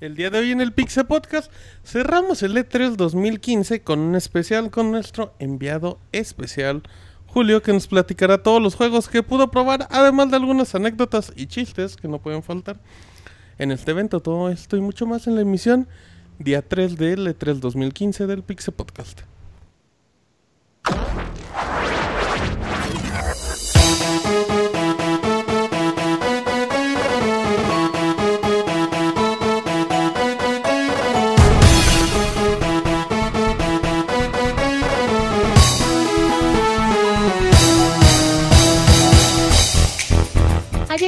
El día de hoy en el Pixel Podcast cerramos el E3 2015 con un especial con nuestro enviado especial Julio que nos platicará todos los juegos que pudo probar, además de algunas anécdotas y chistes que no pueden faltar en este evento. Todo esto y mucho más en la emisión día 3 del E3 2015 del Pixel Podcast.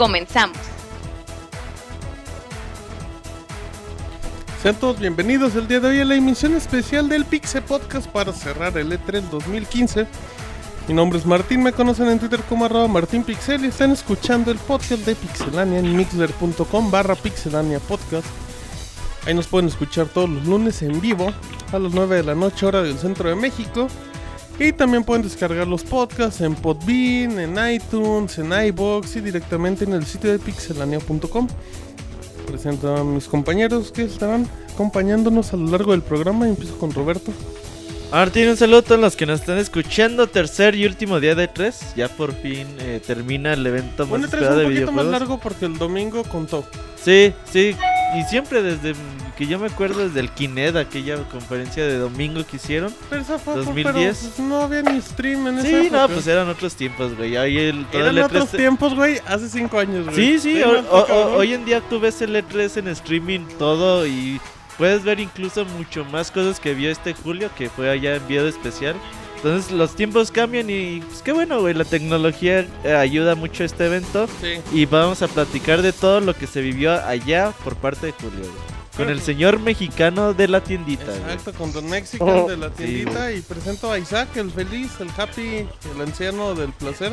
Comenzamos. Sean todos bienvenidos el día de hoy a la emisión especial del Pixel Podcast para cerrar el E3 2015. Mi nombre es Martín, me conocen en Twitter como arroba martinpixel y están escuchando el podcast de Pixelania en mixler.com barra pixelania podcast. Ahí nos pueden escuchar todos los lunes en vivo a las 9 de la noche hora del centro de México. Y también pueden descargar los podcasts en Podbean, en iTunes, en iBox y directamente en el sitio de pixelania.com. Presento a mis compañeros que estarán acompañándonos a lo largo del programa. Y empiezo con Roberto. Martín, un saludo a todos los que nos están escuchando. Tercer y último día de tres. Ya por fin eh, termina el evento más Bueno, tres esperado un de poquito más largo porque el domingo contó. Sí, sí. Y siempre desde que yo me acuerdo desde el Kined, aquella conferencia de domingo que hicieron. Pero esa fue 2010. pero, pues, no había ni stream en esa Sí, época. no, pues eran otros tiempos, güey. Ahí el, Eran el otros E3 tiempos, güey, hace cinco años, güey. Sí, sí, o- o- o- hoy en día tú ves el E3 en streaming todo y puedes ver incluso mucho más cosas que vio este Julio, que fue allá enviado especial. Entonces los tiempos cambian y pues qué bueno, güey, la tecnología eh, ayuda mucho a este evento Sí. y vamos a platicar de todo lo que se vivió allá por parte de Julio, güey. Con el señor mexicano de la tiendita, güey. Exacto, con Don Mexican de la Sí, tiendita y presento a Isaac, el feliz, el happy, el anciano del placer.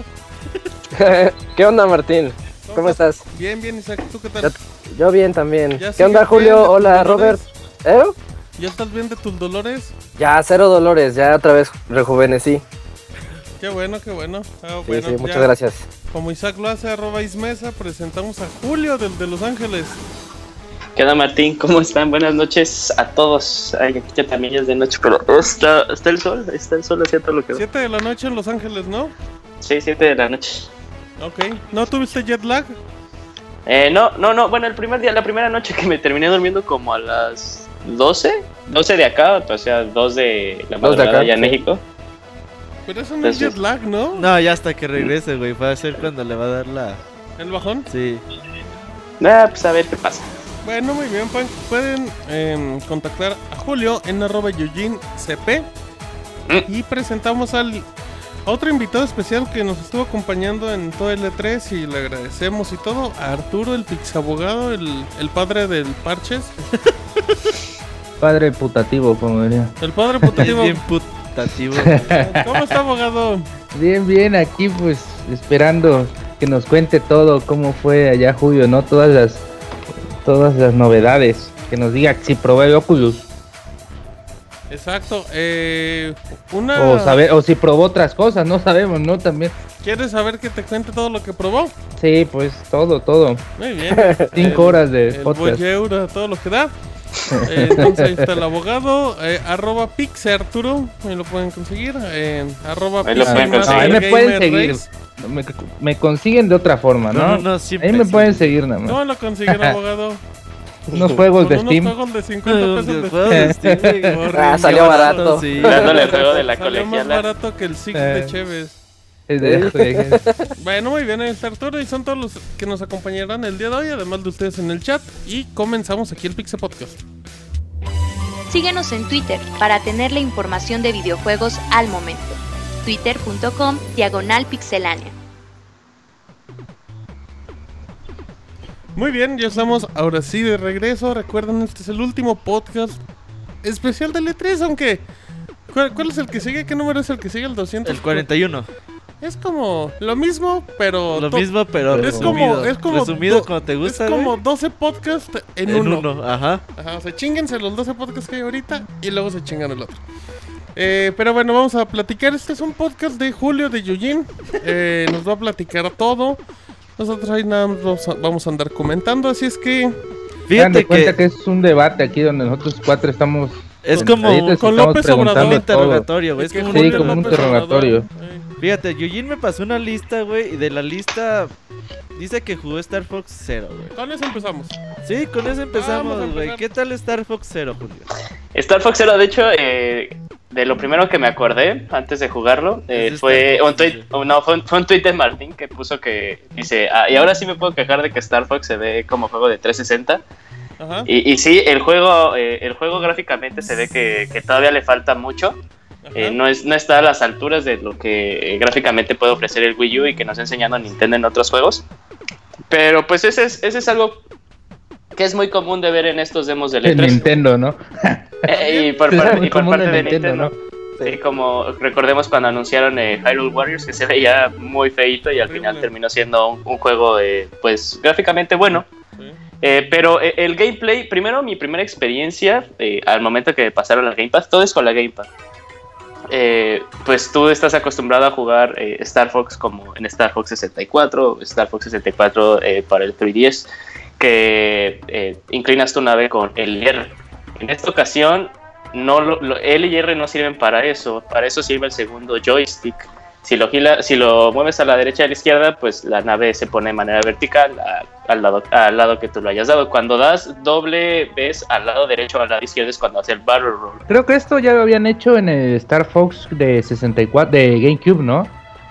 ¿Qué onda, Martín? ¿Cómo estás? Bien, bien, Isaac, ¿tú qué tal? Ya- Yo bien también. ¿Ya ¿Qué onda, Julio? Hola? Robert. ¿Eh? ¿Ya estás bien de tus dolores? Ya, cero dolores, ya otra vez rejuvenecí. Qué bueno, qué bueno. Ah, Sí, bueno, sí, muchas ya, gracias. Como Isaac lo hace, arroba Ismesa, presentamos a Julio del de Los Ángeles. ¿Qué onda Martín? ¿Cómo están? Buenas noches a todos. Ay, aquí ya también es de noche, pero está, está el sol, está el sol haciendo todo lo que da. Siete de la noche en Los Ángeles, ¿no? Sí, 7 de la noche. Ok. ¿No tuviste jet lag? Eh, no, no, no, bueno, el primer día, la primera noche que me terminé durmiendo como a las 12, 12 de acá, o sea, 2 de la Dos de madrugada acá, allá en sí. México. Pero eso no es jet lag, ¿no? No, ya hasta que regrese, güey. Va a ser cuando le va a dar la... ¿El bajón? Sí. Ah, pues a ver qué pasa. Bueno, muy bien, pueden, pueden em, contactar a Julio en arroba CP y presentamos al a otro invitado especial que nos estuvo acompañando en todo el E3 y le agradecemos y todo, a Arturo, el pixabogado, el, el padre del Parches, Padre putativo, como diría. el padre putativo. bien putativo. ¿Cómo está, abogado? Bien, bien, aquí pues esperando que nos cuente todo, cómo fue allá Julio, ¿no? Todas las todas las novedades. Que nos diga si probé Oculus. Exacto, eh, una... O, saber, o si probó otras cosas, no sabemos, ¿no? También. ¿Quieres saber que te cuente todo lo que probó? Sí, pues todo, todo. Muy bien. Cinco El- horas de el podcast. todo lo que da. Eh, entonces ahí está el abogado, eh, arroba pixarturo, ahí lo pueden conseguir, eh, arroba Ahí lo pueden pixelmaster No, ahí me pueden seguir. Me, me consiguen de otra forma, No, ¿no? no, ahí me sí. pueden seguir nada más. No lo consiguieron abogado. Unos juegos de unos Steam. juegos de 50 Unos pesos de Steam. Ah, salió barato. Sí. Dándole el juego de la Salió más barato que el Six de Eh. Es de- Bueno, muy bien, ahí está Arturo y son todos los que nos acompañarán el día de hoy, además de ustedes en el chat. Y comenzamos aquí el Pixel Podcast. Síguenos en Twitter para tener la información de videojuegos al momento. Twitter.com Diagonal Pixelánea. Muy bien, ya estamos ahora sí de regreso. Recuerden, este es el último podcast especial del E3, aunque... ¿Cuál, cuál es el que sigue? ¿Qué número es el que sigue? El 200. El 41. Es como lo mismo, pero... Lo mismo, pero Es resumido. como, es como, resumido do- como te gusta, Es como güey. 12 podcasts en, En uno. uno, ajá. Ajá, o sea, chinguense los 12 podcasts que hay ahorita y luego se chingan el otro. Eh, pero bueno, vamos a platicar. Este es un podcast de Julio de Yujin. Eh, nos va a platicar todo. Nosotros ahí nada más vamos a, vamos a andar comentando. Así es que Fíjate de cuenta que que es un debate aquí donde nosotros cuatro estamos. es con- como con estamos López preguntando Obrador. interrogatorio, güey. Es que como Sí, un como un López interrogatorio. Fíjate, Yujin me pasó una lista, güey, y de la lista dice que jugó Star Fox 0, güey. Con eso empezamos. Sí, con eso empezamos, güey. ¿Qué tal Star Fox 0, Julio? Star Fox Zero, de hecho, eh, de lo primero que me acordé antes de jugarlo, eh, fue, un tweet, oh, no, fue, un, fue un tweet de Martín que puso que dice, ah, y ahora sí me puedo quejar de que Star Fox se ve como juego de 360. Ajá. Y, y sí, el juego, eh, el juego gráficamente se ve que, que todavía le falta mucho. Eh, no, es, no está a las alturas de lo que eh, gráficamente puede ofrecer el Wii U y que nos ha enseñado Nintendo en otros juegos. Pero pues ese es, ese es algo que es muy común de ver en estos demos de E3. Nintendo, ¿no? Eh, y por, par- y por parte de Nintendo, Nintendo. Sí, como recordemos cuando anunciaron eh, Hyrule Warriors, que se veía muy feito y al final terminó siendo un, un juego, eh, pues, gráficamente bueno. Eh, pero eh, el gameplay, primero mi primera experiencia eh, al momento que pasaron al Gamepad, todo es con la Gamepad. Eh, pues tú estás acostumbrado a jugar eh, Star Fox como en Star Fox 64, Star Fox 64 eh, para el 3DS, que eh, inclinas tu nave con el R. En esta ocasión, no lo- lo- L y R no sirven para eso, para eso sirve el segundo joystick. Si lo, gila- si lo mueves a la derecha y a la izquierda, pues la nave se pone de manera vertical a- al, lado, al lado que tú lo hayas dado. Cuando das doble vez al lado derecho o al lado izquierdo es cuando hace el barrel roll. Creo que esto ya lo habían hecho en el Star Fox de 64, de GameCube, ¿no?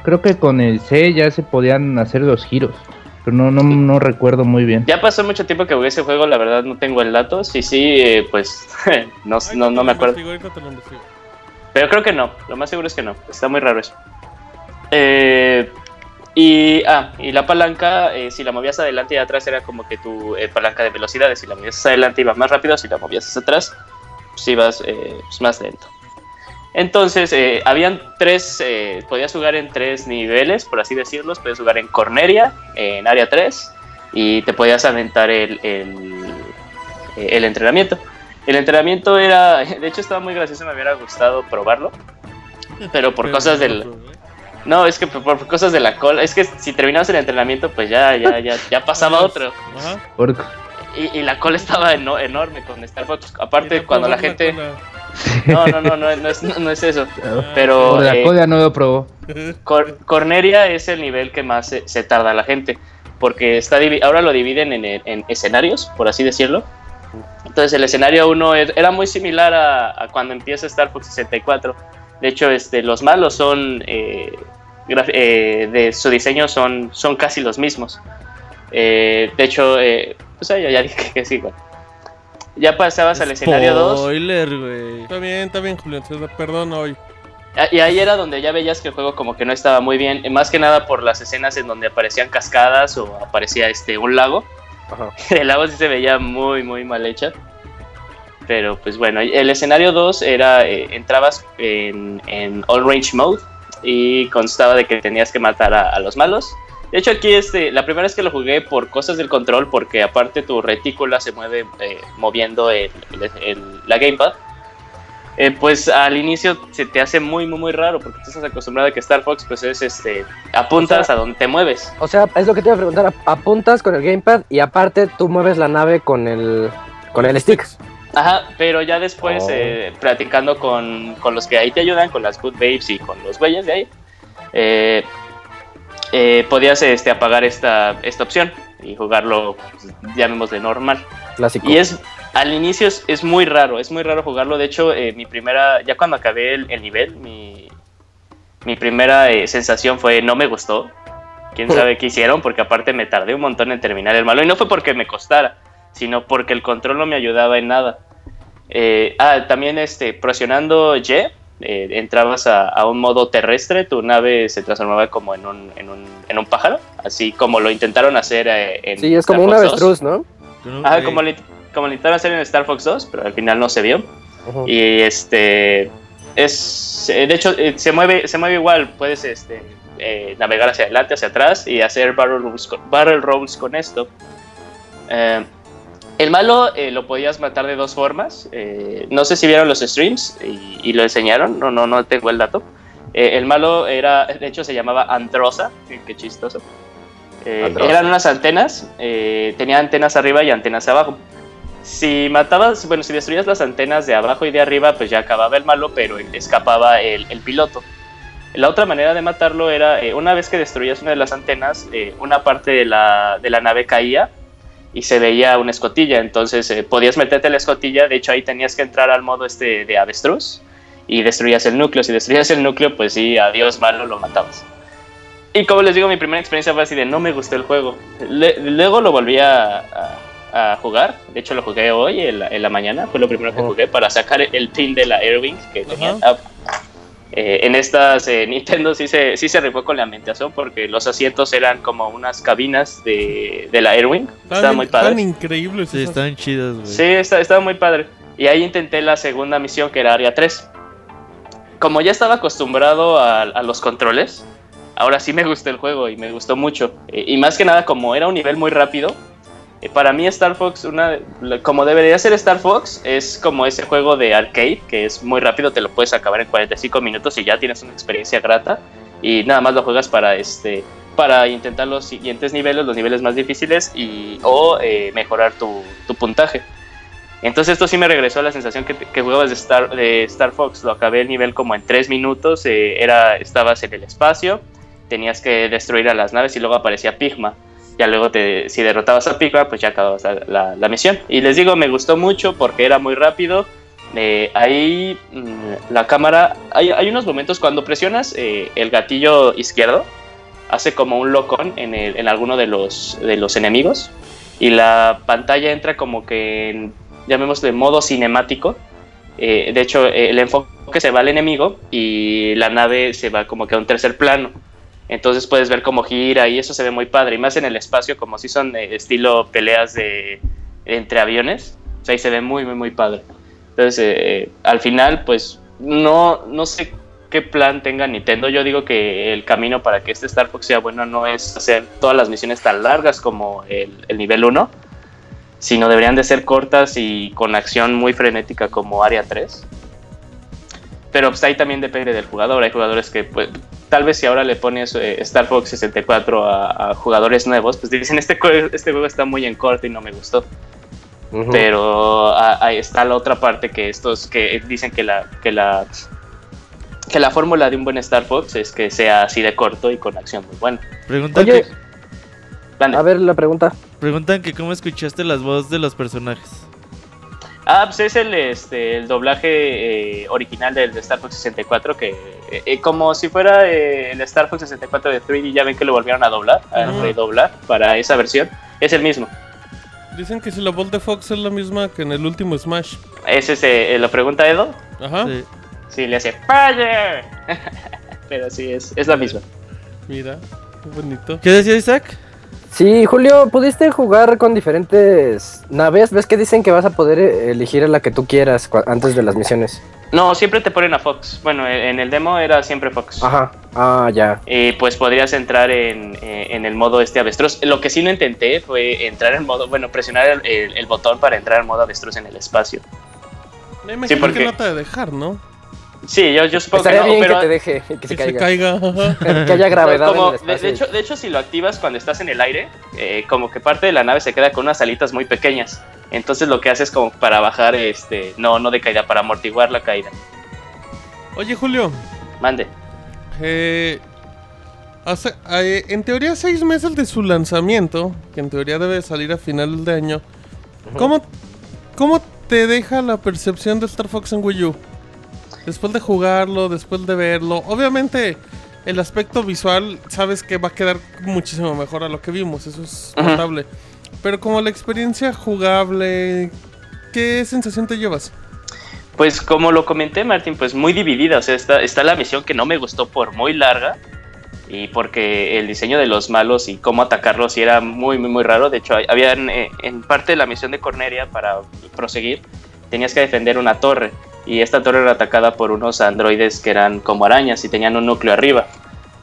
Creo que con el C ya se podían hacer los giros. Pero no, no, no recuerdo muy bien. Ya pasó mucho tiempo que jugué ese juego, la verdad no tengo el dato. Sí, sí, eh, pues no, no, no me acuerdo. Pero creo que no, lo más seguro es que no. Está muy raro eso. Eh, y, ah, y la palanca, eh, si la movías adelante y atrás era como que tu eh, palanca de velocidades. Si la movías adelante ibas más rápido, si la movías hacia atrás, pues ibas eh, pues, más lento. Entonces, habían tres, podías jugar en tres niveles, por así decirlo. Podías jugar en Corneria, en área 3, y te podías aventar el, el, el entrenamiento. El entrenamiento era, de hecho estaba muy gracioso, me hubiera gustado probarlo, pero por Pero cosas del... No, es que por, por cosas de la cola, es que si terminabas el entrenamiento, pues ya, ya, ya, ya pasaba otro. Ajá. Y, y la cola estaba eno- enorme con Star Fox. Aparte, cuando la gente... No, no, no, no, no es, no, no es eso. Ah, Pero por la eh, cola no lo probó. Cor- Corneria es el nivel que más se, se tarda la gente, porque está divi- ahora lo dividen en, en escenarios, por así decirlo. Entonces el escenario 1 era muy similar a, a cuando empieza Star Fox 64. De hecho, este, los malos son eh, eh, de su diseño son, son casi los mismos. Eh, de hecho, eh, pues ya, ya dije que sí, güey. Ya pasabas al escenario 2. Spoiler, güey. Está bien, está bien, Julián. Perdón hoy. Ah, Y ahí era donde ya veías que el juego como que no estaba muy bien, más que nada por las escenas en donde aparecían cascadas o aparecía este un lago. Ajá. El lago sí se veía muy muy mal hecha. Pero pues bueno, el escenario 2 era eh, entrabas en, en all range mode y constaba de que tenías que matar a, a los malos. De hecho aquí este la primera vez que lo jugué por cosas del control porque aparte tu retícula se mueve eh, moviendo el- el- la gamepad. Eh, pues al inicio se te hace muy, muy, muy raro porque tú estás acostumbrado a que Star Fox pues es este, apuntas O sea- a donde te mueves. O sea, es lo que te iba a preguntar. Apuntas con el gamepad y aparte tú mueves la nave con el, con el stick. Ajá, pero ya después Oh. eh, platicando con, con los que ahí te ayudan, con las Good Babes y con los güeyes de ahí, eh, eh, podías este, apagar esta, esta opción y jugarlo, pues, llamémosle normal. Clásico. Y es, al inicio es, es muy raro, es muy raro jugarlo. De hecho, eh, mi primera, ya cuando acabé el, el nivel, mi, mi primera eh, sensación fue no me gustó. Quién sabe qué hicieron, porque aparte me tardé un montón en terminar el malo. Y no fue porque me costara, sino porque el control no me ayudaba en nada. Eh, ah, también este, presionando Y eh, entrabas a, a un modo terrestre, tu nave se transformaba como en un, en un, en un pájaro, así como lo intentaron hacer eh, en Sí, es como Star un Fox 2. avestruz, ¿no? Ajá, como, lo- como lo intentaron hacer en Star Fox 2, pero al final no se vio. Y este es eh, de hecho se mueve se mueve igual, puedes este eh, navegar hacia adelante, hacia atrás y hacer barrel rolls con, barrel rolls con esto. Eh, el malo eh, lo podías matar de dos formas. eh, no sé si vieron los streams y, y lo enseñaron. No, no, no tengo el dato. Eh, el malo era, de hecho, se llamaba Androsa. Qué chistoso. Eran unas antenas. tenía antenas arriba y antenas abajo. Si matabas, bueno, si destruías las antenas de abajo y de arriba, pues ya acababa el malo, pero escapaba el, el piloto. La otra manera de matarlo era, una vez que destruías una de las antenas, una parte de la, de la nave caía y se veía una escotilla. Entonces eh, podías meterte la escotilla, de hecho ahí tenías que entrar al modo este de avestruz y destruías el núcleo. Si destruías el núcleo, pues sí, adiós malo, lo matabas. Y como les digo, mi primera experiencia fue así de no me gustó el juego. Le- luego lo volví a, a- a jugar. De hecho, lo jugué hoy en la, en la mañana. Fue lo primero que Oh. jugué para sacar el pin de la Airwing que tenía. Ajá. Ah, eh, en estas eh, Nintendo sí se, sí se rifó con la ambientación porque los asientos eran como unas cabinas de, de la Airwing. Estaba Tan, muy padre. increíbles. Sí, están chidos, güey. Sí, está- estaba muy padre. Y ahí intenté la segunda misión que era Área 3. Como ya estaba acostumbrado a, a los controles, ahora sí me gustó el juego y me gustó mucho. Eh, y más que nada, como era un nivel muy rápido, para mí Star Fox, una, como debería ser Star Fox, es como ese juego de arcade que es muy rápido, te lo puedes acabar en 45 minutos y ya tienes una experiencia grata. Y nada más lo juegas para este para intentar los siguientes niveles, los niveles más difíciles y o eh, mejorar tu, puntaje. Entonces esto sí me regresó a la sensación que, que jugabas de Star, de Star Fox. Lo acabé el nivel como en 3 minutos. eh, era, estabas en el espacio, tenías que destruir a las naves y luego aparecía Pigma. Ya luego te, si derrotabas a Pigma, pues ya acababas la, la- la misión. Y les digo, me gustó mucho porque era muy rápido. Eh, ahí mm, la cámara, hay, hay unos momentos cuando presionas eh, el gatillo izquierdo, hace como un locón en, el- en alguno de los, de los enemigos y la pantalla entra como que en, llamémosle modo cinemático. Eh, de hecho, el enfoque se va al enemigo y la nave se va como que a un tercer plano. Entonces puedes ver cómo gira y eso se ve muy padre. Y más en el espacio, como si son eh, estilo peleas de entre aviones. O sea, ahí se ve muy, muy, muy padre. Entonces, eh, al final, pues no, no sé qué plan tenga Nintendo. Yo digo que el camino para que este Star Fox sea bueno no es hacer todas las misiones tan largas como el, el nivel 1, sino deberían de ser cortas y con acción muy frenética como Área 3. Pero pues ahí también depende del jugador. Hay jugadores que, pues, tal vez si ahora le pones eh, Star Fox 64 a, a jugadores nuevos, pues dicen, este, este juego está muy en corto y no me gustó. Pero ah, ahí está la otra parte que estos que dicen que la que la que la fórmula de un buen Star Fox es que sea así de corto y con acción muy buena. Preguntan, Oye, que, Mande. a ver la pregunta. preguntan que cómo escuchaste las voces de los personajes. Ah, pues es el, este, el doblaje eh, original del de Star Fox 64, que eh, eh, como si fuera eh, el Star Fox 64 de 3D, ya ven que lo volvieron a doblar, a redoblar para esa versión. Es el mismo. Dicen que si la voz de Fox es la misma que en el último Smash. Ese se eh, lo pregunta Edo. Ajá. Sí. Sí, le hace Fire. Pero sí, es, es la misma. Mira, qué bonito. ¿Qué decía Isaac? Sí, Julio, ¿pudiste jugar con diferentes naves? ¿Ves que dicen que vas a poder eh, elegir a la que tú quieras antes de las misiones? No, siempre te ponen a Fox. Bueno, en en el demo era siempre Fox. Ajá, ah, ya. Eh, pues podrías entrar en, eh, en el modo este avestruz. Lo que sí no intenté fue entrar en modo, bueno, presionar el, el- el botón para entrar en modo avestruz en el espacio. Me imagino porque- que no te de dejar, ¿no? Sí, yo, yo supongo Estaría que no, bien pero que te deje y que Que se se caiga. ajá. que haya gravedad como- en el de, espacio. de hecho, de hecho, si lo activas cuando estás en el aire, eh, como que parte de la nave se queda con unas alitas muy pequeñas. Entonces lo que haces como para bajar, este, no, no de caída, para amortiguar la caída. Oye, Julio. Mande. Eh, hace- eh, en teoría, seis meses de su lanzamiento, que en teoría debe salir a finales de año. ¿Cómo, ¿Cómo te deja la percepción de Star Fox en Wii U? Después de jugarlo, después de verlo. Obviamente, el aspecto visual, sabes que va a quedar muchísimo mejor a lo que vimos. Eso es notable. Pero como la experiencia jugable, ¿qué sensación te llevas? Pues como lo comenté, Martín, pues muy dividida. O sea, está, está la misión que no me gustó por muy larga y porque el diseño de los malos y cómo atacarlos era muy, muy, muy raro. De hecho, había eh, en parte de la misión de Corneria para proseguir, tenías que defender una torre y esta torre era atacada por unos androides que eran como arañas y tenían un núcleo arriba.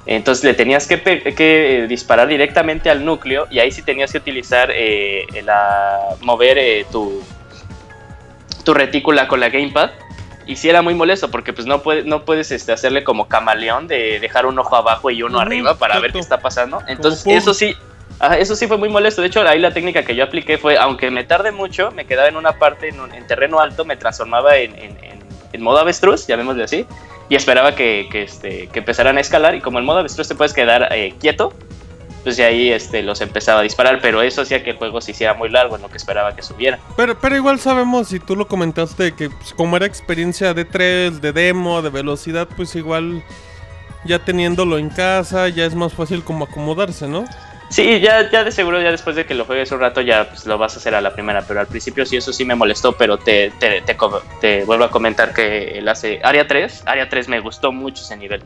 Entonces le tenías que, que disparar directamente al núcleo y ahí sí tenías que utilizar eh, la, mover eh, tu, tu retícula con la gamepad y sí era muy molesto porque pues no, puedes no puedes este, hacerle como camaleón de dejar un ojo abajo y uno arriba para ver qué está pasando. Entonces eso sí, eso sí fue muy molesto. De hecho ahí la técnica que yo apliqué fue, aunque me tarde mucho, me quedaba en una parte, en, terreno alto, me transformaba en, en, modo avestruz, llamémosle así, y esperaba que, que, este, que empezaran a escalar y como en modo avestruz te puedes quedar eh, quieto, pues de ahí este, los empezaba a disparar, pero eso hacía que el juego se hiciera muy largo en lo que esperaba que subiera. Pero, pero igual sabemos, y tú lo comentaste, que pues, como era experiencia de 3, de demo, de velocidad, pues igual ya teniéndolo en casa, ya es más fácil como acomodarse, ¿no? Sí, ya, ya de seguro, ya después de que lo juegues un rato, ya pues, lo vas a hacer a la primera, pero al principio sí, eso sí me molestó, pero te, te, te, te vuelvo a comentar que el hace Área 3, Área 3 me gustó mucho ese nivel.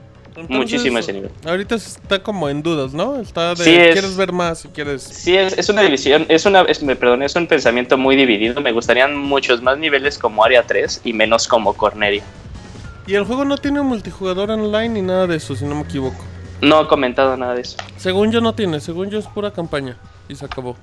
Muchísimo ese nivel. Ahorita está como en dudas, ¿no? Está de, Sí, es- quieres ver más si quieres. Sí, es, es una división, es una, es, me perdón, es un pensamiento muy dividido. Me gustarían muchos más niveles como Área 3 y menos como Corneria. Y el juego no tiene multijugador online ni nada de eso, si no me equivoco. No he comentado nada de eso. Según yo no tiene, según yo es pura campaña. Y se acabó.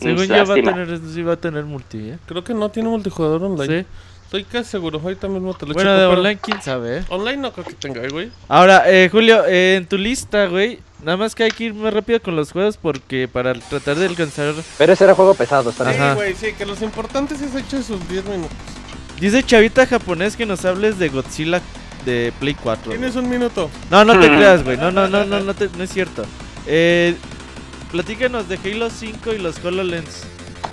Según yo va a tener, sí va a tener multi, ¿eh? Creo que no tiene multijugador online. Sí. Estoy casi seguro, ahorita mismo te lo Bueno, checo, de pero- online, quién sabe, ¿eh? Online no creo que tenga, ¿eh, güey. Ahora, eh, Julio, eh, en tu lista, güey, nada más que hay que ir más rápido con los juegos porque para tratar de alcanzar... Pero ese era juego pesado, está. Sí, güey, sí, que los importantes es hecho sus 10 minutos. Dice Chavita japonés que nos hables de Godzilla de Play 4. güey. Tienes un minuto. No, no te creas, güey. No, no, no, no, no, te- no es cierto. Eh, platícanos de Halo 5 y los HoloLens.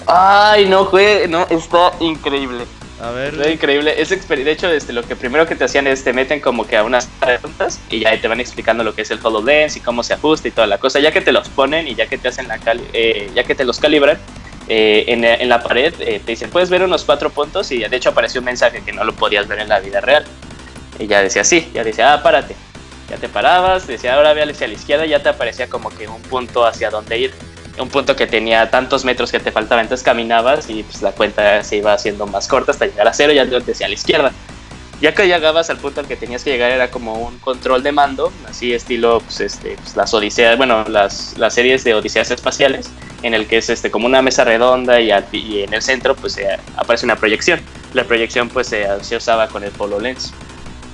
Ay, no, jue, no, está increíble. A ver, Está increíble. Es de hecho, este, lo que primero que te hacían es te meten como que a unas preguntas y ya te van explicando lo que es el HoloLens y cómo se ajusta y toda la cosa. Ya que te los ponen y ya que te hacen la cali- eh, ya que te los calibran, eh, en, en la pared eh, te dicen, puedes ver unos cuatro puntos y de hecho apareció un mensaje que no lo podías ver en la vida real. Y ya decía sí, ya decía, ah, párate. Ya te parabas, decía, ahora ve hacia la izquierda, y ya te aparecía como que un punto hacia dónde ir. Un punto que tenía tantos metros que te faltaba, entonces caminabas y pues la cuenta se iba haciendo más corta hasta llegar a cero, ya te decía a la izquierda. Ya que llegabas al punto al que tenías que llegar era como un control de mando, así estilo pues, este, pues, las odiseas, bueno, las, las series de odiseas espaciales, en el que es este como una mesa redonda y, al- y en el centro pues eh, aparece una proyección. La proyección pues se, se usaba con el HoloLens.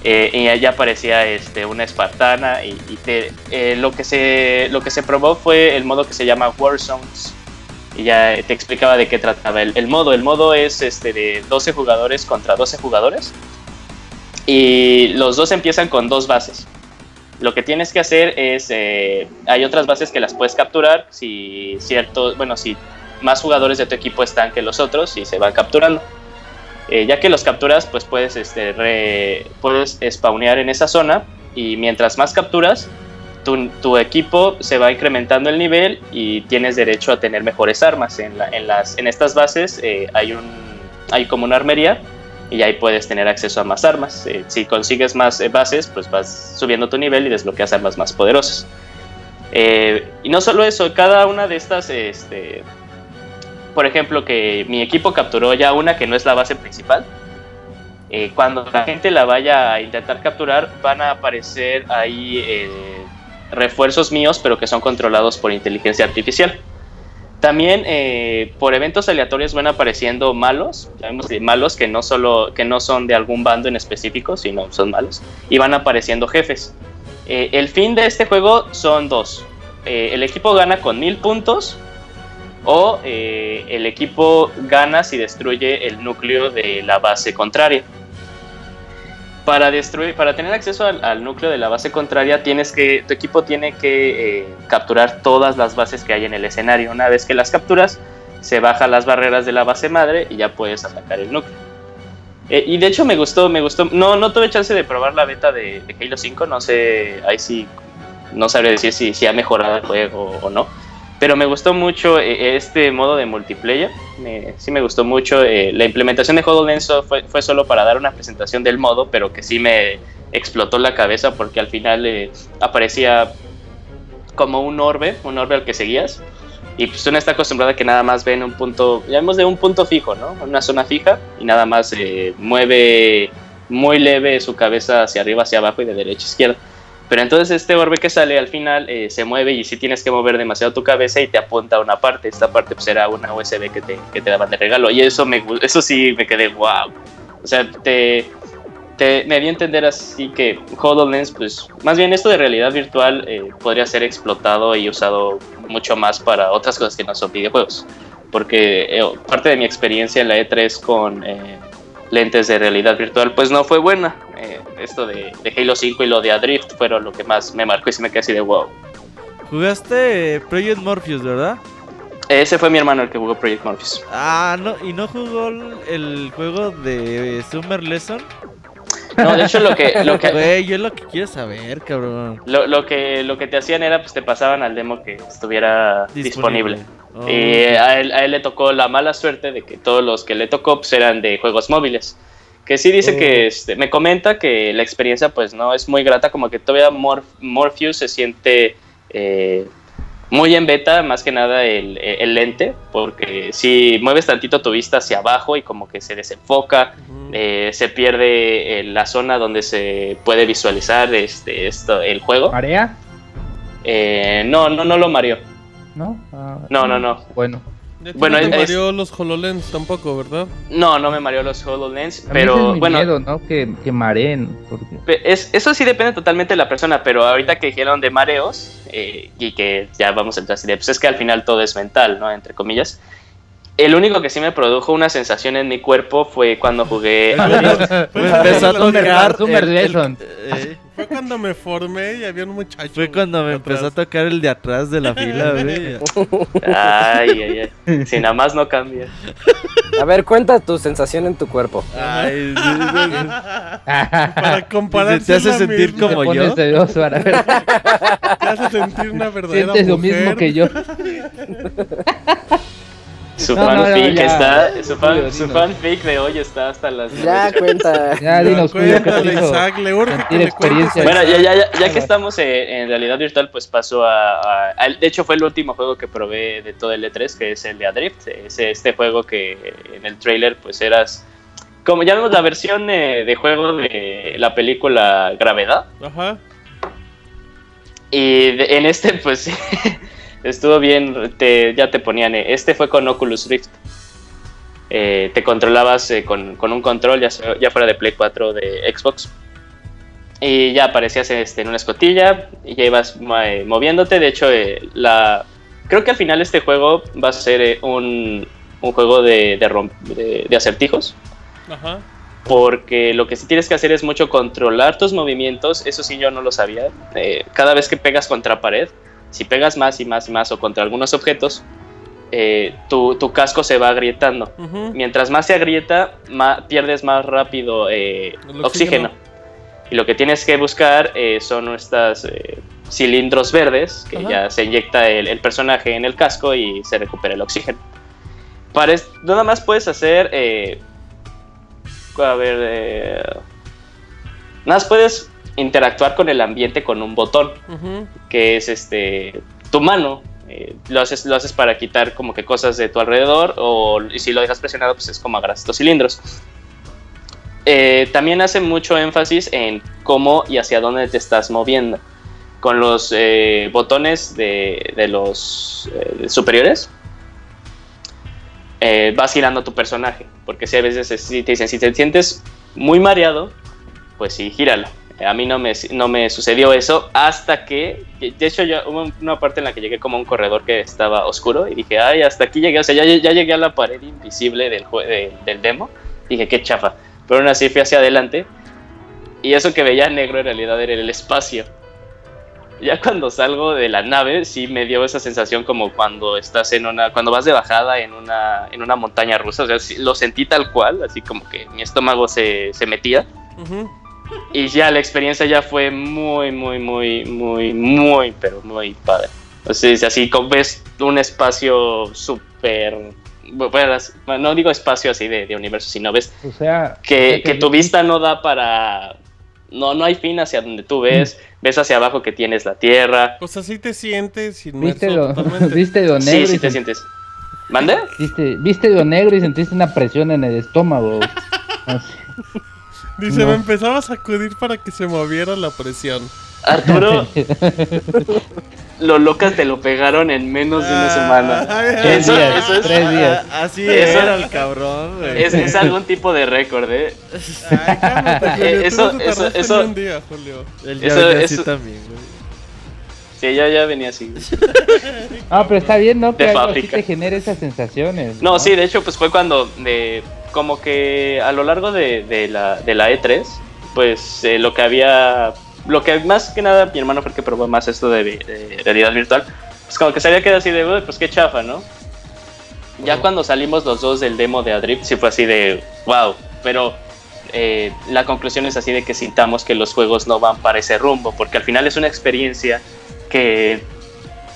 Eh, y allá aparecía este, una espartana y, y te- eh, lo, que se, lo que se probó fue el modo que se llama Warzones y ya te explicaba de qué trataba el, el modo. El modo es este, de 12 jugadores contra 12 jugadores y los dos empiezan con dos bases. Lo que tienes que hacer es, eh, hay otras bases que las puedes capturar si cierto, bueno, si más jugadores de tu equipo están que los otros y se van capturando. Eh, ya que los capturas, pues puedes, este, puedes spawnear en esa zona y mientras más capturas, tu, equipo se va incrementando el nivel y tienes derecho a tener mejores armas. En, la- en las, en estas bases eh, hay, un, hay como una armería y ahí puedes tener acceso a más armas. Eh, si consigues más bases, pues vas subiendo tu nivel y desbloqueas armas más poderosas. Y no solo eso, cada una de estas, este, por ejemplo, que mi equipo capturó ya una que no es la base principal. eh, cuando la gente la vaya a intentar capturar, van a aparecer ahí eh, refuerzos míos, pero que son controlados por inteligencia artificial. También eh, por eventos aleatorios van apareciendo malos, llamémosle malos que no solo que no son de algún bando en específico, sino son malos, y van apareciendo jefes. Eh, el fin de este juego son dos. Eh, el equipo gana con mil puntos o eh, el equipo gana si destruye el núcleo de la base contraria. Para, destruir, para tener acceso al, núcleo de la base contraria, tienes que, tu equipo tiene que eh, capturar todas las bases que hay en el escenario. Una vez que las capturas, se bajan las barreras de la base madre y ya puedes atacar el núcleo. Eh, y de hecho me gustó, me gustó. No, no tuve chance de probar la beta de, Halo 5, no sé, ahí sí, no sabría decir si, si ha mejorado el juego o no. Pero me gustó mucho eh, este modo de multiplayer. Me- sí me gustó mucho. eh, la implementación de HoloLens fue, fue solo para dar una presentación del modo, pero que sí me explotó la cabeza porque al final eh, aparecía como un orbe, un orbe al que seguías. Y pues uno está acostumbrado a que nada más ve en un punto, llamemos de un punto fijo, ¿no? Una zona fija y nada más eh, mueve muy leve su cabeza hacia arriba, hacia abajo y de derecha a izquierda. Pero entonces este orbe que sale al final eh, se mueve y sí tienes que mover demasiado tu cabeza y te apunta a una parte. Esta parte pues era una USB que te, que te daban de regalo. Y eso, me, eso sí me quedé wow. O sea, te, te, me di a entender así que HoloLens, pues más bien esto de realidad virtual eh, podría ser explotado y usado mucho más para otras cosas que no son videojuegos. Porque eh, parte de mi experiencia en la E3 con lentes de realidad virtual, pues no fue buena. Eh, esto de, de Halo 5 y lo de Adrift fueron lo que más me marcó y se me quedé así de wow. Jugaste eh, Project Morpheus, ¿verdad? Ese fue mi hermano el que jugó Project Morpheus. Ah, no, y no jugó el, juego de Summer Lesson. No, de hecho lo que, lo que, Güey, yo es lo que quiero saber, cabrón. lo, lo que, lo que te hacían era, pues te pasaban al demo que estuviera disponible. Oh, Y a él, a él le tocó la mala suerte de que todos los que le tocó pues, eran de juegos móviles. Que sí dice Oh. que este, me comenta que la experiencia pues no es muy grata, como que todavía Morph- Morpheus se siente eh, muy en beta, más que nada el, el lente, porque si mueves tantito tu vista hacia abajo y como que se desenfoca, Ujú. eh, se pierde eh, la zona donde se puede visualizar este, esto, el juego. ¿Marea? Eh, no, no, no lo mareó. ¿No? Ah, No, no, no. Bueno. Bueno, no te es- mareó los HoloLens tampoco, ¿verdad? No, no me mareó los HoloLens, A mí pero es mi bueno, miedo, ¿no? Que, que mareen. Porque... es, eso sí depende totalmente de la persona, pero ahorita que dijeron de mareos, eh, y que ya vamos a entrar así de, pues es que al final todo es mental, ¿no? Entre comillas. El único que sí me produjo una sensación en mi cuerpo fue cuando jugué... Pues empezó a tocar. El- el- eh, Fue cuando me formé y había un muchacho. fue cuando me atrás. empezó a tocar el de atrás de la fila, güey. Ay, ay, ay. Si nada más no cambia. A ver, cuenta tu sensación en tu cuerpo. Ay, sí, sí, sí. Para comparar. ¿Te hace sentir como yo? ver. Te hace sentir una verdadera Sientes lo mujer. mismo que yo. Su No, no, no, fanfic está... Su, fan- Julio, su dinos. fanfic de hoy está hasta las... Ya, cuenta. Ya, dinos, Julio, ¿qué te cuéntale, Isaac, le urge experiencia? Bueno, ya, ya, ya, ya que estamos en realidad virtual, pues pasó a, a- a- De hecho, fue el último juego que probé de todo el E3, que es el de Adrift. Es este juego que en el trailer, pues eras. Como ya vemos la versión eh, de juego de la película Gravedad. Ajá. Y de- en este, pues estuvo bien. Te, ya te ponían. eh, este fue con Oculus Rift. Eh, te controlabas eh, con, con un control, ya, ya fuera de Play 4 o de Xbox. Y ya aparecías este, en una escotilla y ya ibas eh, moviéndote. De hecho, eh, la, creo que al final este juego va a ser eh, un, un juego de, de, de- de acertijos. Ajá. Porque lo que sí tienes que hacer es mucho controlar tus movimientos. Eso sí, yo no lo sabía. Cada vez que pegas contra pared, si pegas más y más y más o contra algunos objetos, eh, tu, tu casco se va agrietando. Mientras más se agrieta, pierdes más rápido eh, oxígeno. oxígeno. Y lo que tienes que buscar eh, son estas eh, cilindros verdes que ya se inyecta el, el personaje en el casco y se recupera el oxígeno. Para nada más puedes hacer. a ver. nada más puedes interactuar con el ambiente con un botón que es este tu mano. eh, lo, haces, lo haces para quitar como que cosas de tu alrededor o y si lo dejas presionado pues es como agarras estos cilindros. Eh, también hace mucho énfasis en cómo y hacia dónde te estás moviendo. Con los eh, botones de, de los superiores vas girando tu personaje. Porque si a veces es- si te dicen, si te sientes muy mareado, pues sí, gíralo. A mí no me, no me sucedió eso hasta que, de hecho, yo, hubo una parte en la que llegué como a un corredor que estaba oscuro y dije, ay, hasta aquí llegué, o sea, ya, llegué a la pared invisible del, del demo. Dije, qué chafa. Pero aún así fui hacia adelante y eso que veía negro en realidad era el espacio. Ya cuando salgo de la nave, sí me dio esa sensación como cuando estás en una, cuando vas de bajada en una, en una montaña rusa, o sea, lo sentí tal cual, así como que mi estómago se, se metía. Ujú. Y ya la experiencia ya fue muy, muy, muy, muy, muy, pero muy padre. Entonces, así como ves un espacio súper. bueno, no digo espacio así de, de universo, sino ves O sea, que, o sea que tu vista no da para. No, no hay fin hacia donde tú ves. Ves hacia abajo que tienes la tierra. Pues así te sientes inmerso viste lo, totalmente. viste lo negro Sí, sí te sientes. ¿Mande? viste, viste lo negro y sentiste una presión en el estómago. Así. Dice, No. me empezaba a sacudir para que se moviera la presión. Arturo, los locas te lo pegaron en menos de una semana. Ay, Tres Eso- días, eso es- tres días. Ah, así Eso- era el cabrón, güey. Es, es algún tipo de récord, ¿eh? Ay, cálmate, Julio. Eh, tú eso- eso- eso- un día, Julio. El eso- así eso- también, güey. Sí, ya, ya venía así. Ah, pero está bien, ¿no? Que De algo así te genere esas sensaciones. No, sí, de hecho, pues fue cuando, de, como que a lo largo de, de la, de la E3, pues eh, lo que había, lo que más que nada mi hermano fue el que probó más esto de, de realidad virtual, pues como que se había quedado así de, "Uy, pues qué chafa, ¿no? Ya cuando salimos los dos del demo de Adrift, sí fue así de, wow, pero eh, la conclusión es así de que sintamos que los juegos no van para ese rumbo, porque al final es una experiencia que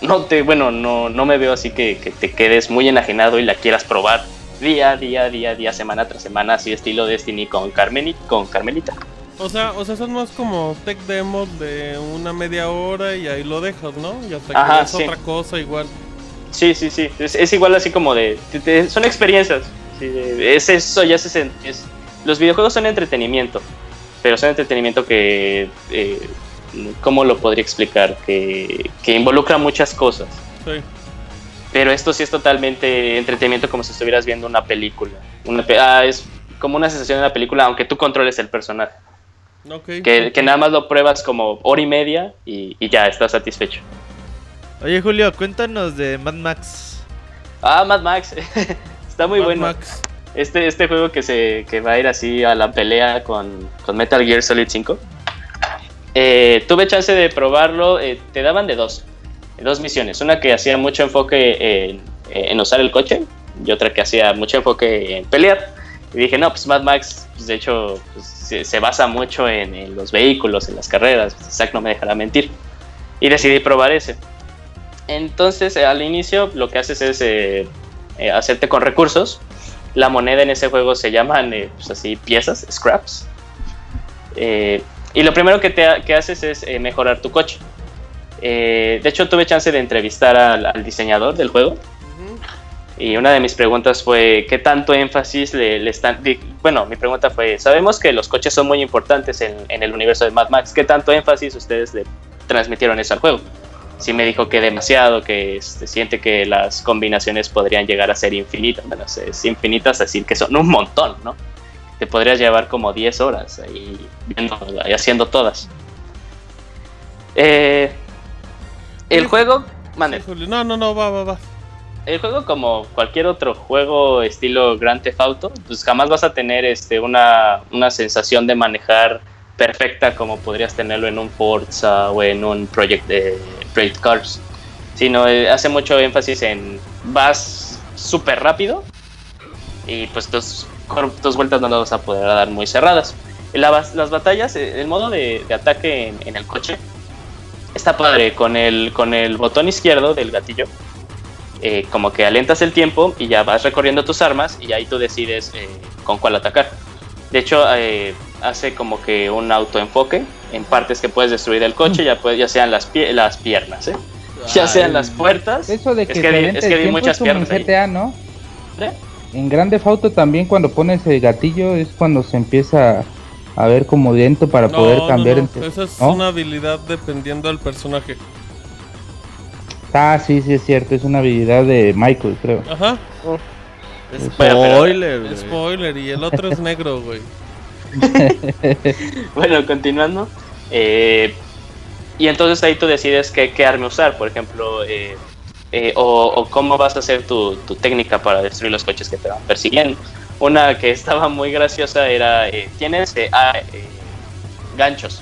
no te, bueno, no, no me veo así que, que te quedes muy enajenado y la quieras probar día, día, día, día, semana tras semana, así estilo Destiny con, Carmeni- con Carmelita. O sea, o sea, son más como tech demos de una media hora y ahí lo dejas, ¿no? Y hasta que Ajá, sí. otra cosa igual. Sí, sí, sí, es, es igual así como de, son experiencias, sí, de- es eso, ya se es, los videojuegos son entretenimiento, pero son entretenimiento que, eh, ¿cómo lo podría explicar? Que, que involucra muchas cosas. Sí. Pero esto sí es totalmente entretenimiento como si estuvieras viendo una película. Una ah, es como una sensación de una película, aunque tú controles el personaje. Ok. Que, que nada más lo pruebas como hora y media y, y ya estás satisfecho. Oye, Julio, cuéntanos de Mad Max. Ah, Mad Max. Está muy Mad bueno. Max. Este, este juego que, se, que va a ir así a la pelea con, con Metal Gear Solid 5. Eh, tuve chance de probarlo. eh, te daban de dos. dos misiones. Una que hacía mucho enfoque en, usar el coche y otra que hacía mucho enfoque en pelear. Y dije, no, pues Mad Max, pues, de hecho, pues, se, basa mucho en, los vehículos, en las carreras. Zack no me dejará mentir. Y decidí probar ese. Entonces, eh, al inicio, lo que haces es eh, eh, hacerte con recursos. La moneda en ese juego se llaman pues así piezas, scraps. Y lo primero que, te, ha- que haces es eh, mejorar tu coche. Eh, de hecho, tuve chance de entrevistar al, al diseñador del juego. Y una de mis preguntas fue, ¿qué tanto énfasis le, le están... Bueno, mi pregunta fue, sabemos que los coches son muy importantes en, en el universo de Mad Max. ¿Qué tanto énfasis ustedes le transmitieron eso al juego? Sí me dijo que demasiado, que este, siente que las combinaciones podrían llegar a ser infinitas. Bueno, es- infinitas, decir, que son un montón, ¿no? Te podrías llevar como 10 horas ahí, viendo, ahí haciendo todas. Eh, el juego... Julio. No, no, no, va, va, va. El juego, como cualquier otro juego estilo Grand Theft Auto, pues jamás vas a tener este, una, una sensación de manejar perfecta como podrías tenerlo en un Forza o en un Project de Project Cars. Sino eh, hace mucho énfasis en vas súper rápido y pues tus, tus vueltas no las vas a poder dar muy cerradas. La las batallas, eh, el modo de, de ataque en, en el coche está padre con el, con el botón izquierdo del gatillo eh, como que alentas el tiempo y ya vas recorriendo tus armas y ahí tú decides eh, con cuál atacar. De hecho, eh, hace como que un autoenfoque en partes que puedes destruir del coche, ya, puede- ya sean las, pie- las piernas, ¿eh? ya sean las puertas. Eso de Es que, que te vi- avienta es el que vi tiempo muchas es piernas ahí. GTA, ¿no? ¿Eh? En Grande Auto también cuando pones el gatillo es cuando se empieza a ver como lento para No, poder no, cambiar no, entre- Esa es ¿no? una habilidad dependiendo del personaje. Ah, sí, sí es cierto, es una habilidad de Michael, creo. Ajá. Pero- Spoiler, güey. Spoiler. Y el otro es negro, güey. Bueno, continuando. eh, y entonces ahí tú decides qué, qué arma usar, por ejemplo, eh, eh, o, o cómo vas a hacer tu, tu técnica para destruir los coches que te van persiguiendo. Una que estaba muy graciosa era, eh, tienes eh, ah, eh, ganchos.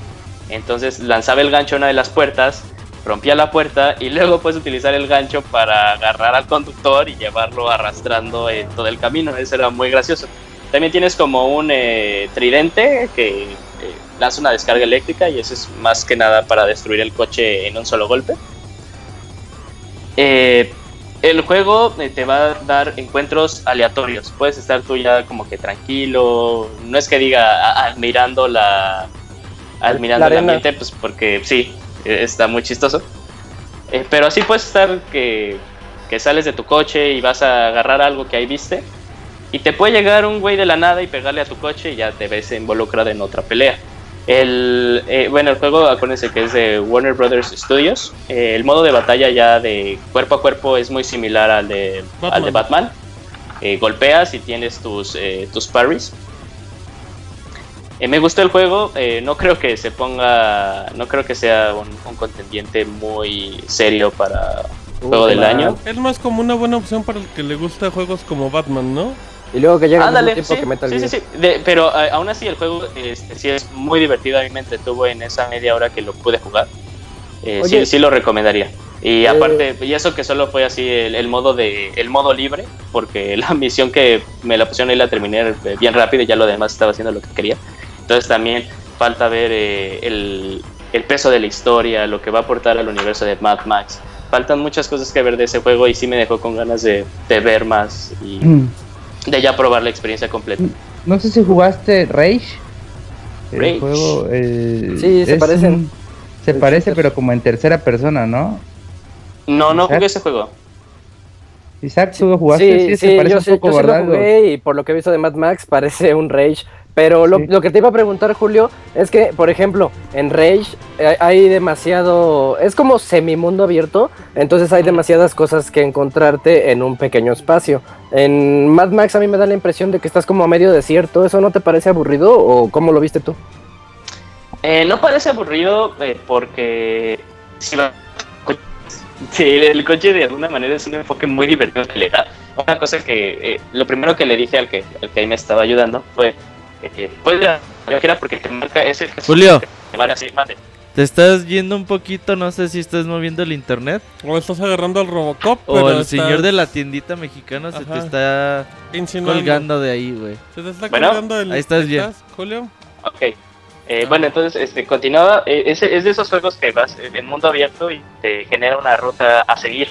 Entonces lanzaba el gancho a una de las puertas, rompía la puerta y luego puedes utilizar el gancho para agarrar al conductor y llevarlo arrastrando en todo el camino. Eso era muy gracioso. También tienes como un eh, tridente que eh, lanza una descarga eléctrica y eso es más que nada para destruir el coche en un solo golpe. Eh, el juego eh, te va a dar encuentros aleatorios. Puedes estar tú ya como que tranquilo. No es que diga admirando la. Admirando La el ambiente, pues porque sí, eh, está muy chistoso. Eh, pero así puedes estar que, que sales de tu coche y vas a agarrar algo que ahí viste. Y te puede llegar un güey de la nada y pegarle a tu coche y ya te ves involucrado en otra pelea. El, eh, bueno, el juego, acuérdense que es de Warner Brothers Studios. Eh, el modo de batalla ya de cuerpo a cuerpo es muy similar al de Batman. Al de Batman. Eh, golpeas y tienes tus, eh, tus parries. Eh, me gustó el juego, eh, no creo que se ponga, no creo que sea un, un contendiente muy serio para juego Uy, del año. Es más como una buena opción para el que le gusta juegos como Batman, ¿no? Y luego que llega al Ándale, tiempo sí, que Metal sí, sí, Gear. sí. De- pero eh, aún así el juego este, sí es muy divertido. A mí me entretuvo en esa media hora que lo pude jugar. Eh, sí, Oye. sí lo recomendaría. Y Eh. aparte, y eso que solo fue así el, el modo de el modo libre, porque la misión que me la pusieron ahí la terminé eh, bien rápido y ya lo demás estaba haciendo lo que quería. Entonces también falta ver eh, el, el peso de la historia, lo que va a aportar al universo de Mad Max. Faltan muchas cosas que ver de ese juego y sí me dejó con ganas de, de ver más y de ya probar la experiencia completa. No sé si jugaste Rage. El Rage. juego. eh, Sí, se parecen. un- se El parece, shooter. pero como en tercera persona, ¿no? No, no Isaac. jugué ese juego. Isaac, tú lo jugaste, sí, Sí, se sí, parece yo, un sí, poco, yo sí lo ¿verdad? jugué y por lo que he visto de Mad Max parece un Rage. Pero lo, Sí. lo que te iba a preguntar, Julio, es que, por ejemplo, en Rage eh, hay demasiado... Es como semimundo abierto, entonces hay demasiadas cosas que encontrarte en un pequeño espacio. En Mad Max a mí me da la impresión de que estás como a medio desierto. ¿Eso no te parece aburrido o cómo lo viste tú? Eh, no parece aburrido eh, porque si va- sí, el coche de alguna manera es un enfoque muy divertido que le da. Una cosa que eh, lo primero que le dije al que, al que ahí me estaba ayudando fue eh, puede ir a porque te marca ese Julio. Vale, así, mande. Te estás yendo un poquito, no sé si estás moviendo el internet O estás agarrando al Robocop, o pero el estás señor de la tiendita mexicana se te está insinuando. colgando de ahí, güey. Se te está Bueno, colgando el... ahí estás bien. Julio? Ok. Eh, bueno, entonces, este, continuaba. eh, ese, es de esos juegos que vas en mundo abierto y te genera una ruta a seguir.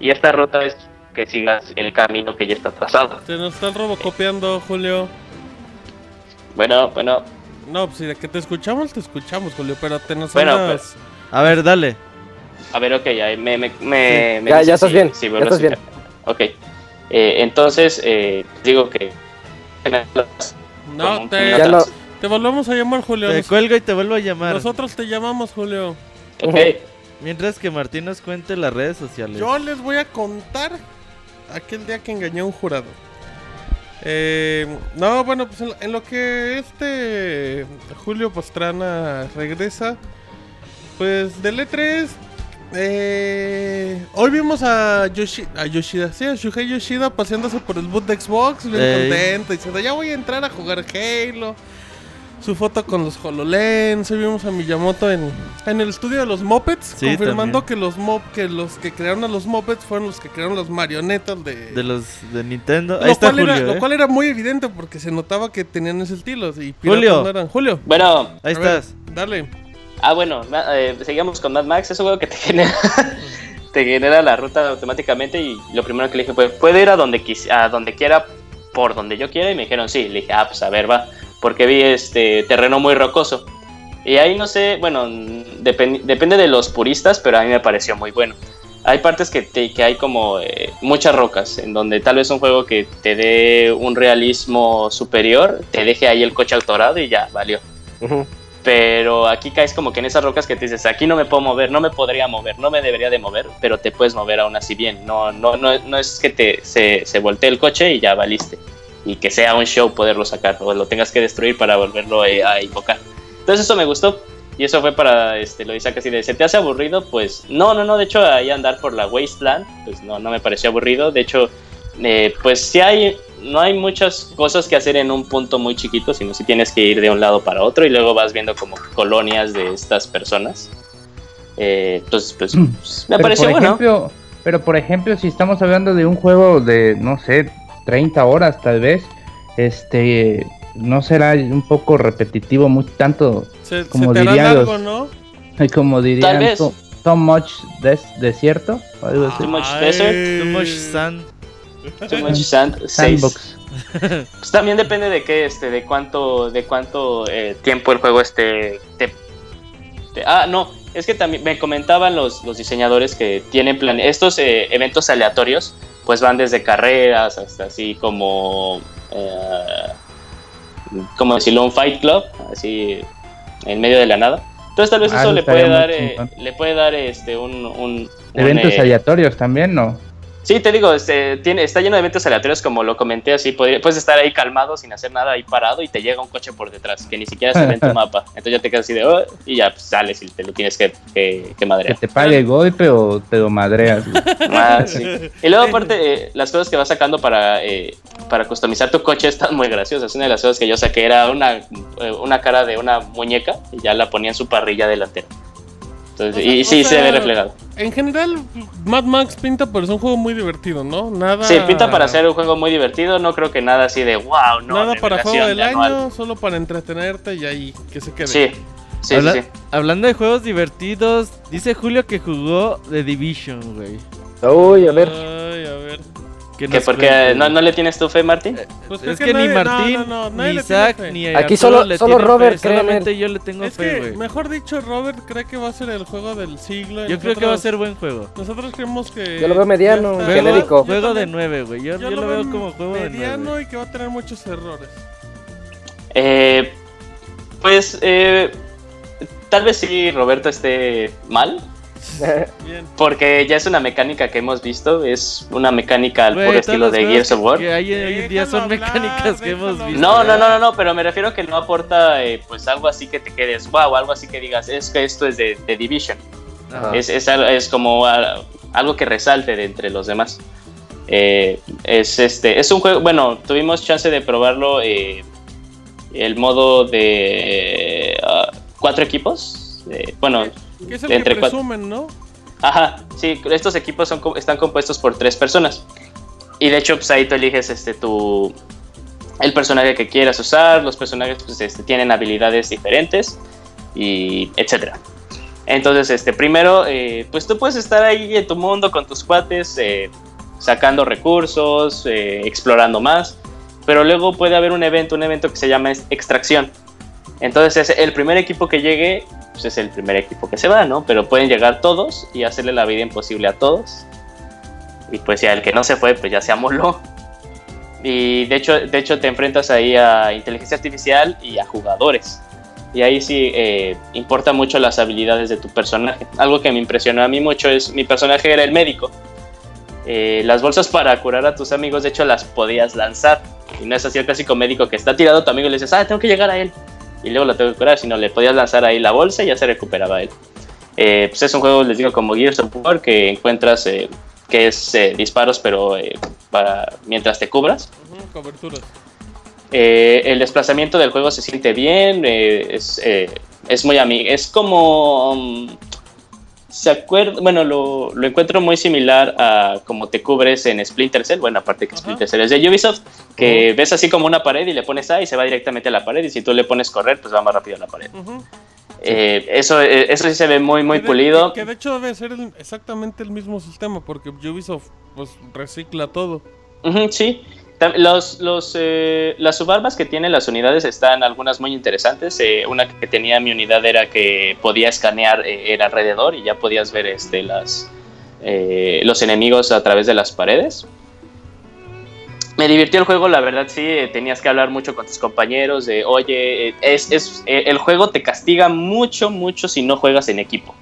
Y esta ruta es que sigas el camino que ya está trazado. Se nos está el Robocopiando, Julio. Bueno, bueno, No, pues si de que te escuchamos, te escuchamos, Julio, pero te nos Bueno, andas- A ver, dale. a ver, ok, ya me, me, me, me Ya- estás si- bien, si ya estás bien. Ok. Eh, entonces, eh, digo que. No, te, Ya no. te volvemos a llamar, Julio. Te Nos- cuelgo y te vuelvo a llamar. nosotros te llamamos, Julio. Ok. Mientras que Martín nos cuente las redes sociales. Yo les voy a contar aquel día que engañé a un jurado. Eh, no, bueno, pues en lo, en lo que este Julio Pastrana regresa, pues del E3, eh, hoy vimos a, Yoshi- a Yoshida, sí, a Shuhei Yoshida paseándose por el boot de Xbox, bien Ey. contento, diciendo ya voy a entrar a jugar Halo. Su foto con los HoloLens, hoy vimos a Miyamoto en, en el estudio de los Muppets, Sí, confirmando también. que los mop, que los que crearon a los Muppets fueron los que crearon las marionetas de, De los de Nintendo. Ahí lo, está cual era, Julio, lo ¿eh? cual era muy evidente porque se notaba que tenían ese estilo y Julio. no eran. Julio, Bueno, Ahí a ver, estás. dale. ah, bueno, eh, seguimos con Mad Max. Es un juego que te genera. te genera la ruta automáticamente. Y lo primero que le dije fue: ¿Puedo ir a donde, a donde quiera, por donde yo quiera? Y me dijeron: Sí. Le dije: Ah, pues a ver, va. Porque vi este terreno muy rocoso. Y ahí no sé, bueno, depen- depende de los puristas, pero a mí me pareció muy bueno. Hay partes que, te- que hay como eh, muchas rocas, en donde tal vez un juego que te dé un realismo superior, te deje ahí el coche autorado y ya, valió. Ujú. Pero aquí caes como que en esas rocas que te dices, aquí no me puedo mover, no me podría mover, no me debería de mover, pero te puedes mover aún así bien. No, no, no, no es que te, se, se voltee el coche y ya valiste. Y que sea un show poderlo sacar, o lo tengas que destruir para volverlo eh, a invocar. Entonces eso me gustó. Y eso fue para, este, lo dice así de, ¿se te hace aburrido? Pues no, no, no, de hecho ahí andar por la Wasteland, pues no, no me pareció aburrido. De hecho, eh, pues sí hay, no hay muchas cosas que hacer en un punto muy chiquito, sino si tienes que ir de un lado para otro y luego vas viendo como colonias de estas personas. Eh, entonces, pues, pues, me Pero pareció bueno. pero por ejemplo, si estamos hablando de un juego de, no sé, 30 horas tal vez, este, no será un poco repetitivo, muy tanto, Se, Como se dirían largo, los- ¿no? como dirían, co- So Much Des- Desierto. o algo así. Too Much Desert. Too much sand. Too Much Sand. Sandbox. Pues también depende de qué, este, de cuánto, de cuánto eh, tiempo el juego este te, te- Ah, no, es que también me comentaban los, los diseñadores que tienen plan estos eh, eventos aleatorios, pues van desde carreras hasta así como, eh, como decirlo, un Fight Club, así en medio de la nada. Entonces tal vez Ah, eso le puede dar, eh, le puede dar este un, un- un, Eventos eh, aleatorios también, ¿no? Sí, te digo, este, tiene, está lleno de eventos aleatorios, como lo comenté así. podría- puedes estar ahí calmado, sin hacer nada, ahí parado, y te llega un coche por detrás, que ni siquiera se ve en tu mapa. Entonces ya te quedas así de, "Oh", y ya pues, sales y te lo tienes que, que, que Que madrear. te pague el golpe o te lo madreas. Ah, sí. Y luego, aparte, eh, las cosas que vas sacando para, eh, para customizar tu coche están muy graciosas. Una de las cosas que yo saqué era una, eh, una cara de una muñeca y ya la ponía en su parrilla delantera. Entonces, O sea- y sí, se ve reflejado. En general, Mad Max pinta pero es un juego muy divertido, ¿no? Nada. Sí, pinta para ser un juego muy divertido. No creo que nada así de wow, no. Nada para juego del de anual". año, solo para entretenerte y ahí que se quede. Sí, sí, Habla- sí, sí. Hablando de juegos divertidos, dice Julio que jugó The Division, güey. Uy, a ver. Ay, a ver. Que ¿Que nos porque no, no le tienes tu fe, Martín? Pues Es es que, que ni nadie- Martín, no, no, ni fe. ni Aquí Arturo solo- le solo Robert fe, cree solamente yo le tengo Es fe, que, mejor dicho, Robert cree que va a ser el juego del siglo. Yo creo que va a ser buen juego. Nosotros creemos que. Yo lo veo mediano, está- genérico. Juego de también- 9, güey. Yo, yo lo veo como juego de mediano 9. y que va a tener muchos errores. Eh, pues eh, tal vez sí Roberto esté mal, Bien. porque ya es una mecánica que hemos visto, es una mecánica al puro estilo de Gears of War. Que hay hoy en día son hablar, mecánicas que hemos visto. No, no, no, no, no, pero me refiero que no aporta eh, pues algo así que te quedes, wow, algo así que digas, es que esto es de, de Division. Es, es, es como algo que resalte de entre los demás. Eh, es este es un juego bueno tuvimos chance de probarlo eh, el modo de ah, cuatro equipos eh, bueno Que es el Entre que presumen, ¿no? ajá sí estos equipos son, están compuestos por tres personas. Y de hecho pues ahí tú eliges este tu el personaje que quieras usar los personajes pues este, tienen habilidades diferentes y etcétera. Entonces este primero eh, pues tú puedes estar ahí en tu mundo con tus cuates eh, sacando recursos eh, explorando más pero luego puede haber un evento un evento que se llama extracción. Entonces es el primer equipo que llegue pues es el primer equipo que se va no pero pueden llegar todos y hacerle la vida imposible a todos y pues ya el que no se fue pues ya se amoló y de hecho, de hecho te enfrentas ahí a inteligencia artificial y a jugadores. Y ahí sí eh, importa mucho las habilidades de tu personaje. Algo que me impresionó a mí mucho es, mi personaje era el médico. Eh, las bolsas para curar a tus amigos, de hecho, las podías lanzar. Y no es así el clásico médico que está tirado, tu amigo y le dices, ah, tengo que llegar a él. Y luego lo tengo que curar, sino le podías lanzar ahí la bolsa y ya se recuperaba él. Eh, pues es un juego, les digo, como Gears of War, que encuentras eh, que es eh, disparos, pero para mientras te cubras. Coberturas. El desplazamiento del juego se siente bien, es, es muy amig es como... um, ¿Se acuerda? Bueno, lo, lo encuentro muy similar a como te cubres en Splinter Cell. Bueno, aparte que. Splinter Cell es de Ubisoft, que ves así como una pared y le pones A y se va directamente a la pared. Y si tú le pones correr, pues va más rápido a la pared. Eh, eso, eh, eso sí se ve muy, muy Que de- pulido. Que, que de hecho debe ser el- exactamente el mismo sistema, porque Ubisoft pues recicla todo. Sí. Los, los, eh, las subarmas que tienen las unidades están algunas muy interesantes. Eh, una que tenía mi unidad era que podía escanear eh, el alrededor y ya podías ver este, las, eh, los enemigos a través de las paredes. Me divirtió el juego, la verdad sí, eh, tenías que hablar mucho con tus compañeros de, oye, es, es, el juego te castiga mucho, mucho si no juegas en equipo.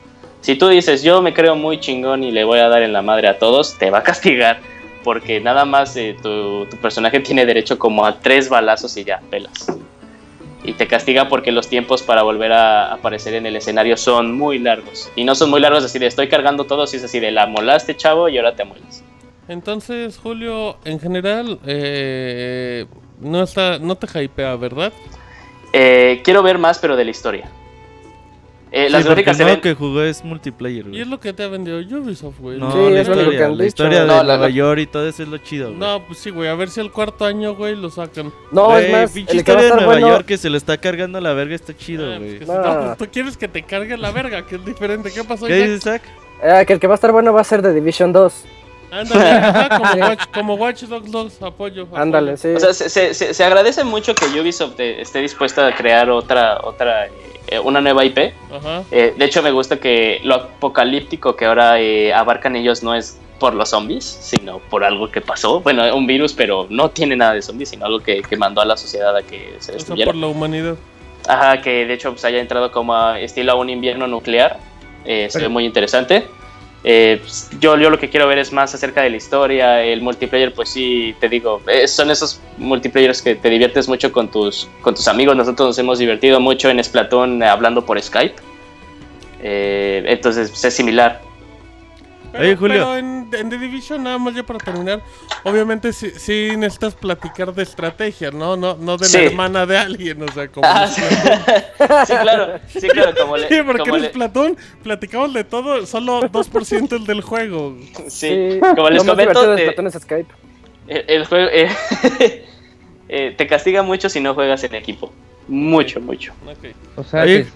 Si tú dices, yo me creo muy chingón y le voy a dar en la madre a todos, te va a castigar porque nada más eh, tu, tu personaje tiene derecho como a tres balazos y ya, pelas. Y te castiga porque los tiempos para volver a aparecer en el escenario son muy largos. Y no son muy largos así de estoy cargando todo, si es así de la molaste chavo y ahora te amuelas. Entonces, Julio, en general, eh, no está, no te hypea, ¿verdad? Eh, quiero ver más, pero de la historia. Eh, Sí, las gráficas se ven. que jugó es multiplayer, Y güey. es lo que te ha vendido Ubisoft, güey. No, Sí, la es lo único que historia, han la dicho. historia de No, la- Nueva la- York y todo eso es lo chido, güey. No, pues sí, güey. A ver si el cuarto año, güey, lo sacan. No, Güey, es más, pinche el que va historia a de estar Nueva bueno. York que se lo está cargando la verga está chido, Ah, pues güey. que No. si no, pues tú quieres que te cargue la verga, que es diferente. ¿Qué pasó, ¿Qué dices, Zach? eh, que el que va a estar bueno va a ser The Division 2. Ándale, como, Watch, como Watch Dogs 2, apoyo. Ándale, sí. O sea, se, se- se- se agradece mucho que Ubisoft eh, esté dispuesta a crear otra, otra, eh, una nueva IP. Ajá. Eh, de hecho, me gusta que lo apocalíptico que ahora eh, abarcan ellos no es por los zombies, sino por algo que pasó. Bueno, un virus, pero no tiene nada de zombies, sino algo que, que mandó a la sociedad a que se O sea, destruyera. por la humanidad. Ajá, que de hecho pues, haya entrado como a estilo a un invierno nuclear. Eh, se ve muy interesante. Eh, pues, yo, yo lo que quiero ver es más acerca de la historia. El multiplayer, pues sí, te digo, eh, son esos multiplayers que te diviertes mucho con tus, con tus amigos. Nosotros nos hemos divertido mucho en Splatoon eh, hablando por Skype. Eh, entonces pues, es similar. Pero, Oye, Julio. pero en, en The Division, nada más ya para terminar, obviamente sí, sí necesitas platicar de estrategia, ¿no? No, no de Sí. la hermana de alguien, o sea, como... Ah, sí. Sí, claro, sí, claro, como le, Sí, porque en le- Splatoon platicamos de todo, solo 2% el del juego. sí, como les más comento, te- Splatoon es Skype. el, el juego eh, eh, te castiga mucho si no juegas en equipo. Mucho, mucho. O sea, que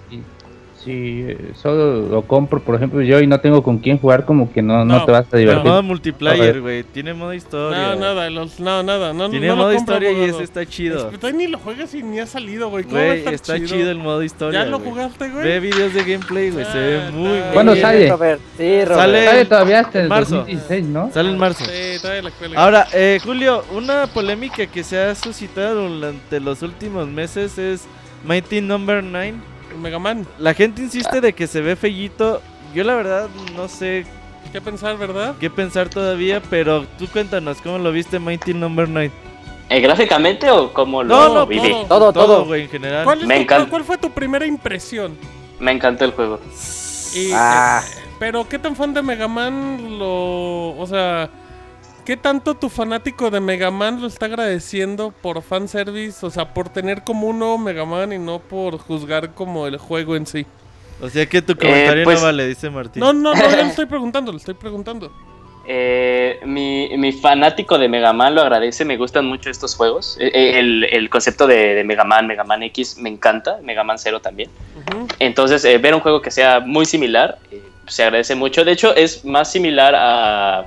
si, solo lo compro, por ejemplo, yo y no tengo con quién jugar, como que no, no, No, te vas a El divertir. modo A multiplayer, güey. Tiene modo historia. No, nada, los, no, nada. No, Tiene no lo modo historia y ese está chido. Es- todavía ni lo juegas y ni ha salido, güey. ¿Cómo va a Güey, estar está chido? el modo historia. ¿Ya lo jugaste, güey? Ve videos de gameplay, güey. Se ve Ah, muy no. bien. ¿Cuándo sale? Robert, Sí, Robert. Sale- Sale todavía hasta el Marzo. 2016, ¿no? Sale en marzo. Sí, todavía la cuelga. Ahora, eh, Julio, una polémica que se ha suscitado durante los últimos meses es Mighty Number 9. Mega Man, La gente insiste de que se ve fellito. Yo la verdad no sé ¿qué pensar, verdad? qué pensar todavía, pero tú cuéntanos cómo lo viste Mighty Number 9. ¿Eh, ¿Gráficamente o cómo lo No, no, viví? todo. Todo, todo. güey, en general. ¿Cuál, Me tu- encanta. ¿Cuál fue tu primera impresión? Me encantó el juego. Y, Ah. eh, pero ¿qué tan fan de Mega Man lo... O sea, ¿qué tanto tu fanático de Mega Man lo está agradeciendo por fanservice? O sea, por tener como un nuevo Mega Man y no por juzgar como el juego en sí. O sea que tu comentario pues- no vale, dice Martín. No, no, no, yo le estoy preguntando, le estoy preguntando. Eh, mi, mi fanático de Mega Man lo agradece, me gustan mucho estos juegos. Eh, eh, el, el concepto de, de Mega Man, Mega Man X me encanta, Mega Man 0 también. Entonces, eh, ver un juego que sea muy similar eh, se agradece mucho. De hecho, es más similar a.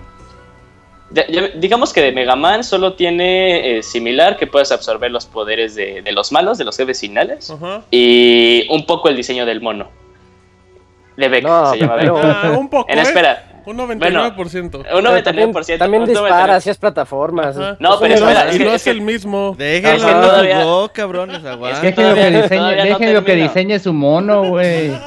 de- ya- digamos que de Mega Man solo tiene eh, similar que puedes absorber los poderes de, de los malos, de los jefes finales, y un poco el diseño del mono. De Beck, No, se llama Beck. Ah, un poco, En ¿eh? espera, Un 99%. un Pero 99%. También, también un dispara, 99%. si es plataformas. Ajá. No, pero espera, y es que- no es es que- el mismo. Déjenlo, Es que todavía- cabrones, aguanta. Déjenlo que diseñe, no que su mono, güey.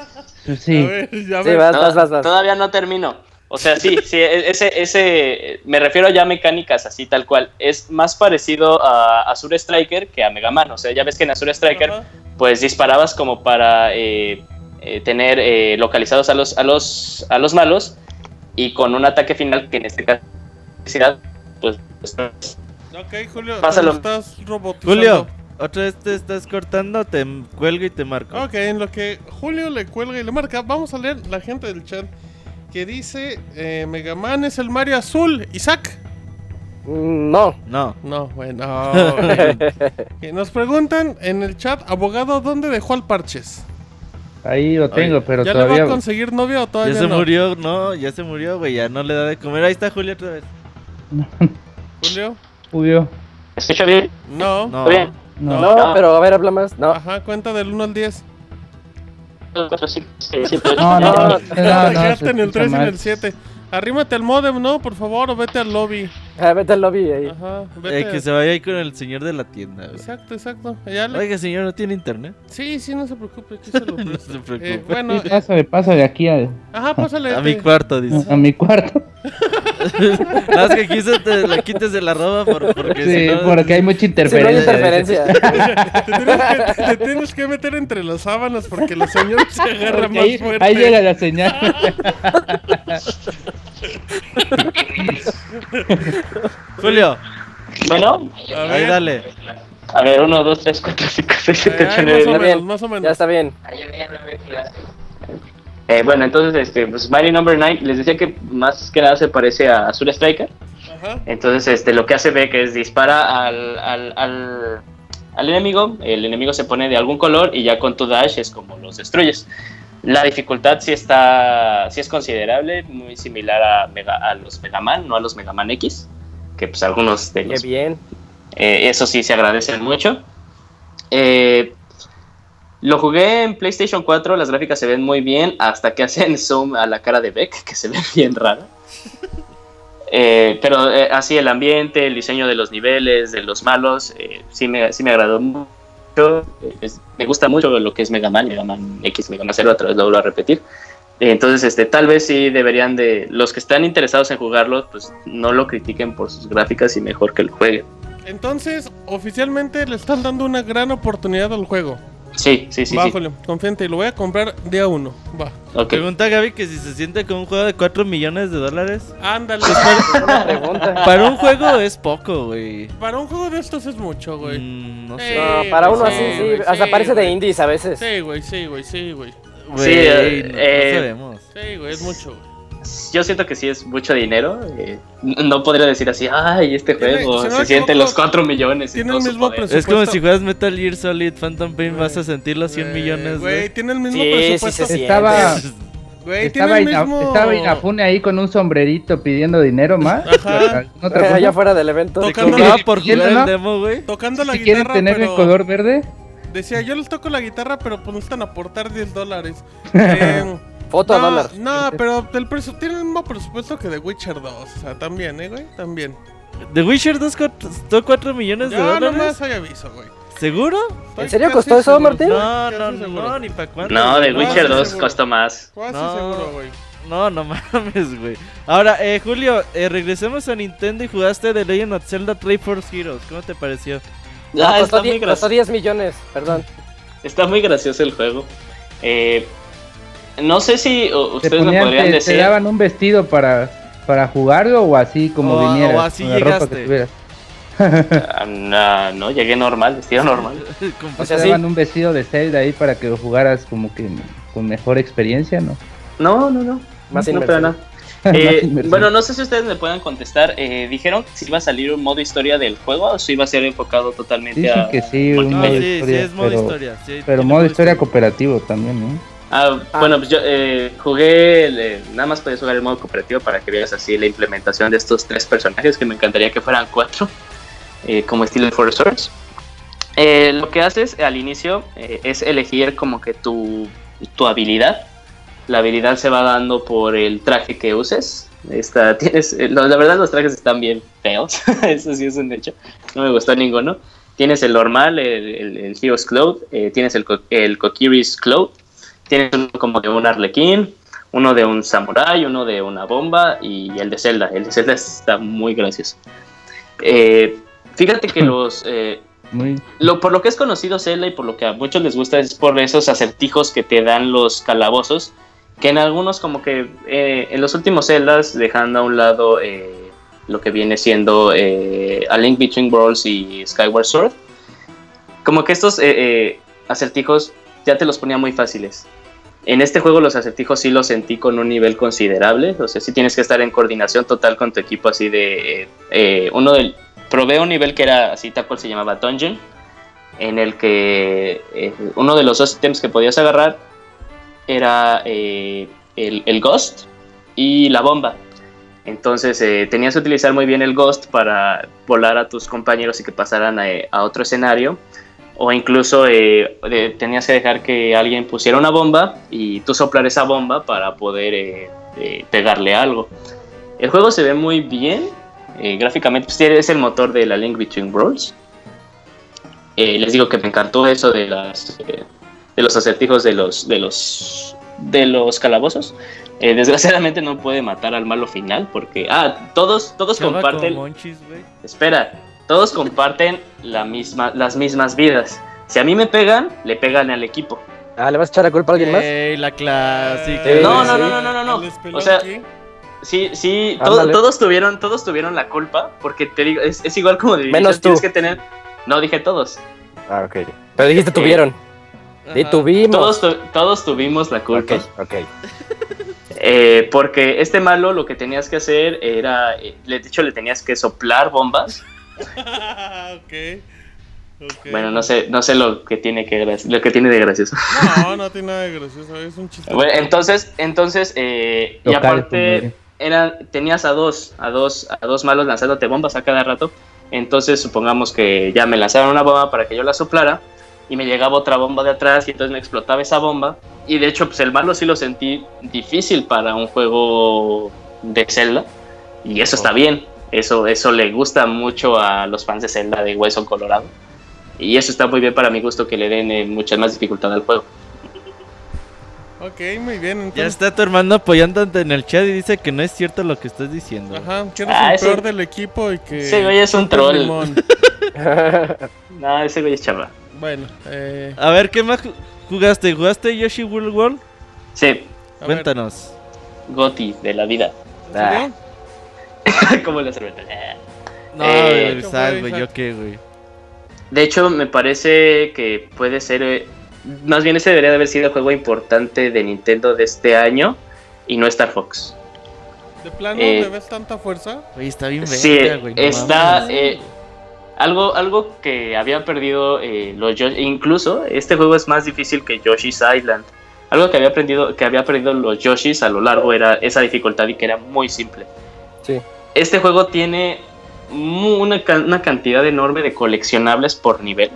A Sí. ver, ya Sí, ves. vas, No, vas, vas, vas. Todavía no termino. O sea, sí, sí, e- ese, ese, me refiero ya a mecánicas así tal cual. Es más parecido a Azure Striker que a Mega Man. O sea, ya ves que en Azure Striker, pues disparabas como para eh, eh, tener eh, localizados a los, a los, a los malos y con un ataque final que en este caso, pues, Ok, Julio, Pásalo. te estás robotizando. Julio, otra vez te estás cortando, te cuelgo y te marco. Ok, en lo que Julio le cuelga y le marca, vamos a leer la gente del chat que dice eh, Mega Man es el Mario azul. Isaac. No. No. No, bueno. Que nos preguntan en el chat, abogado, ¿dónde dejó al Parches? Ahí lo tengo, pero ¿Ya le va todavía. a conseguir novia o Ya todavía se no? murió, no, ya se murió, güey, ya no le da de comer. Ahí está Julio otra vez. Julio. Julio. ¿Escucha bien? No. No. ¿Está bien? No. No, No. pero a ver, habla más. No. Ajá, cuenta del 1 al 10. Cuatro, cinco, seis, siete, ocho, No, no, no, en el escucha 3 y en el 7. Arrímate al modem, ¿no? Por favor, o vete al lobby. Ah, vete al lobby ahí. Ajá, vete. Eh, que se vaya ahí con el señor de la tienda, güey. Exacto, exacto. Ya le- Oiga, señor, ¿no tiene internet? Sí, sí, no se preocupe. aquí se lo No se preocupe. Eh, bueno, Sí, eh, pásale, pásale aquí al- ajá, pásale. A este. mi cuarto, dice. a mi cuarto. Nada más que aquí se te la quites de la ropa por- porque Sí, si no... porque hay mucha Si no hay interferencia. Te tienes, que, te tienes que meter entre las sábanas porque la señora se agarra Porque más ahí, fuerte. ahí llega la señal. Julio, Bueno, A ahí ver, dale. a ver, uno, dos, tres, cuatro, cinco, seis, siete, ahí, ocho, ahí nueve, más o menos, más o Ya está bien. Eh, bueno, entonces, este, pues Mighty Number 9, les decía que más que nada se parece a Azul Striker. Ajá. Entonces, este, lo que hace Beck es dispara al, al, al, al enemigo, el enemigo se pone de algún color y ya con tu dash es como los destruyes. La dificultad sí está, sí es considerable, muy similar a, Mega, a los Mega Man, no a los Mega Man X, que pues algunos de Qué los bien. eh, eso sí se agradecen mucho. Eh, lo jugué en PlayStation 4, las gráficas se ven muy bien hasta que hacen zoom a la cara de Beck, que se ve bien rara. Eh, pero eh, así el ambiente, el diseño de los niveles, de los malos, eh, sí, me, sí me agradó mucho. Es- me gusta mucho lo que es Mega Man, Mega Man X, Mega Man 0, otra vez lo vuelvo a repetir. Eh, Entonces, este, tal vez sí deberían de, los que están interesados en jugarlo, pues no lo critiquen por sus gráficas y mejor que lo jueguen. Entonces, oficialmente le están dando una gran oportunidad al juego. Sí, sí, sí. Va, sí. Ti, lo voy a comprar día uno. Va. Ok. Pregunta Gaby que si se siente con un juego de 4 millones de dólares. Ándale. Pregunta. Para un juego es poco, güey. Para un juego de estos es mucho, güey. Mm, no Eh, sé. No, para uno sí, así, sí. güey, Hasta sí, parece de indies a veces. Sí, güey, sí, güey, sí, güey. Güey, Sí, eh, no, no sabemos. Sí, güey, es mucho, güey. Yo siento que sí es mucho dinero. eh, no podría decir así, ay, este juego se me siente los 4 millones. tiene el mismo presupuesto. Es como si juegas Metal Gear Solid Phantom Pain, Güey. vas a sentir los 100 millones, Güey, tiene el mismo Sí, sí presupuesto. se siente. Estaba, Güey, estaba, tiene el mismo... estaba Inafune ahí con un sombrerito pidiendo dinero más. Ajá. ¿Alguna otra? Allá fuera del evento. Tocando la- por ¿Quién jugar no? el demo, güey. Tocando la Si quieren guitarra, tener pero... el color verde, Decía, yo les toco la guitarra, pero pues necesitan aportar 10 dólares. Eh, Foto a no, dólar. no, pero el tiene el mismo presupuesto que The Witcher 2. O sea, también, ¿eh, güey? También. The Witcher 2 costó 4 millones de Ya dólares. nomás hay aviso, güey. ¿Seguro? ¿En serio costó eso, seguro. Martín? No, no, seguro. no, ni para cuánto. No, de güey. Witcher sí, 2 seguro. costó más. Casi No. seguro, güey. No, no mames, güey. Ahora, eh, Julio, eh, regresemos a Nintendo y jugaste The Legend of Zelda Triforce Heroes. ¿Cómo te pareció? No, Ah, costó, está, muy die- costó gracioso, 10 millones, perdón. está muy gracioso el juego. Eh, no sé si te, ustedes me ponían, podrían te, te decir. daban un vestido para, para jugarlo o así como O- viniera. o así con la ropa llegaste. que tuvieras. Ah, no, no, llegué normal, vestido normal. Con- O Te daban un vestido de Zelda ahí para que lo jugaras como que con mejor experiencia, ¿no? No, no, no. Más no, pero no. Más Eh, bueno, no sé si ustedes me puedan contestar. Eh, ¿Dijeron si iba a salir un modo historia del juego o si iba a ser enfocado totalmente Dicen a que sí, un No, modo multiplayer? sí, sí, historia, es modo pero, modo historia cooperativo también, ¿no? Ah, Ah. bueno, pues yo eh, jugué, eh, nada más podías jugar el modo cooperativo para que veas así la implementación de estos tres personajes, que me encantaría que fueran cuatro, eh, como estilo de Force Swords. Eh, lo que haces al inicio eh, es elegir como que tu, tu habilidad. La habilidad se va dando por el traje que uses. Esta, tienes, eh, lo- la verdad los trajes están bien feos, eso sí es un hecho. No me gustó ninguno. Tienes el normal, el, el, el Hero's Cloud, tienes el, el Kokiri's Cloud, tienes uno como de un arlequín, uno de un samurai, uno de una bomba y el de Zelda. El de Zelda está muy gracioso. Eh, fíjate que los... eh, Muy, lo, por lo que es conocido Zelda y por lo que a muchos les gusta es por esos acertijos que te dan los calabozos, que en algunos como que eh, en los últimos Zeldas, dejando a un lado eh, lo que viene siendo eh, A Link Between Worlds y Skyward Sword, como que estos eh, eh, acertijos ya te los ponía muy fáciles. En este juego los acertijos sí los sentí con un nivel considerable, o sea, sí tienes que estar en coordinación total con tu equipo así de... eh, eh, uno del... Probé un nivel que era así tal cual se llamaba Dungeon, en el que eh, uno de los dos ítems que podías agarrar era el, el Ghost y la bomba. Entonces tenías que utilizar muy bien el Ghost para volar a tus compañeros y que pasaran a otro escenario. O incluso eh, eh, tenías que dejar que alguien pusiera una bomba y tú soplar esa bomba para poder eh, eh, pegarle algo. El juego se ve muy bien. gráficamente pues, es el motor de la Link Between Worlds. Les digo que me encantó eso de las de los acertijos de los de los de los calabozos. Desgraciadamente no puede matar al malo final porque ah todos todos comparten monchis, espera todos comparten la misma las mismas vidas. Si a mí me pegan le pegan al equipo. Ah, ¿le vas a echar la culpa a alguien más? Ey, la clásica. Eh, No, no, no, no, no, no, no. O sea. Sí, sí, todos tuvieron, todos tuvieron la culpa, porque te digo, es, es igual como de Menos tú. tienes que tener. No dije todos. Ah, ok. Pero dijiste tuvieron. Y Ajá. tuvimos. Todos, tu- todos tuvimos la culpa. Ok, ok. Eh, porque este malo lo que tenías que hacer era, eh, le- de hecho le tenías que soplar bombas. ok. ok. Bueno, no sé, no sé lo que tiene que lo que tiene de gracioso. No, no tiene nada de gracioso, es un chiste. Bueno, entonces, entonces, eh, y aparte tenías a dos, a dos, a dos malos lanzándote bombas a cada rato. Entonces, supongamos que ya me lanzaron una bomba para que yo la soplara y me llegaba otra bomba de atrás y entonces me explotaba esa bomba. Y de hecho, pues el malo sí lo sentí difícil para un juego de Zelda y eso está bien. Eso, eso le gusta mucho a los fans de Zelda de Hueso Colorado. Y eso está muy bien para mi gusto que le den eh, mucha más dificultad al juego. Ok, muy bien. Ya está tu hermano apoyándote en el chat y dice que no es cierto lo que estás diciendo. Ajá, que eres Ah, el ese- peor del equipo y que. Ese güey es un troll. No, ese güey es chava. Bueno, eh. A ver, ¿qué más ju- jugaste? ¿Jugaste Yoshi World World? Sí, a ver, Cuéntanos. Goti de la vida. ¿en serio? Como la cerveza. No, Eh, güey, ¿qué sabes, fue, güey, yo qué, güey. De hecho, me parece que puede ser. eh, más bien, ese debería de haber sido el juego importante de Nintendo de este año y no Star Fox. ¿De plano Eh, le ves tanta fuerza? Güey, está bien Sí, güey. no está. eh, algo, algo que había perdido eh, los Yoshi. Incluso este juego es más difícil que Yoshi's Island. Algo que había aprendido, que había perdido los Yoshis a lo largo era esa dificultad y que era muy simple. Sí. Este juego tiene una, ca- una cantidad enorme de coleccionables por nivel.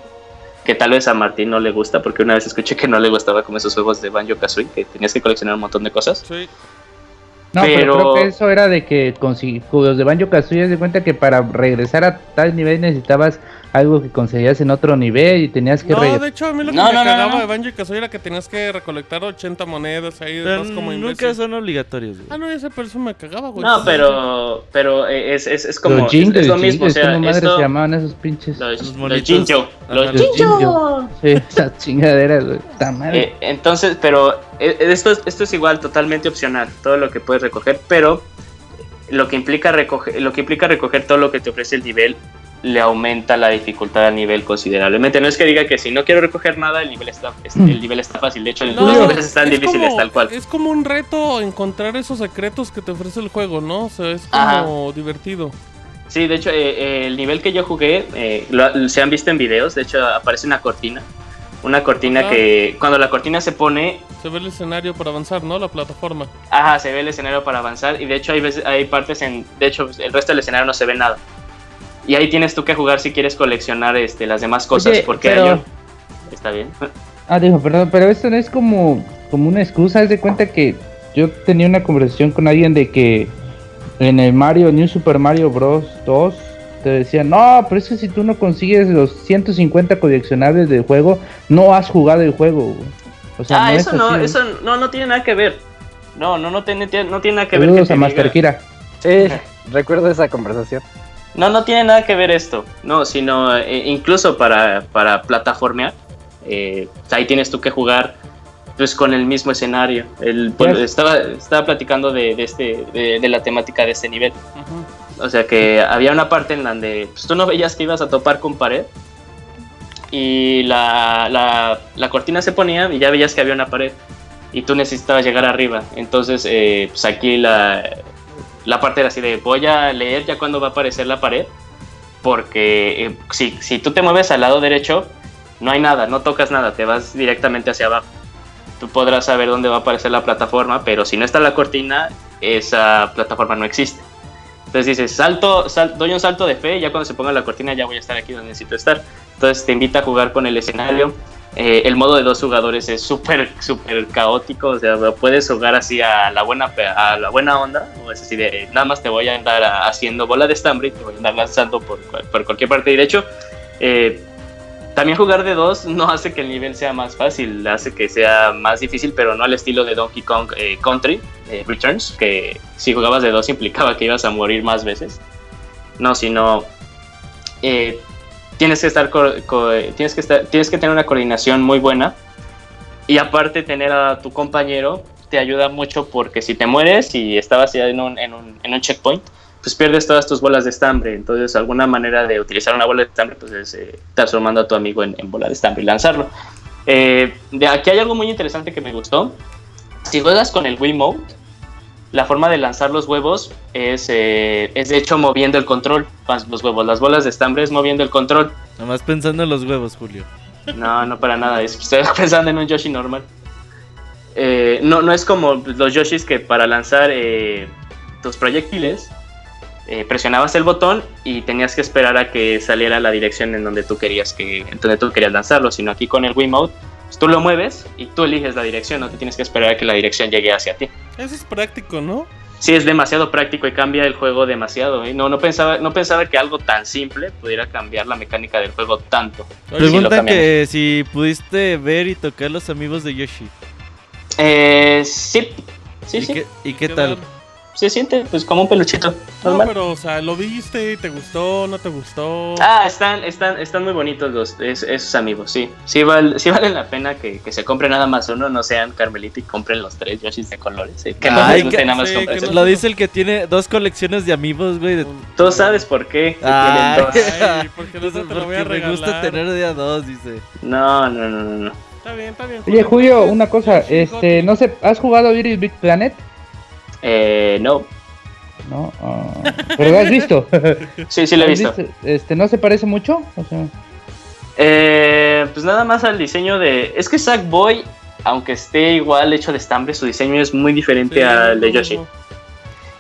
Que tal vez a Martín no le gusta, porque una vez escuché que no le gustaba como esos juegos de Banjo Kazooie, que tenías que coleccionar un montón de cosas. Sí. No, pero... Pero- creo que eso era de que consigui- los de Banjo Kazooie de cuenta que para regresar a tal nivel necesitabas algo que conseguías en otro nivel y tenías que No, de hecho, a mí lo que No, me no, cagaba no. de Banjo y Kazooie era que tenías que recolectar 80 monedas ahí Pero detrás como nunca imbécil. son obligatorios, güey. Ah, no, ese eso me cagaba, güey. No, pero, pero eh, es, es, es como. los es, jingles, es lo mismo, o sea, ¿cómo madre esto- se llamaban esos pinches? Los, Los los monitos. Jinjo, Ajá, los los Jinjo. Sí, esas chingaderas, güey. Eh, entonces, pero eh, esto, es- esto es igual, totalmente opcional, todo lo que puedes recoger, pero lo que implica recoger, lo que implica recoger todo lo que te ofrece el nivel le aumenta la dificultad al nivel considerablemente. No es que diga que si no quiero recoger nada, el nivel está, es- el nivel está fácil. De hecho, No, los niveles están es difíciles como- tal cual. Es como un reto encontrar esos secretos que te ofrece el juego, ¿no? O sea, es Ajá. como divertido. Sí, de hecho, eh, eh, el nivel que yo jugué, eh, lo- se han visto en videos, de hecho aparece una cortina. Una cortina Ajá. que cuando la cortina se pone, Se ve el escenario para avanzar, ¿no? La plataforma. Ajá, se ve el escenario para avanzar y de hecho hay veces, hay partes en, de hecho el resto del escenario no se ve nada. Y ahí tienes tú que jugar si quieres coleccionar este las demás cosas Oye, porque pero- hay un- está bien. Ah, dijo, perdón, pero esto no es como, como una excusa. Haz de cuenta que yo tenía una conversación con alguien de que en el Mario, New Super Mario Bros. 2, te decían, no, pero es que si tú no consigues los 150 coleccionables del juego, no has jugado el juego. güey". O sea, ah, no eso es no, así, eso no no tiene nada que ver. No, no no tiene tiene- no tiene nada que ver que a Master diga- Kira. Sí, recuerdo esa conversación. No, no tiene nada que ver esto. No, sino eh, incluso para, para plataformear, eh, ahí tienes tú que jugar pues con el mismo escenario. El, bueno, Yes. estaba, estaba platicando de, de este, de, de la temática de este nivel. Ujú. O sea que había una parte en donde pues, tú no veías que ibas a topar con pared y la, la, la cortina se ponía y ya veías que había una pared y tú necesitabas llegar arriba. Entonces, eh, pues aquí la, la parte era así de voy a leer ya cuando va a aparecer la pared porque eh, si, si tú te mueves al lado derecho no hay nada, no tocas nada, te vas directamente hacia abajo. Tú podrás saber dónde va a aparecer la plataforma, pero si no está la cortina, esa plataforma no existe. Entonces dices, salto, sal- doy un salto de fe ya cuando se ponga la cortina ya voy a estar aquí donde necesito estar. Entonces te invita a jugar con el escenario. Eh, el modo de dos jugadores es súper, súper caótico. O sea, puedes jugar así a la buena, a la buena onda. O es así de, nada más te voy a andar haciendo bola de estambre y te voy a andar lanzando por, por cualquier parte. Y de hecho, eh, también jugar de dos no hace que el nivel sea más fácil, hace que sea más difícil, pero no al estilo de Donkey Kong eh, Country eh, Returns, que si jugabas de dos implicaba que ibas a morir más veces. No, sino eh, tienes que estar, tienes que tienes que tener una coordinación muy buena y aparte tener a tu compañero te ayuda mucho porque si te mueres y estabas ya en un, en un, en un checkpoint, pues pierdes todas tus bolas de estambre. Entonces, alguna manera de utilizar una bola de estambre, pues es eh, transformando a tu amigo en, en bola de estambre y lanzarlo. Eh, de aquí hay algo muy interesante que me gustó. Si juegas con el Wiimote, la forma de lanzar los huevos es, eh, es de hecho moviendo el control. Los huevos, las bolas de estambre es moviendo el control. Nada más pensando en los huevos, Julio. No, no para nada. es- Estoy pensando en un Yoshi normal. Eh, no, no es como los Yoshis que para lanzar eh, tus proyectiles presionabas el botón y tenías que esperar a que saliera la dirección en donde tú querías que, en donde tú querías lanzarlo. Sino aquí con el Wiimote, tú lo mueves y tú eliges la dirección. No te tienes que esperar a que la dirección llegue hacia ti. Eso es práctico, ¿no? Sí, es demasiado práctico y cambia el juego demasiado. ¿eh? No, no, pensaba, no pensaba que algo tan simple pudiera cambiar la mecánica del juego tanto. Preguntan cambian. que si pudiste ver y tocar los amigos de Yoshi. Eh, sí, sí, ¿Y, sí. Qué, ¿Y qué ¿qué tal? Se siente pues como un peluchito. No, Normal. pero, o sea, ¿lo viste? ¿Te gustó? ¿No te gustó? Ah, están, están, están muy bonitos los, es- esos amigos, sí. Sí, val- sí valen la pena que, que se compren nada más uno, no sean Carmelita y compren los tres Yoshis de colores. sí. Que no Ay, guste que- nada más sí, que no- Lo dice el que tiene dos colecciones de amigos, güey. de- Tú sabes por qué. Ay. tienen dos. Ay, porque no te lo voy a Porque me regalar. gusta tener de a dos, dice. No, no, no, no, no. Está bien, está bien. Oye, Julio, una cosa, este, no sé, ¿has jugado Little Big Planet? Eh, no. No, ah, pero lo has visto. Sí, sí lo he ¿Has visto. Este, ¿no se parece mucho? O sea, Eh, pues nada más al diseño de... Es que Sackboy, aunque esté igual hecho de estambre, su diseño es muy diferente sí, al de Yoshi.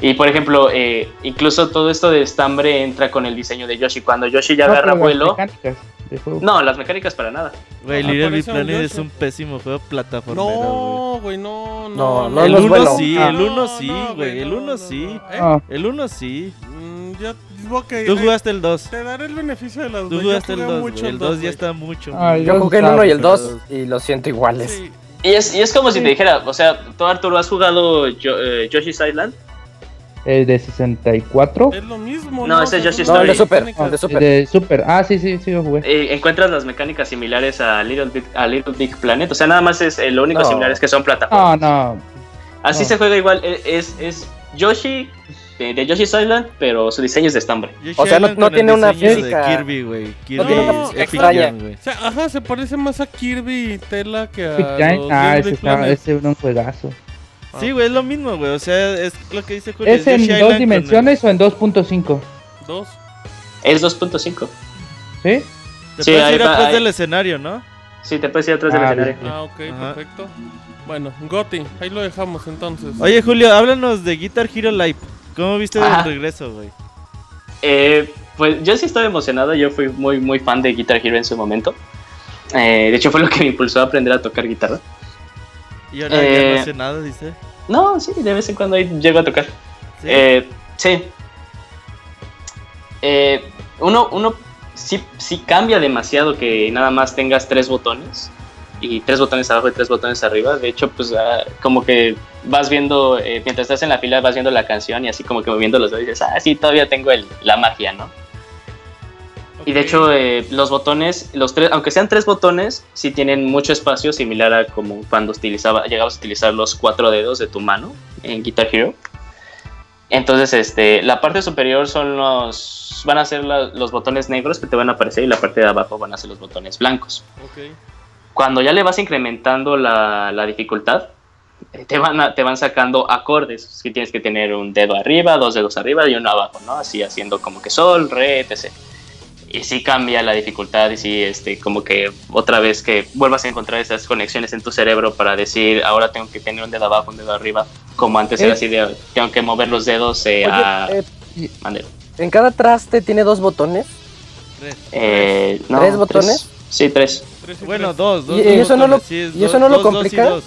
Y por ejemplo, eh, incluso todo esto de estambre entra con el diseño de Yoshi. Cuando Yoshi ya no, agarra vuelo... mecánicas de juego. No, las mecánicas para nada. Güey, Ah, Little Big parece un Planet es un pésimo juego plataformero. No, güey, no, No, no. no, el no es 1 bueno. sí, Ah. el 1 No, sí, güey, el no, 1 no, sí. ¿Eh? Ah, El 1 sí. Mm, ya, ok. Tú eh, jugaste el 2. Te daré el beneficio de las Tú dos. Yo jugaste el jugué 2, mucho güey. El 2 ya está mucho. Ah, yo jugué el 1 y el pero- 2 y los siento iguales. Sí. Y es, y es como si te dijera, o sea, tú Arturo has jugado Yo- eh, Yoshi's Island. El de 64. Es lo mismo. No, ese es O sea, Yoshi son No, el de. Super, mecánicas. el de Super. De Super. Ah, sí, sí, sí, lo jugué. Eh, encuentras las mecánicas similares a Little, Big, a Little Big Planet. O sea, nada más es eh, lo único No. similar es que son No, plataformas. no. Así no. se juega igual. eh, Es, es Yoshi eh, de Yoshi's Island, pero su diseño es de estambre. Yoshi O sea, no- no tiene una diseño de física- Kirby, güey. Kirby No tiene una física extraña. O sea, ajá, se parece más a Kirby y Tela que a. Los Ah, ese, está, ese es un juegazo. Sí, güey, es lo mismo, güey. O sea, es lo que dice Julio. ¿Es en Yoshi Island dos con dimensiones o en 2.5? Dos. Es 2.5. ¿Sí? Te Sí, puedes ahí ir va- atrás ahí- del escenario, ¿no? Sí, te puedes ir atrás del Ah, escenario. Ah, ok, Ajá. perfecto. Bueno, Goti, ahí lo dejamos entonces. Oye, Julio, háblanos de Guitar Hero Live. ¿Cómo viste Ajá. el regreso, güey? Eh, pues yo sí estaba emocionado, yo fui muy muy fan de Guitar Hero en su momento. Eh, de hecho fue lo que me impulsó a aprender a tocar guitarra. Y ahora ya Eh, no hace nada, dice. No, sí, de vez en cuando ahí llego a tocar. Sí. Eh, sí. Eh, uno uno sí, sí cambia demasiado que nada más tengas tres botones y tres botones abajo y tres botones arriba. De hecho, pues ah, como que vas viendo, eh, mientras estás en la fila, vas viendo la canción y así como que moviendo los dedos y dices, ah, sí, todavía tengo el, la magia, ¿no? Y de hecho, eh, los botones, los tres, aunque sean tres botones, sí tienen mucho espacio, similar a como cuando utilizaba, llegabas a utilizar los cuatro dedos de tu mano en Guitar Hero. Entonces, este, la parte superior son los, van a ser la- los botones negros que te van a aparecer y la parte de abajo van a ser los botones blancos. Ok. Cuando ya le vas incrementando la, la dificultad, eh, te van, a- te van sacando acordes. Que tienes que tener un dedo arriba, dos dedos arriba y uno abajo, ¿no? Así haciendo como que sol, re, etc. Y sí cambia la dificultad y sí, este, como que otra vez que vuelvas a encontrar esas conexiones en tu cerebro para decir, ahora tengo que tener un dedo abajo, un dedo arriba, como antes era Eh. así de, tengo que mover los dedos eh, Oye, a... eh, mande. en cada traste tiene dos botones. Tres. Eh, no, ¿Tres botones? Sí, tres. Bueno, tres. dos, dos. ¿Y- dos y eso no lo- sí, es y eso dos- no lo dos, dos y complica? dos.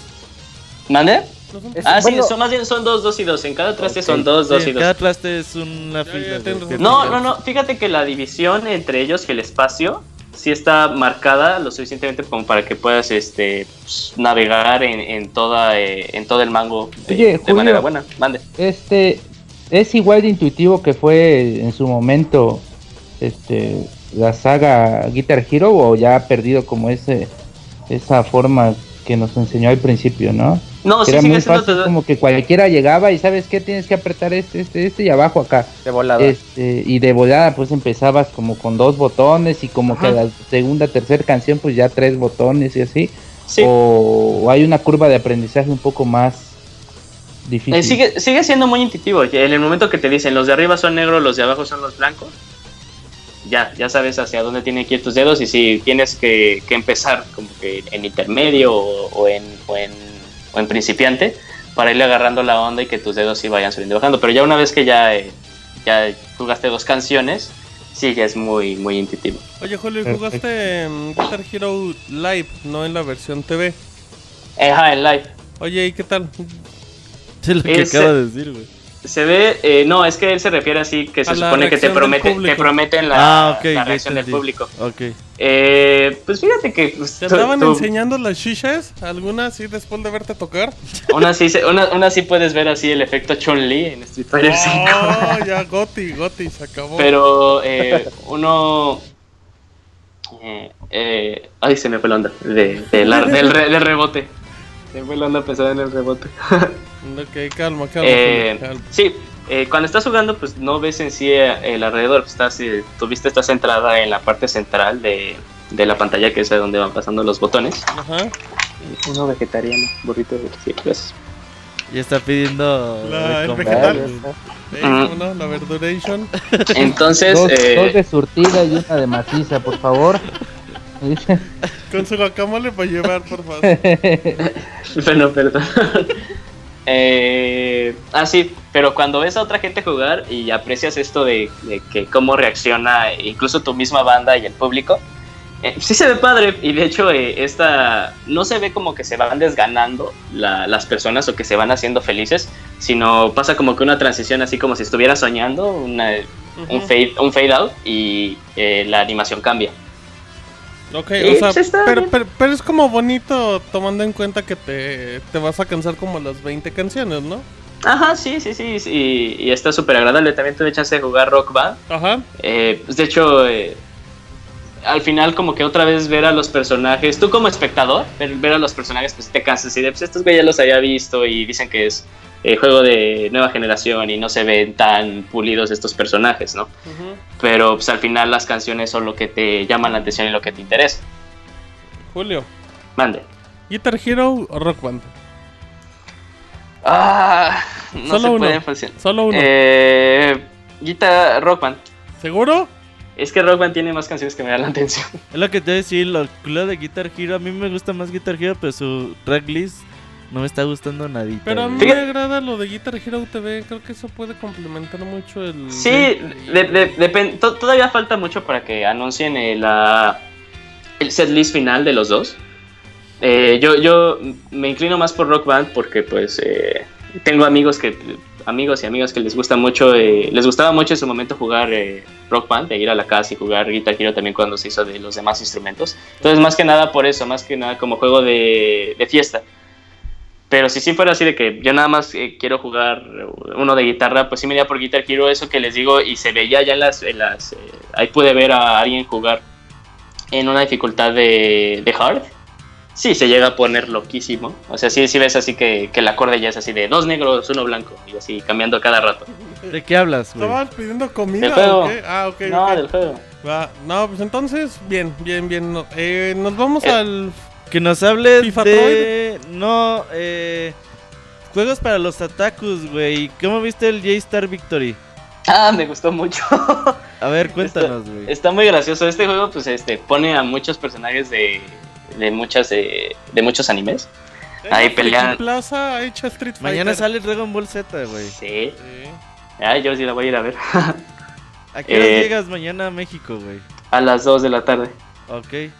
¿Mande? ¿No son- Es- Ah, sí, son más bien son dos, dos y dos. En cada traste son dos, dos Sí, y dos. cada traste es una fila. No, no, no. Fíjate que la división entre ellos y el espacio sí está marcada lo suficientemente como para que puedas este pues, navegar en, en toda eh, en todo el mango de, Oye, de Julio. manera buena. Mande. Este es igual de intuitivo que fue en su momento este la saga Guitar Hero o ya ha perdido como ese esa forma que nos enseñó al principio, ¿no? No, Que sí era sigue muy siendo fácil, todo- como que cualquiera llegaba y sabes qué tienes que apretar este, este, este y abajo acá. de volada. Este, y de volada pues empezabas como con dos botones y como que Ajá. la segunda, tercera canción pues ya tres botones y así. Sí. O, o hay una curva de aprendizaje un poco más difícil. Eh, sigue, sigue siendo muy intuitivo. En el momento que te dicen los de arriba son negros, los de abajo son los blancos, ya, ya sabes hacia dónde tienen que ir tus dedos y si tienes que, que empezar como que en intermedio o, o en, o, en, o en principiante para irle agarrando la onda y que tus dedos sí vayan subiendo y bajando. Pero ya una vez que ya, eh, ya jugaste dos canciones, sí, ya es muy, muy intuitivo. Oye, Julio, jugaste en Guitar Hero Live, no en la versión TV. Ajá, en live. Oye, ¿y qué tal? Es lo que Ese- acaba de decir, güey. Se ve, eh, no, es que él se refiere así, que se supone que te promete, te prometen la, Ah, ok, la reacción del público. Ok. Eh, pues fíjate que pues, ¿Te estaban tú- enseñando las shishas? ¿Alguna así después de verte tocar? una, sí, una, una sí puedes ver así el efecto Chun-Li en Street Fighter. Oh, ya, Goti, Goti, se acabó. Pero eh, uno. Eh, eh, ay, se me fue la onda. De, de la- del, re- del rebote. Se me fue la onda pensada en el rebote. Ok, calma, calma. Eh, calma. sí, eh, cuando estás jugando, pues no ves en sí eh, el alrededor. Estás, eh, tu vista está centrada en la parte central de, de la pantalla, que es donde van pasando los botones. Ajá. Uno vegetariano, burrito de sí, gracias. Ya está pidiendo. La- el vegetal. Eh, verduration. Entonces, dos, eh, dos de surtida y una de maciza, por favor. Con su guacamole para llevar, por favor. Bueno, perdón. Eh, ah, sí, pero cuando ves a otra gente jugar y aprecias esto de, de que cómo reacciona incluso tu misma banda y el público, eh, sí se ve padre. Y de hecho, eh, esta no se ve como que se van desganando la- las personas o que se van haciendo felices, sino pasa como que una transición así como si estuviera soñando, una- un, fade, un fade out y eh, la animación cambia. Ok, o sea, pues pero, pero, pero es como bonito tomando en cuenta que te, te vas a cansar como las 20 canciones, ¿no? Ajá, sí, sí, sí, sí, y está súper agradable. También tuve chance de jugar Rock Band. Ajá. Eh, pues de hecho, eh, al final como que otra vez ver a los personajes, tú como espectador, ver, ver a los personajes pues te cansas y de pues estos güey ya los había visto y dicen que es eh, juego de nueva generación y no se ven tan pulidos estos personajes, ¿no? ujú. Pero pues al final las canciones son lo que te llaman la atención y lo que te interesa. Julio, Mande. Guitar Hero o Rock Band. Ah, no Solo se uno. pueden funcionar. Solo uno. Eh, Guitar Rock Band. ¿Seguro? Es que Rock Band tiene más canciones que me dan la atención. Es lo que te voy a decir, de Guitar Hero. A mí me gusta más Guitar Hero, pero su tracklist no me está gustando nadita. Pero a mí me agrada lo de Guitar Hero TV. Creo que eso puede complementar mucho el. Sí, de- todavía falta mucho para que anuncien eh, la, el setlist final de los dos. Eh, yo, yo me inclino más por Rock Band porque pues eh, tengo amigos que amigos y amigas que les gusta mucho, eh, les gustaba mucho en su momento jugar eh, Rock Band, de ir a la casa y jugar Guitar Hero también cuando se hizo de los demás instrumentos. Entonces más que nada por eso, más que nada como juego de, de fiesta. Pero si sí fuera así de que yo nada más eh, quiero jugar uno de guitarra, pues sí me iría por Guitar Hero, eso que les digo, y se veía ya en las... en las, eh, ahí pude ver a alguien jugar en una dificultad de, de hard. Sí, se llega a poner loquísimo. O sea, sí, sí ves así que, que el acorde ya es así de dos negros, uno blanco, y así cambiando cada rato. ¿De qué hablas, güey? ¿Estabas pidiendo comida Del juego. o qué? Ah, ok. no, ok. del juego. Va, No, pues entonces, bien, bien, bien. Eh, nos vamos Eh, al. Que nos hable FIFA de... No, eh... Juegos para los Atakus, güey. ¿Cómo viste el J-Star Victory? Ah, me gustó mucho. A ver, cuéntanos, güey. Está muy gracioso. Este juego, pues, este, pone a muchos personajes de, de muchas, eh, de muchos animes. Ahí en la pelean. Plaza hecha Street Fighter. Mañana sale Dragon Ball Z, güey. Sí. Sí. Ah, yo sí la voy a ir a ver. ¿A qué hora Eh, llegas mañana a México, güey? a las 2 de la tarde. Ok.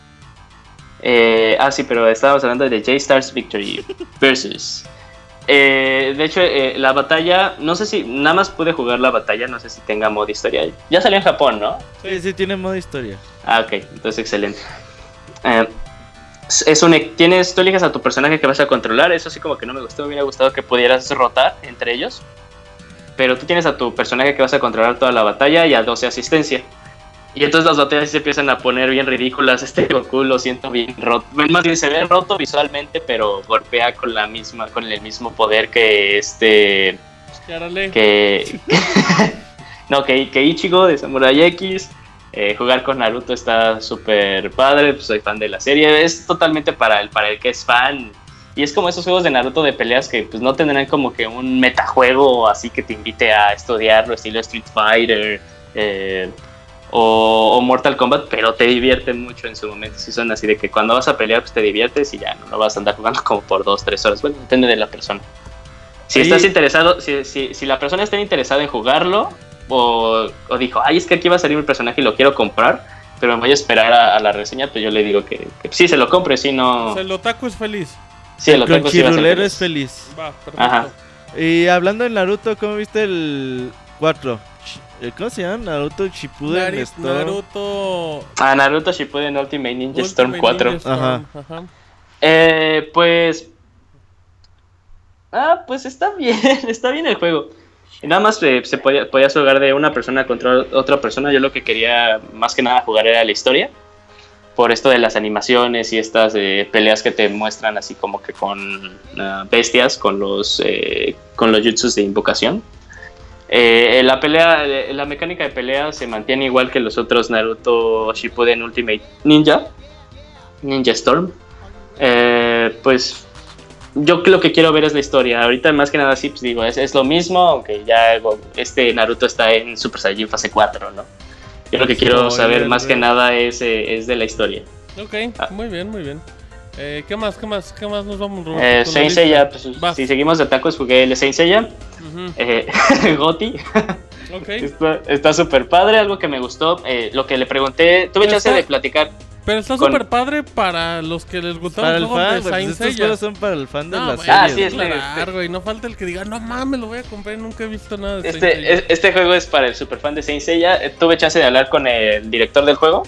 Eh, ah, sí, pero estábamos hablando de J-Stars Victory versus. Eh, de hecho, eh, la batalla, no sé si, nada más pude jugar la batalla, no sé si tenga modo historia. Ya salió en Japón, ¿no? Sí, sí, tiene modo historia. Ah, ok, entonces excelente. Eh, es- es un, e- tienes, tú eliges a tu personaje que vas a controlar, eso sí como que no me gustó, me hubiera gustado que pudieras rotar entre ellos. Pero tú tienes a tu personaje que vas a controlar toda la batalla y a 12 asistencia. Y entonces las batallas se empiezan a poner bien ridículas. Este Goku lo siento bien roto. Más bien se ve roto visualmente, pero golpea con la misma, con el mismo poder que este. Yarale. que. no, que, que Ichigo de Samurai X. Eh, jugar con Naruto está súper padre, pues soy fan de la serie. Es totalmente para el, para el que es fan. Y es como esos juegos de Naruto de peleas que pues no tendrán como que un metajuego así que te invite a estudiarlo, estilo Street Fighter eh, o, o Mortal Kombat, pero te divierten mucho en su momento. Si son así de que cuando vas a pelear pues te diviertes y ya no, no vas a andar jugando como por dos, tres horas. Bueno, depende de la persona. Si estás interesado, si, si, si la persona está interesada en jugarlo o, o dijo, ay, es que aquí va a salir mi personaje y lo quiero comprar, pero me voy a esperar a, a la reseña, pues yo le digo que, que sí se lo compre, si no... O sea, el otaku es feliz. Sí, el otaku sí va a ser feliz. es feliz. Va, perfecto. Ajá. Y hablando de Naruto, ¿cómo viste el 4? ¿Cómo se llama? Naruto Shippuden Nari- Storm. Naruto. A Naruto Shippuden Ultimate Ninja Storm Ultimate 4. Ninja Storm, Ajá. ajá. Eh, pues... Ah, pues está bien, está bien el juego. Y nada más eh, se podía, podías jugar de una persona contra otra persona. Yo lo que quería más que nada jugar era la historia. Por esto de las animaciones y estas eh, peleas que te muestran así como que con ah, bestias, con los, eh, con los jutsus de invocación. Eh, la pelea, la mecánica de pelea se mantiene igual que los otros Naruto Shippuden Ultimate Ninja, Ninja Storm. Eh, pues yo lo que quiero ver es la historia. Ahorita más que nada sí, pues digo, es, es lo mismo, aunque ya este Naruto está en Super Saiyan fase 4, ¿no? Yo lo que quiero saber más que nada es, eh, es de la historia. Ok, Ah. muy bien, muy bien. Eh, ¿Qué más, qué más, qué más nos vamos, Roberto? Eh, Saint? Seiya, pues, si seguimos de tacos, jugué el Saint Seiya. Ujú, Eh, Goti. Ok. Está- súper padre, algo que me gustó. eh, lo que le pregunté, tuve chance está- de platicar. Pero está con- súper padre para los que les gustaron los juegos fan, de. Pues Saint estos Seiya. juegos son para el fan de No, la serie. Ah, sí, este- claro, güey. No falta el que diga, no mames, lo voy a comprar. Nunca he visto nada de Saint Este, Seiya. es- este juego es para el super fan de Saint Seiya. Eh, Tuve chance de hablar con el director del juego.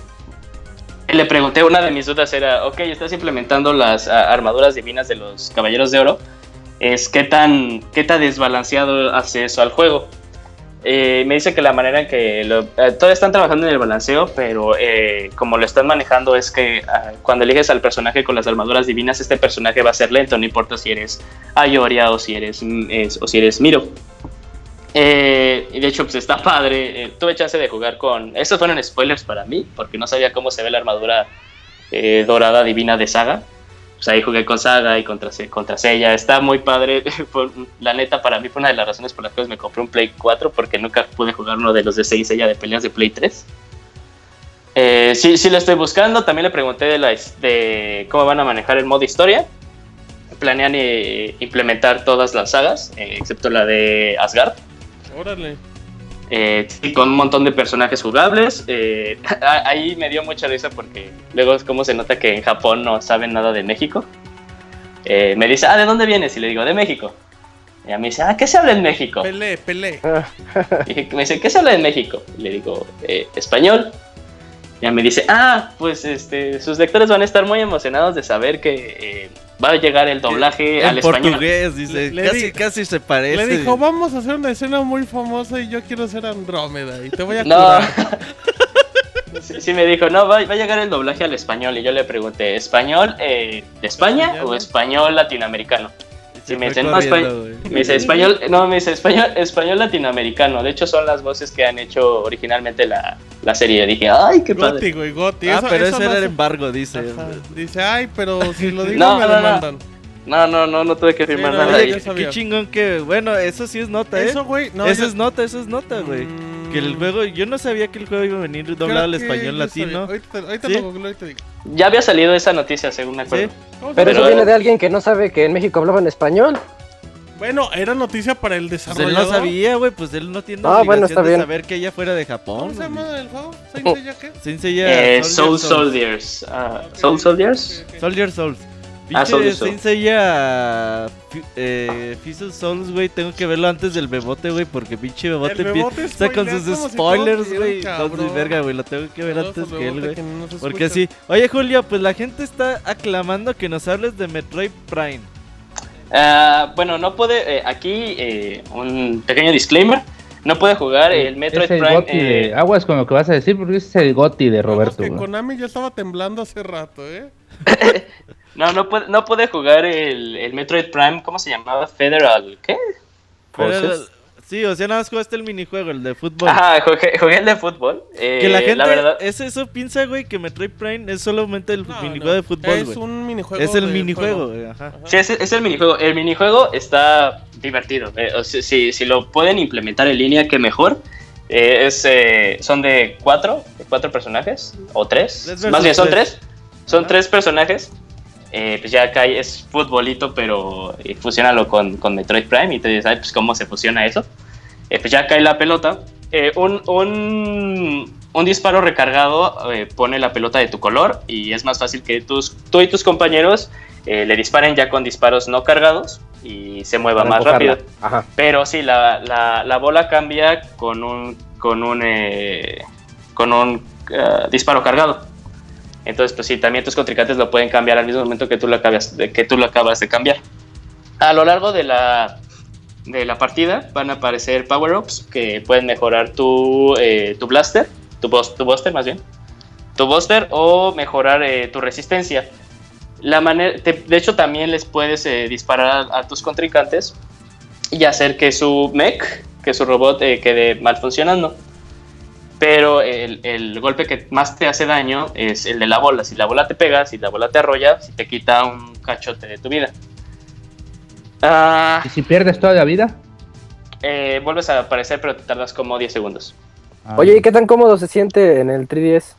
Le pregunté, una de mis dudas era, ok, estás implementando las ah, armaduras divinas de los Caballeros de Oro. Es qué tan, qué tan desbalanceado hace eso al juego. Eh, me dice que la manera en que lo, eh, todavía están trabajando en el balanceo, pero eh, como lo están manejando es que ah, cuando eliges al personaje con las armaduras divinas, este personaje va a ser lento, no importa si eres Ayoria o si eres, mm, es- o si eres Miro. Eh, de hecho, pues está padre. Eh, tuve chance de jugar con. Estos fueron spoilers para mí, porque no sabía cómo se ve la armadura eh, dorada divina de Saga. Pues ahí jugué con Saga y contra, contra Seiya. Está muy padre. La neta, para mí fue una de las razones por las cuales me compré un Play 4, porque nunca pude jugar uno de los de Saint Seiya de peleas de Play 3. Eh, sí, sí lo estoy buscando. También le pregunté de, cómo van a manejar el modo historia. Planean implementar todas las sagas, excepto la de Asgard. Órale. Eh, sí, con un montón de personajes jugables. Eh, ahí me dio mucha risa porque luego es como se nota que en Japón no saben nada de México. Eh, me dice, ah, ¿de dónde vienes? Y le digo, de México. Y a mí dice, ah, ¿qué se habla en México? Pelé, pelé. Y me dice, ¿qué se habla en México? Y le digo, "Eh, español. Y ella me dice, ah, pues este, sus lectores van a estar muy emocionados de saber que eh, va a llegar el doblaje En al español. portugués, dice. Le- casi, di- casi se parece. Le dijo, vamos a hacer una escena muy famosa y yo quiero ser Andrómeda y te voy a No. curar. sí, sí me dijo, no, va, va a llegar el doblaje al español. Y yo le pregunté, ¿español eh, de España o español latinoamericano? Sí, me dicen, no. Me dice español, no, me dice español, español latinoamericano. De hecho, son las voces que han hecho originalmente la, la serie. Yo dije, ay, qué padre. Goti, güey, Goti. Ah, Eso- pero eso ese no era el embargo, dice. Ajá. Dice, ay, pero si lo digo No, me no, no. demandan. No, no, no, no tuve que firmar no, nada. ahí. sabía. Qué chingón que. Bueno, eso sí es nota, ¿eh? Eso, güey, no. eso yo- es nota, eso es nota, güey. Mm, Que el juego. Yo no sabía que el juego iba a venir doblado al español latino. Ahorita, ahorita ¿Sí? lo digo. Ya había salido esa noticia, según me acuerdo. ¿Cómo se Pero eso viene de alguien que no sabe que en México hablaban español. Bueno, era noticia para el Pues él no sabía, güey. Pues él no tiene Ah, obligación bueno, está de bien. saber que ella fuera de Japón. ¿Cómo se llama el juego? ¿Saint Seiya qué? Saint Seiya Eh, Soul. Soldiers. ah, Ok, Soul Soldiers. Soldier Souls. Ah, Saint. Seiya eh, Souls, güey, tengo que verlo antes del Bebote, güey, porque pinche Bebote El Bebote empieza con sus si spoilers, güey. No, cabrón. verga, güey, lo tengo que ver antes que él, güey. no Porque sí. Oye, Julio, pues la gente está aclamando que nos hables de Metroid Prime. Ah, bueno, no puede. eh, aquí, eh, un pequeño disclaimer: no puede jugar el Metroid es el Prime. Goti eh, de... Aguas con lo que vas a decir porque ese es el Goti de Roberto. que. Konami ya estaba temblando hace rato, ¿eh? no, no puede, no puede jugar el, el Metroid Prime. ¿Cómo se llamaba? Federal. ¿Qué? Pero, Forces. Sí, o sea, nada más jugaste el minijuego, el de fútbol. Ajá, jugué, jugué el de fútbol. eh, Que la gente, verdad, es eso piensa, güey, que Metroid Prime es solamente el No, minijuego no, de fútbol, Es güey. un minijuego. Es el minijuego, juego. güey, ajá. Sí, es, es el minijuego. El minijuego está divertido. eh, o sea, si, si lo pueden implementar en línea, qué mejor. Eh, es, eh, son de cuatro, de cuatro personajes, o tres. Más bien, son tres. Son Ajá. tres personajes. Eh, pues ya acá es futbolito, pero eh, fusiónalo con, con Metroid Prime y te dices, "Ay, pues cómo se fusiona eso. Eh, pues ya cae la pelota. Eh, un, un, un disparo recargado eh, pone la pelota de tu color y es más fácil que tus, tú y tus compañeros eh, le disparen ya con disparos no cargados y se mueva Para más empujarla. rápido. Ajá. Pero sí, la, la, la bola cambia con un, con un, con un eh, disparo cargado. Entonces, pues sí, también tus contrincantes lo pueden cambiar al mismo momento que tú lo acabas de, que tú lo acabas de cambiar. A lo largo de la, de la partida van a aparecer power-ups que pueden mejorar tu, eh, tu blaster, tu, tu buster más bien, tu buster o mejorar eh, tu resistencia. La manera, de hecho, también les puedes eh, disparar a, a tus contrincantes y hacer que su mech, que su robot eh, quede mal funcionando. Pero el, el golpe que más te hace daño es el de la bola. Si la bola te pega, si la bola te arrolla, si te quita un cachote de tu vida. Ah, ¿Y si pierdes toda la vida? eh, vuelves a aparecer, pero te tardas como 10 segundos. Ah, Oye, ¿y qué tan cómodo se siente en el 3DS?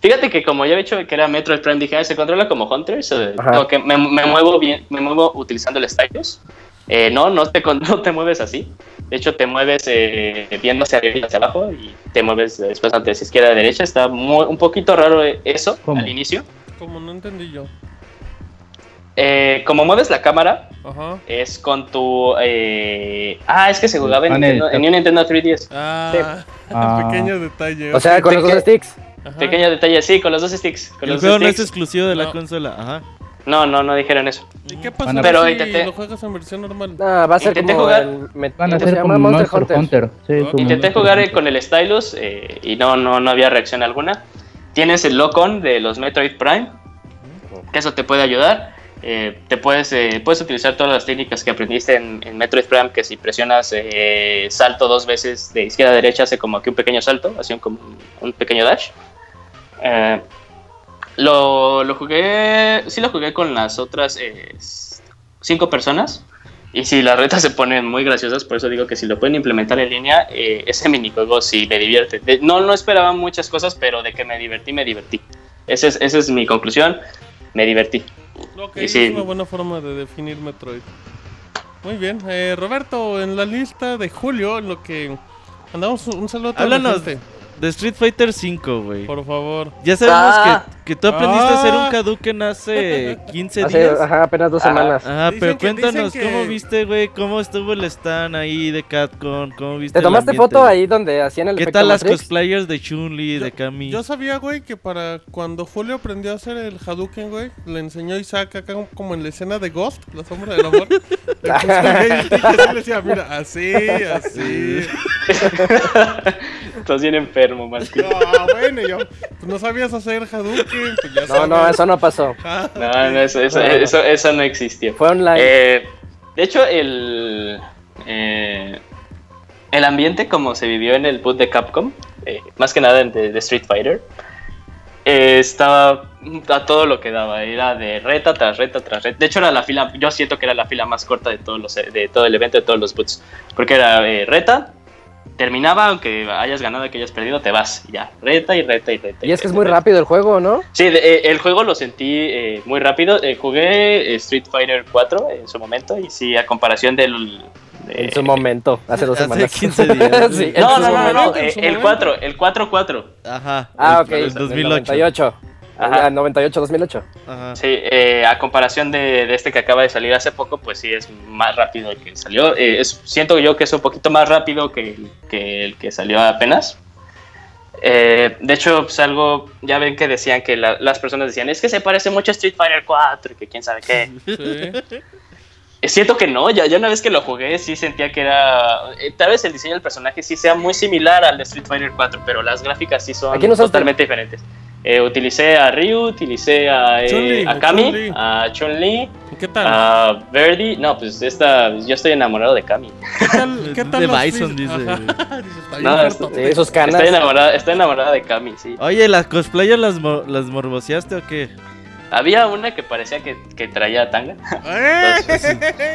Fíjate que como ya he dicho que era Metroid Prime, dije, "Ah, se controla como Hunters. como que me, me muevo bien, me muevo utilizando el stylus. Eh, no, no te, con- no te mueves así. De hecho, te mueves eh, viendo hacia arriba y hacia abajo y te mueves después hacia izquierda a derecha. Está muy- un poquito raro eh, eso ¿Cómo? al inicio. Como no entendí yo. Eh, como mueves la cámara, Ajá. es con tu... eh, Ah, es que se jugaba en, panel. Nintendo, en un Nintendo 3DS. Ah, Ah. pequeño detalle. O sea, con los dos sticks. Ajá. Pequeño detalle, sí, con los dos sticks. Con El los juego dos no es exclusivo de la No. consola, ajá. No, no, no dijeron eso. ¿Y qué pasa Pero si intenté- lo juegas en versión normal? Ah, va a ser Intenté como jugar- el Van a ¿cómo se ser como? Monster Hunter. Sí, Ok. como Intenté Monster jugar eh, Hunter. con el stylus eh, y no, no, no había reacción alguna. Tienes el lock-on de los Metroid Prime, que eso te puede ayudar. Eh, te puedes, eh, puedes utilizar todas las técnicas que aprendiste en, en Metroid Prime, que si presionas eh, salto dos veces de izquierda a derecha hace como que un pequeño salto, así un, como un pequeño dash. Lo, lo jugué, sí lo jugué con las otras eh, cinco personas. Y si las retas se ponen muy graciosas, por eso digo que si lo pueden implementar en línea, eh, ese minijuego sí me divierte. De- no, no esperaba muchas cosas, pero de que me divertí, me divertí. Esa es, esa es mi conclusión, me divertí. Ok, Y sí. es una buena forma de definir Metroid. Muy bien. Eh, Roberto, en la lista de julio, en lo que andamos un saludo a toda la Háblanos gente, de Street Fighter 5, güey. por favor. Ya sabemos Ah. que, que tú aprendiste a hacer un Ah. Hadouken hace 15 Hace, días. ajá, apenas dos Ajá. semanas. Ajá, Dicen pero que- cuéntanos que- cómo viste, güey, cómo estuvo el stand ahí de Capcom, cómo viste ¿Te tomaste foto ahí donde hacían el ¿Qué efecto tal las cosplayers de Chun-Li, de Kami? Yo sabía, güey, que para cuando Julio aprendió a hacer el Hadouken, güey, le enseñó Isaac acá como en la escena de Ghost, la sombra del amor. le decía, mira, así, así. Estás bien enfermo, Martín. No, bueno, y yo, pues no sabías hacer Hadouken, pues ya No, no, eso no pasó. Ah, No, no, eso, eso, eso, eso no existió. Fue online. Eh, de hecho, el, eh, el ambiente como se vivió en el boot de Capcom, eh, más que nada en de, de Street Fighter, eh, estaba a todo lo que daba. Era de reta tras reta tras reta. De hecho, era la fila, yo siento que era la fila más corta de, todos los, de todo el evento, de todos los boots. Porque era eh, reta, terminaba, aunque hayas ganado, que hayas perdido, te vas. y Ya, reta y reta y reta. Y es que es muy reta. rápido el juego, ¿no? Sí, de- eh, el juego lo sentí eh, muy rápido. Eh, jugué eh, Street Fighter 4 en su momento y sí, a comparación del... de- En su momento, hace dos Hace semanas. 15 días. sí, No, no, no, no, el momento. 4, el 4-4. Ajá. Ah, el- ok. El del 2008. 98. Ajá. Ah, 98, 2008. Ajá. Sí, eh, a comparación de, de este que acaba de salir hace poco, pues sí es más rápido el que salió. Eh, es- siento yo que es un poquito más rápido que, el- que el que salió apenas. Eh, de hecho, pues algo, ya ven que decían que la- las personas decían, es que se parece mucho a Street Fighter 4 y que quién sabe qué. sí. Eh, Siento que no, ya, ya una vez que lo jugué sí sentía que era... eh, tal vez el diseño del personaje sí sea muy similar al de Street Fighter 4, pero las gráficas sí son ¿A quién usaste? totalmente diferentes. Eh, utilicé a Ryu, utilicé a, eh, a Kami, Chun-Li. a Chun-Li, ¿Y ¿Qué tal? a Verdi. No, pues esta, yo estoy enamorado de Kami. ¿Qué tal? ¿Qué tal de Bison, dice. Dice, No, esos canas. Estoy enamorada, estoy enamorada de Kami, sí. Oye, ¿las cosplayers las, mo- las morboseaste o qué? Había una que parecía que, que traía tanga. ¡Eh!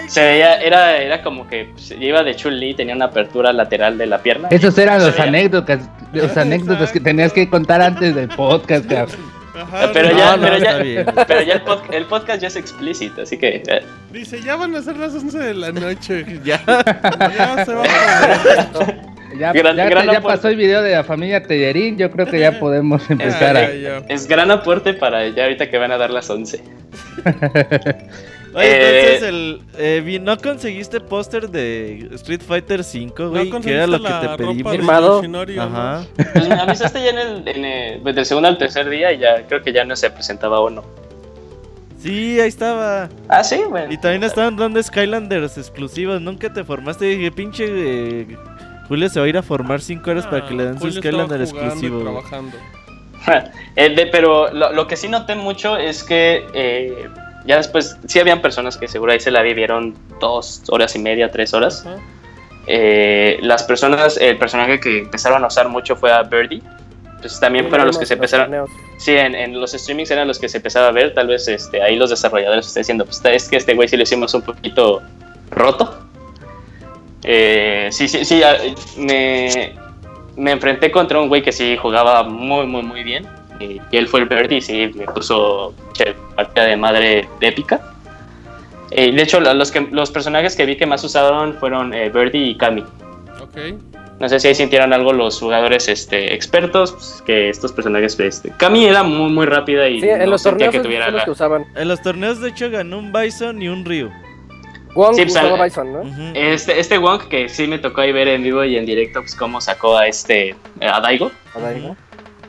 Se veía, era, era como que pues, iba de Chun-Li, tenía una apertura lateral de la pierna. Esos eran los veía- anécdotas, los anécdotas que tenías que contar antes del podcast, cabrón. Ajá, Pero no, ya, no, pero está ya, bien. pero ya el, pod- el podcast ya es explícito, así que eh, Dice, ya van a ser las 11 de la noche. Ya. Ya se va a. Ya, Gran- ya- gran ya aporte. pasó el video de la familia Tellerín, yo creo que ya podemos empezar a... Es gran aporte para ya ahorita que van a dar las 11. Oye, Eh, entonces el, eh, ¿no conseguiste póster de Street Fighter 5, güey? No que era lo que te de Firmado. ¿o no? Ajá. Pues me avisaste ya en el, en el- pues, del segundo al tercer día y ya creo que ya no se presentaba uno. Sí, ahí estaba. Ah, sí, bueno. Y también estaban dando Skylanders exclusivos. Nunca te formaste. Dije, pinche eh, Julio se va a ir a formar 5 horas para que le den su Julio estaba Skylander exclusivo. trabajando. Eh, de- pero lo, lo que sí noté mucho es que eh, ya después sí habían personas que seguro ahí se la vivieron dos horas y media, tres horas. Eh, las personas, el personaje que empezaron a usar mucho fue a Birdie. Pues también fueron los que se empezaron. Sí, en, en los streamings eran los que se empezaba a ver. Tal vez este, ahí los desarrolladores están diciendo: Pues es que este güey sí lo hicimos un poquito roto. Eh, sí, sí, sí. ah, Me, me enfrenté contra un güey que sí jugaba muy, muy, muy bien. Y, y él fue el Birdie y sí me puso che, partida de madre épica. Eh, de hecho, lo- los, que, los personajes que vi que más usaron fueron eh, Birdie y Kami. Ok. No sé si ahí sintieron algo los jugadores este, expertos, pues, que estos personajes... Este, Kami era muy, muy rápida y Sí, en no los sentía torneos que tuviera la- que usaban. En los torneos, de hecho, ganó un Bison y un Ryu. Wong Sí, pues, usaba al- Bison, ¿no? Ujú. Este, este Wong que sí me tocó ahí ver en vivo y en directo, pues cómo sacó a este, a Daigo. Ujú.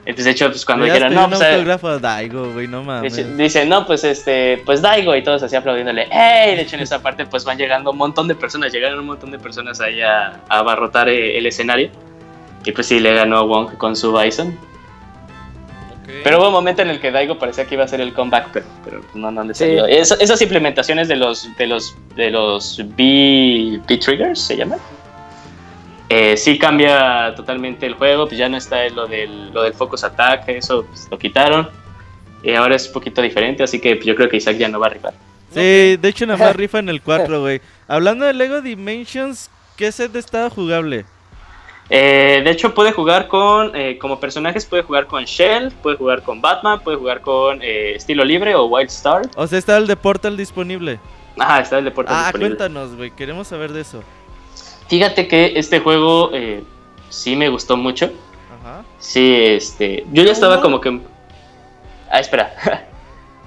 Entonces, de hecho, pues cuando dijeron, no, pues... eh, autógrafo a Daigo, güey, no mames. Dice, dice, no, pues este, pues Daigo y todos así aplaudiéndole, ¡Ey! De hecho, en esa parte, pues van llegando un montón de personas, llegaron un montón de personas ahí a, a abarrotar eh, el escenario. Y pues sí, le ganó a Wong con su Bison. Ok. Pero hubo un momento en el que Daigo parecía que iba a hacer el comeback, pero, pero no, no le Sí. salió. Eso- esas implementaciones de los, de los, de los B, B triggers, se llaman. Eh, sí cambia totalmente el juego, pues ya no está lo del, lo del focus attack, eso pues, lo quitaron. Y ahora es un poquito diferente, así que pues, yo creo que Isaac ya no va a rifar. Sí, de hecho, nada más rifa en el 4, güey. Hablando de Lego Dimensions, ¿qué set estaba jugable? Eh, de hecho, puede jugar con, eh, como personajes, puede jugar con Shell, puede jugar con Batman, puede jugar con eh, Estilo Libre o Wild Star. O sea, está el de Portal disponible. Ajá, está el deporte Ah, disponible. cuéntanos, güey, queremos saber de eso. Fíjate que este juego eh, sí me gustó mucho. Ajá. Sí, este. Yo ya estaba como que. Ah, espera.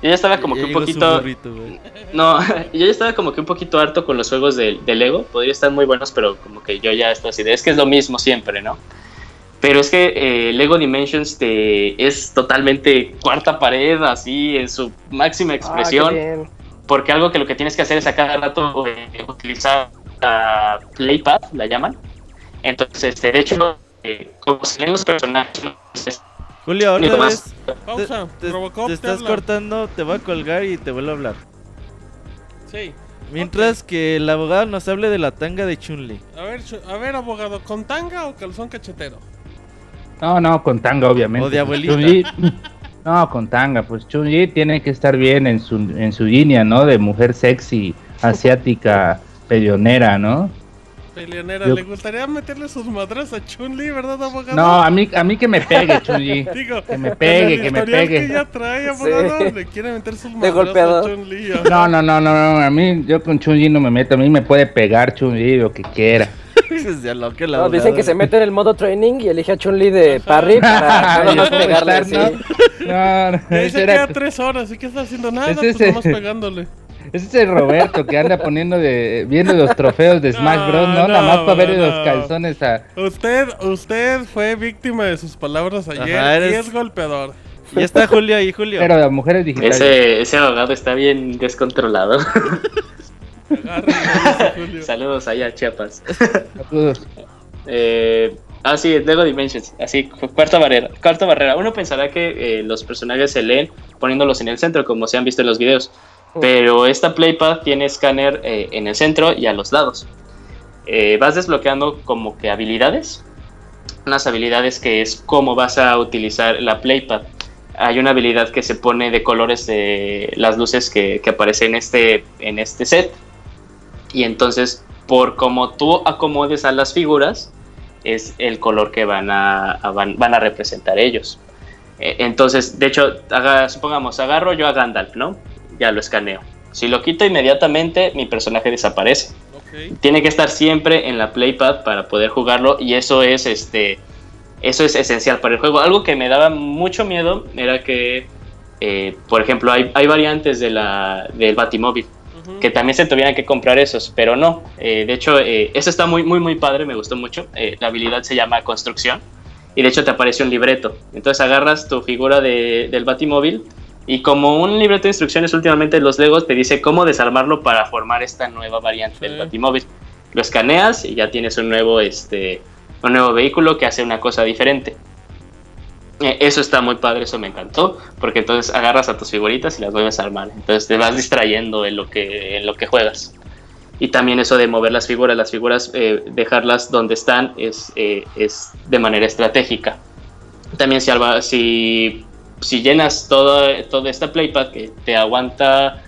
yo ya estaba como Ya que un poquito. burrito. No, yo ya estaba como que un poquito harto con los juegos de, de Lego. Podría estar muy buenos, pero como que yo ya estoy así de. Es que es lo mismo siempre, ¿no? Pero es que eh, Lego Dimensions te, es totalmente cuarta pared, así en su máxima Ah, expresión. qué bien. porque algo que lo que tienes que hacer es a cada rato eh, utilizar la playpad, la llaman. Entonces, este, de hecho, eh, como se leen los personajes, Julio, más. vez. Pausa. Te, Robocop te estás habla. cortando, te voy a colgar y te vuelvo a hablar. Sí. Mientras que el abogado nos hable de la tanga de Chun-Li. A ver, a ver, abogado, ¿con tanga o calzón cachetero? No, no, con tanga, obviamente. O de abuelita. Chun-Li- no, con tanga. Pues Chun-Li tiene que estar bien en su, en su línea, ¿no? De mujer sexy, asiática, peleonera, ¿no? Peleonera, Yo- ¿le gustaría meterle sus madras a Chun-Li, verdad, abogado? No, a mí, a mí que me pegue, Chun-Li. Digo, que me pegue, que me pegue. que ya trae, abogado, Sí. le quiere meter sus madras a. Chun-Li. No, no, no, no, no, a mí, yo con Chun-Li no me meto, a mí me puede pegar Chun-Li lo que quiera. Lo que No, dicen que se mete en el modo training y elige a Chun-Li de parry para más puedo pegarle. estar, sí. ¿no? No, no, ese se queda tres horas, ¿y qué está haciendo? Nada, Ese pues es el- nomás pegándole. Ese es el Roberto que anda poniendo de viendo los trofeos de Smash No, Bros, ¿no? no, Nada más para ver no. los calzones a Usted, usted fue víctima de sus palabras ayer Ajá, y es golpeador. Ya está Julio ahí, Julio. pero las mujeres digitales. ese, ese abogado está bien descontrolado. Julio. Saludos allá a Chiapas. Saludos. Eh, Ah, sí, Lego Dimensions. Así, cu- cuarta barrera. Cuarta barrera. Uno pensará que eh, los personajes se leen poniéndolos en el centro, como se han visto en los videos. Pero esta Playpad tiene escáner eh, en el centro y a los lados. Eh, vas desbloqueando como que habilidades. Unas habilidades que es cómo vas a utilizar la Playpad. Hay una habilidad que se pone de colores de las luces que, que aparecen en este, en este set. Y entonces, por como tú acomodes a las figuras, es el color que van a, van, van a representar ellos. Eh, entonces, de hecho, supongamos, agarro yo a Gandalf, ¿no? Ya lo escaneo. Si lo quito inmediatamente, mi personaje desaparece. Tiene que estar siempre en la Playpad para poder jugarlo y eso es este eso es esencial para el juego. Algo que me daba mucho miedo era que, eh, por ejemplo, hay, hay variantes de la, del Batimóvil que también se tuvieran que comprar esos, pero no. Eh, de hecho, eh, eso está muy, muy, muy padre, me gustó mucho. La habilidad se llama construcción y de hecho te aparece un libreto. Entonces agarras tu figura de- del Batimóvil y como un libreto de instrucciones últimamente los Legos te dice cómo desarmarlo para formar esta nueva variante Sí. del Batimóvil. Lo escaneas y ya tienes un nuevo, este, un nuevo vehículo que hace una cosa diferente. Eh, Eso está muy padre, eso me encantó, porque entonces agarras a tus figuritas y las vuelves a armar. Entonces te vas distrayendo en lo que, en lo que juegas. Y también eso de mover las figuras, las figuras, eh, dejarlas donde están es, eh, es de manera estratégica. También si, si, si llenas toda, toda esta playpad que te aguanta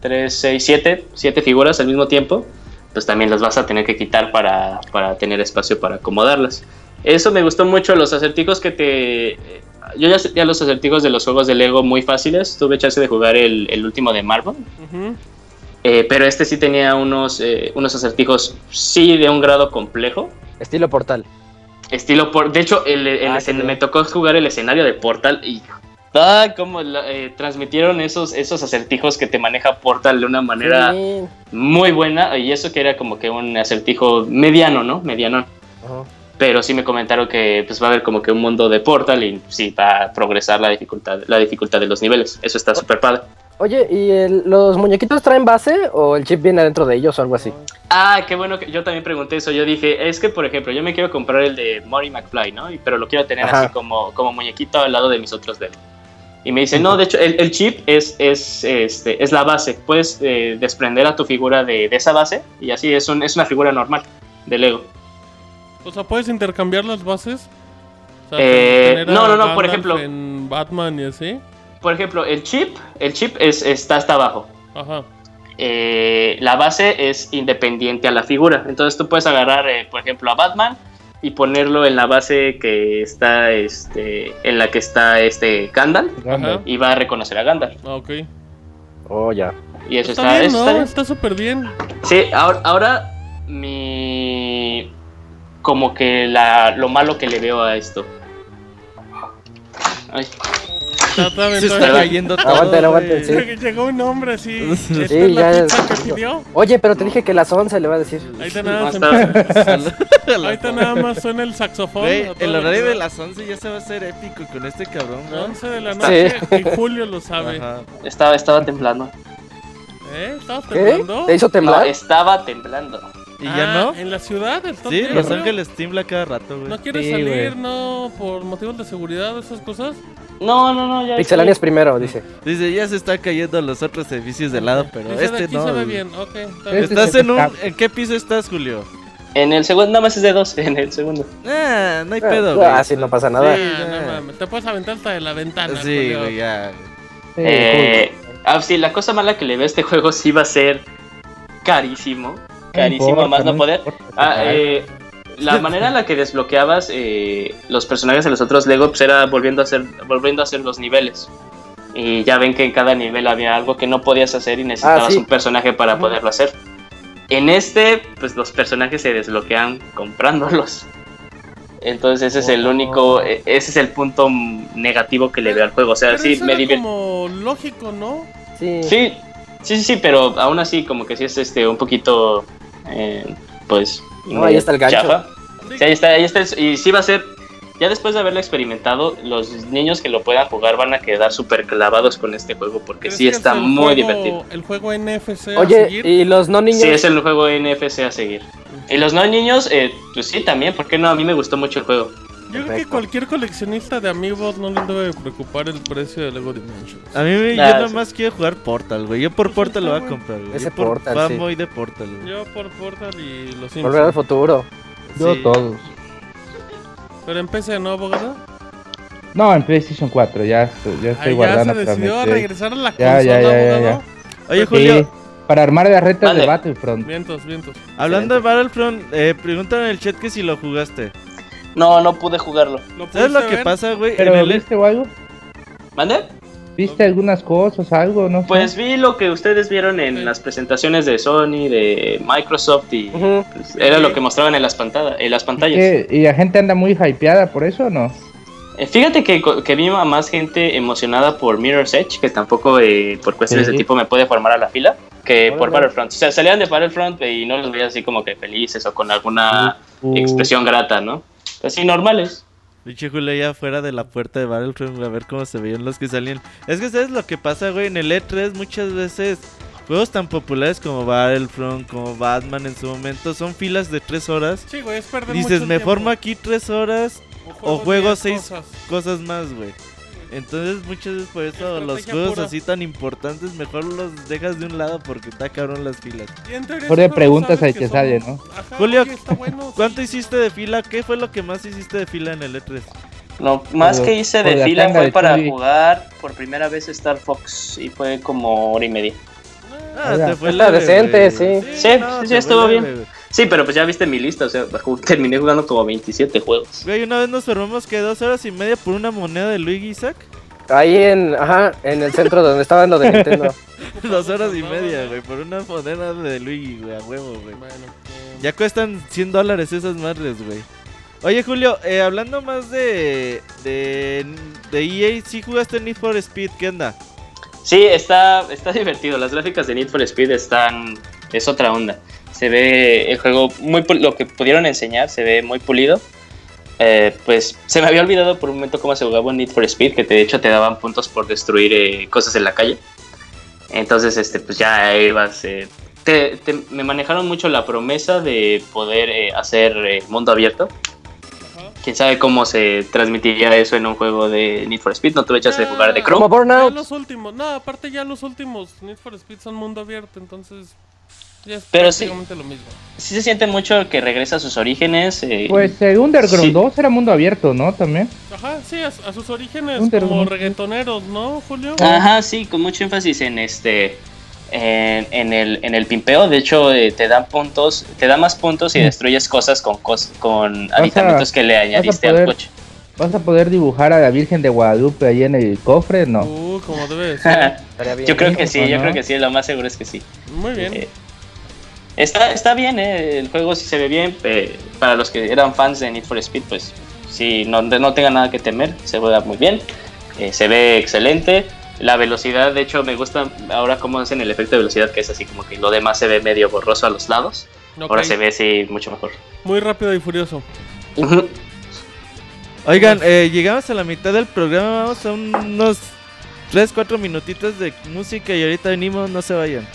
3, 6, 7, 7 figuras al mismo tiempo, pues también las vas a tener que quitar para, para tener espacio para acomodarlas. Eso me gustó mucho, los acertijos que te... Yo ya ya los acertijos de los juegos de Lego muy fáciles, tuve chance de jugar el, el último de Marvel, eh, pero este sí tenía unos, eh, unos acertijos, sí, de un grado complejo. Estilo portal. Estilo por. De hecho, el, el Ah, escen- me tocó jugar el escenario de Portal y. Ah, como la- eh, transmitieron esos, esos acertijos que te maneja Portal de una manera Sí. muy buena. Y eso que era como que un acertijo mediano, ¿no? Mediano. Pero sí me comentaron que pues va a haber como que un mundo de Portal y sí va a progresar la dificultad, la dificultad de los niveles. Eso está súper padre. Oye, ¿y el- los muñequitos traen base o el chip viene dentro de ellos o algo así? Ah, qué bueno que yo también pregunté eso. Yo dije, es que por ejemplo, yo me quiero comprar el de Mori McFly, ¿no? Y- Pero lo quiero tener Ajá. así como, como muñequito al lado de mis otros Lego. Y me dice, no, de hecho, el, el chip es, es, este, es la base. Puedes eh, desprender a tu figura de, de esa base y así es, un, es una figura normal de Lego. O sea, ¿puedes intercambiar las bases? O sea, Eh, no, no, no, por ejemplo- En Batman y así. Por ejemplo, el chip, el chip es, está hasta abajo. Ajá. eh, la base es independiente a la figura. Entonces tú puedes agarrar, eh, por ejemplo, a Batman y ponerlo en la base que está, este, en la que está este Gandalf Ajá. y va a reconocer a Gandalf. Ah, ok. Oh, ya. Y eso Está está, bien, está súper bien. Sí, ahora, ahora mi como que la, lo malo que le veo a esto. Ay, Se está cayendo todo. Aguanten, aguanten, sí. Lleg- Llegó un hombre así. ¿Esta Sí, es la ya pizza es- que pidió? Oye, pero te dije que las 11 le va a decir. Ahorita no, nada, más está- ahorita nada más suena el saxofón. Todo el horario de las 11 ya se va a hacer épico con este cabrón, ¿no? 11 de la Sí. noche y Julio lo sabe. Ajá. estaba, estaba temblando. ¿Eh? ¿Estabas ¿Qué? temblando? ¿Te hizo No, temblar? estaba temblando. ¿Y ya Ah, no? ¿En la ciudad? ¿Está Sí, Los? Ángeles tiembla cada rato, güey. ¿No quieres Sí, salir, güey. no? Por motivos de seguridad, esas cosas. No, no, no, ya. Pixelanias primero, dice. Dice, ya se están cayendo los otros edificios de lado, pero Dice, de este aquí no. se ve bien, ok. está Este bien. ¿Estás se en un... ¿En qué piso estás, Julio? En el segundo, nada más es de dos, en el segundo. Ah, no hay Ah, pedo, güey. ah, sí, no pasa nada. Sí, Ah, no mames, te puedes aventar hasta de la ventana. Sí, Julio. güey, ya. Sí, Eh, ah, sí, la cosa mala que le veo a este juego sí va a ser carísimo. Carísimo, importa, más no, no poder. importa, Ah, eh, la manera en la que desbloqueabas eh, los personajes de los otros Lego pues, era volviendo a hacer volviendo a hacer los niveles. Y ya ven que en cada nivel había algo que no podías hacer y necesitabas Ah, sí. un personaje para poderlo hacer. En este, pues los personajes se desbloquean comprándolos. Entonces ese es el Oh. único, eh, ese es el punto mm, negativo que le veo al juego. O sea, Pero sí, eso me era divierte. como lógico, ¿no? Sí. Sí, sí, sí, sí, pero aún así como que sí es este un poquito, eh, pues... No, ahí está el gancho. chafa. Sí. Sí, ahí está, ahí está. Y sí va a ser, ya después de haberlo experimentado, los niños que lo puedan jugar van a quedar súper clavados con este juego porque ¿Crees sí está muy juego- divertido. El juego NFC a Oye, seguir? ¿y los no niños? Sí, es el juego NFC a seguir. Y los no niños, eh, pues sí, también, ¿por qué no? A mí me gustó mucho el juego. Yo creo que cualquier coleccionista de amigos no le debe preocupar el precio de Lego Dimensions. A mí me- Nah, yo sí. nomás quiero jugar Portal, güey. Yo por Pues Portal lo voy a comprar, güey. Ese Yo por Portal, sí. de Portal, güey. Yo por Portal y los Volver al Simpsons. futuro. Yo Sí. todos. Pero en PC, ¿no, abogado? No, en PlayStation 4, ya, estoy- ya estoy Ahí ya guardando se para decidió a regresar a la Ya, consola, ya, ya, ya, abogado. Oye, Sí, Julio, para armar las retas Mande. de Battlefront. Vientos, vientos. hablando de Battlefront, eh, preguntan en el chat que si lo jugaste. No, no pude jugarlo. ¿Lo ¿Sabes lo que ver? pasa, güey? ¿Pero En el viste o algo? ¿Mande? ¿Viste algunas cosas, algo? No sé. Pues vi lo que ustedes vieron en Sí. las presentaciones de Sony, de Microsoft y pues, era lo que mostraban en las, pantallas en las pantallas. ¿Qué? ¿Y la gente anda muy hypeada por eso o no? Eh, Fíjate que, co- que vi a más gente emocionada por Mirror's Edge, que tampoco eh, por cuestiones Sí. de tipo me puede formar a la fila, que por Órale. Battlefront. O sea, salían de Battlefront y no los veía así como que felices o con alguna Uh, expresión grata, ¿no? Así normales. Pinche Julio ya fuera de la puerta de Battlefront a ver cómo se veían los que salían. Es que sabes lo que pasa, güey, en el E3 muchas veces juegos tan populares como Battlefront, como Batman en su momento, son filas de 3 horas. Sí, güey, es perder Dices, mucho me tiempo. formo aquí 3 horas o juego diez 6 cosas. cosas más, güey. Entonces muchas veces por eso los juegos pura. así tan importantes mejor los dejas de un lado porque está cabrón las filas. Por de preguntas al que sabes sale, ¿no? Ajá, Julio, oye, está bueno, ¿Cuánto sí. hiciste de fila? ¿Qué fue lo que más hiciste de fila en el E3? Lo más Por- que hice de la fila fue de para jugar por primera vez Star Fox y fue como hora y media. Ah, te fue está leve, decente, sí. Sí, sí, estuvo bien. leve. Sí, pero pues ya viste mi lista, o sea, terminé jugando como 27 juegos. Güey, una vez nos formamos que dos horas y media por una moneda de Luigi Isaac. Ahí en, ajá, en el centro donde estaban lo de Nintendo. dos horas y media, güey, por una moneda de Luigi, güey, a huevo, güey. Bueno, Ya cuestan 100 dólares esas madres, güey. Oye, Julio, eh, hablando más de, de, de EA, ¿sí jugaste Need for Speed? ¿Qué onda? Sí, está, está divertido. Las gráficas de Need for Speed están. Es otra onda. Se ve el juego muy. Lo que pudieron enseñar se ve muy pulido. Eh, pues se me había olvidado por un momento cómo se jugaba un Need for Speed, que de hecho te daban puntos por destruir eh, cosas en la calle. Entonces, este, pues ya ibas. eh, te- te- me manejaron mucho la promesa de poder eh, hacer eh, mundo abierto. Quién sabe cómo se transmitiría eso en un juego de Need for Speed. No tuve chance de jugar de Crew. Como Ya Burnout. los últimos, no, aparte ya los últimos Need for Speed son mundo abierto, entonces ya es Pero sí. lo mismo. Sí se siente mucho que regresa a sus orígenes. eh, Pues el Underground Sí. 2 era mundo abierto, ¿no? También. Ajá, sí, a, a sus orígenes como reggaetoneros, ¿no, Julio? Ajá, sí, con mucho énfasis en este. En, en el, en el pimpeo, de hecho, eh, te dan puntos, te da más puntos y Mm. destruyes cosas con, cos- con aditamentos que le añadiste poder- al coche. ¿Vas a poder dibujar a la Virgen de Guadalupe ahí en el cofre? No. Uh, como debe de ser. Estaría bien. yo creo que sí, ¿o yo no? creo que sí, lo más seguro es que sí. Muy bien. Eh, Está, está bien, eh, el juego sí se ve bien. eh, para los que eran fans de Need for Speed, pues sí, no, no tengan nada que temer, se juega muy bien, eh, se ve excelente. La velocidad, de hecho, me gusta ahora cómo hacen el efecto de velocidad, que es así como que lo demás se ve medio borroso a los lados. Ahora se ve así mucho mejor. Muy rápido y furioso. Oigan, eh, llegamos a la mitad del programa, vamos a unos 3, 4 minutitos de música y ahorita venimos, no se vayan.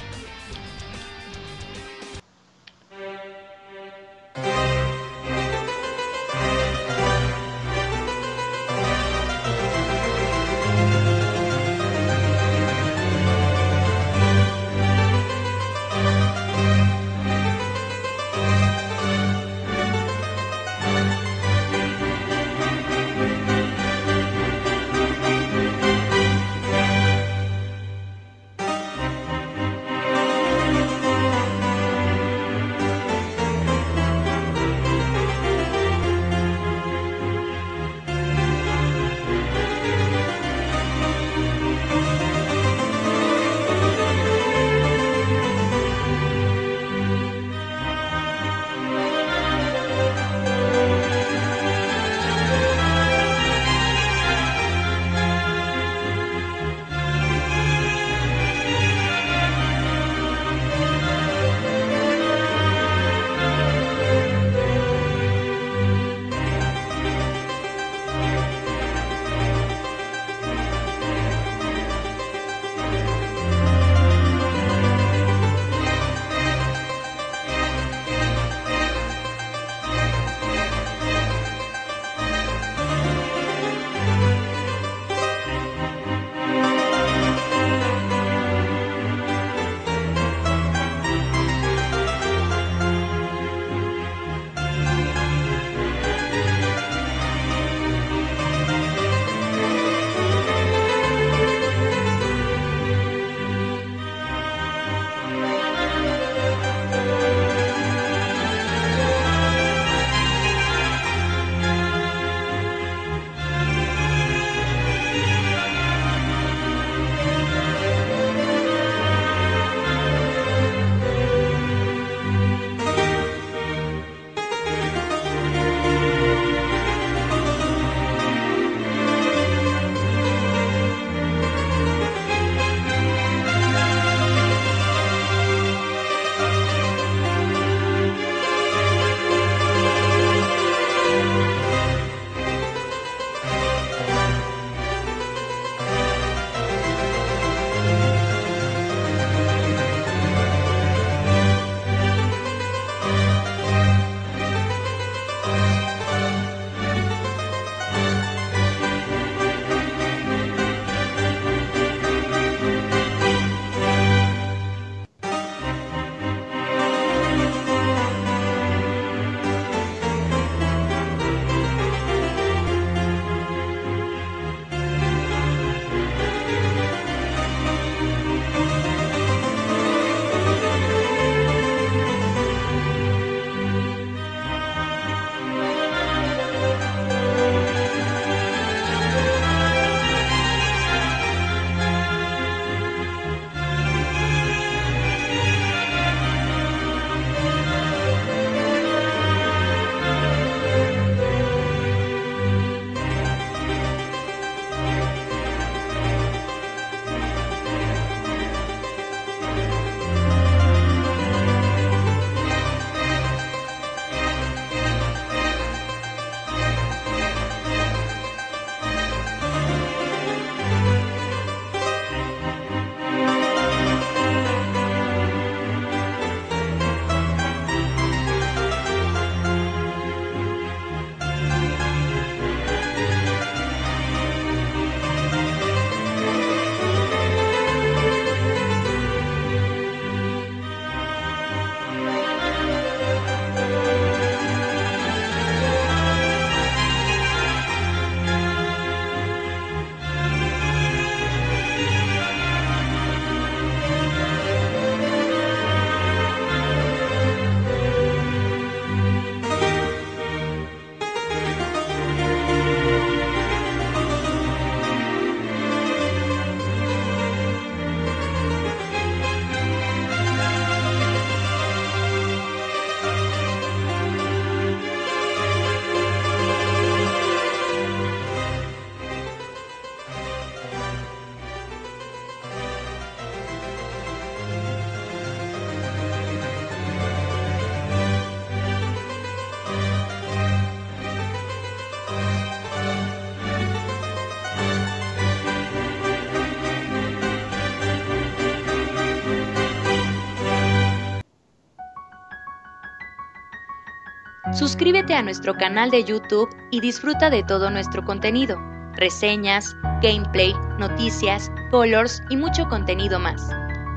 Suscríbete a nuestro canal de YouTube y disfruta de todo nuestro contenido, reseñas, gameplay, noticias, colors y mucho contenido más.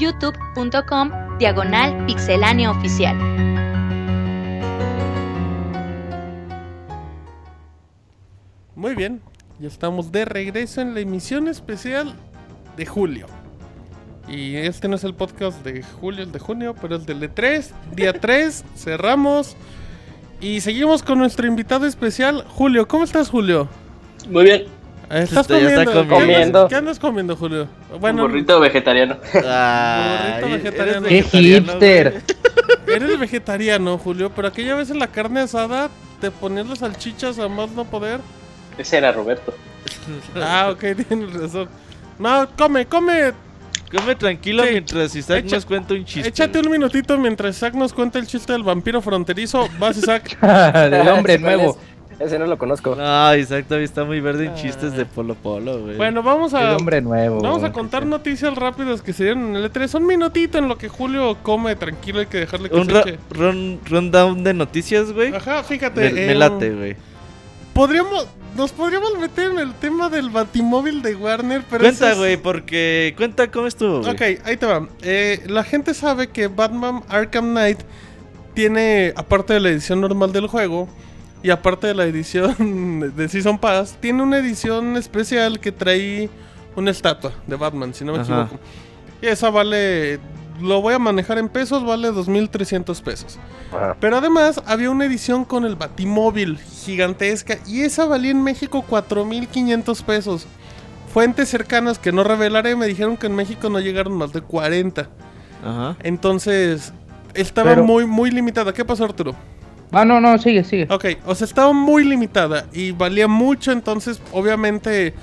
youtube.com diagonal pixelánea oficial. Muy bien, ya estamos de regreso en la emisión especial de julio. Y este no es el podcast de julio, el de junio, pero el del de 3, día 3, cerramos. Y seguimos con nuestro invitado especial, Julio. ¿Cómo estás, Julio? Muy bien. ¿Estás Este, ya está comiendo? ¿Qué comiendo. andas- ¿Qué andas comiendo, Julio? Un burrito vegetariano. Burrito vegetariano. ¡Qué hipster! güey. Eres vegetariano, Julio, pero aquella vez en la carne asada te ponías las salchichas a más no poder. Ese era Roberto. Ah, ok, tienes razón. No, come, come. Come tranquilo Sí. mientras Isaac Echa- nos cuenta un chiste. Échate un minutito mientras Isaac nos cuenta el chiste del vampiro fronterizo. Vas, Isaac. Del hombre ¿Ese cuál nuevo. es? Ese no lo conozco. No, Isaac todavía está muy verde en chistes de Polo Polo, güey. Bueno, vamos El a. hombre nuevo. Vamos a contar noticias rápidas que se dieron en el E3. Un minutito en lo que Julio come tranquilo, hay que dejarle que un se eche. run, rundown de noticias, güey. Ajá, fíjate. Me, me late, güey. Podríamos. Nos podríamos meter en el tema del batimóvil de Warner, pero. Cuenta, es- güey, porque. Cuenta cómo estuvo. Ok, ahí te va. Eh, la gente sabe que Batman Arkham Knight tiene, aparte de la edición normal del juego y aparte de la edición de Season Pass, tiene una edición especial que trae una estatua de Batman, si no me Ajá. equivoco. Y esa vale, lo voy a manejar en pesos, vale 2.300 pesos. Ajá. Pero además había una edición con el Batimóvil gigantesca y esa valía en México 4.500 pesos. Fuentes cercanas que no revelaré me dijeron que en México no llegaron más de 40. Ajá. Entonces estaba Pero- muy muy limitada. ¿Qué pasó Arturo? Ah, no, no, sigue, sigue. Ok, o sea, estaba muy limitada y valía mucho, entonces obviamente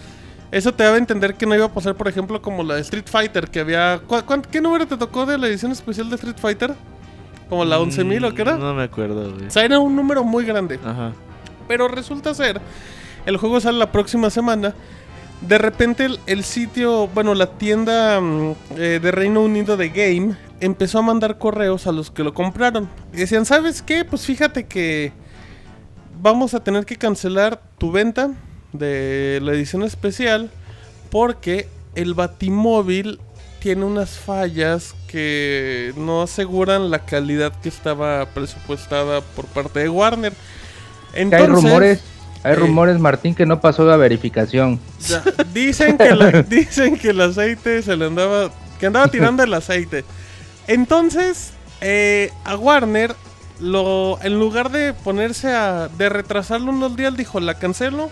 eso te daba a entender que no iba a pasar, por ejemplo, como la de Street Fighter, que había... ¿cu- cuán- ¿Qué número te tocó de la edición especial de Street Fighter? ¿Como la 11.000 o qué era? Mm, No me acuerdo, güey. O sea, era un número muy grande. Ajá. Pero resulta ser, el juego sale la próxima semana. De repente el, el sitio, bueno, la tienda mm, eh, de Reino Unido de Game empezó a mandar correos a los que lo compraron. Y decían, ¿sabes qué? Pues fíjate que vamos a tener que cancelar tu venta de la edición especial porque el Batimóvil tiene unas fallas que no aseguran la calidad que estaba presupuestada por parte de Warner. Entonces, hay rumores, hay eh, rumores, Martín, que no pasó la verificación. ya, dicen que la- dicen que el aceite se le andaba que andaba tirando el aceite. Entonces, eh, a Warner lo en lugar de ponerse a de retrasarlo unos días dijo, "La cancelo."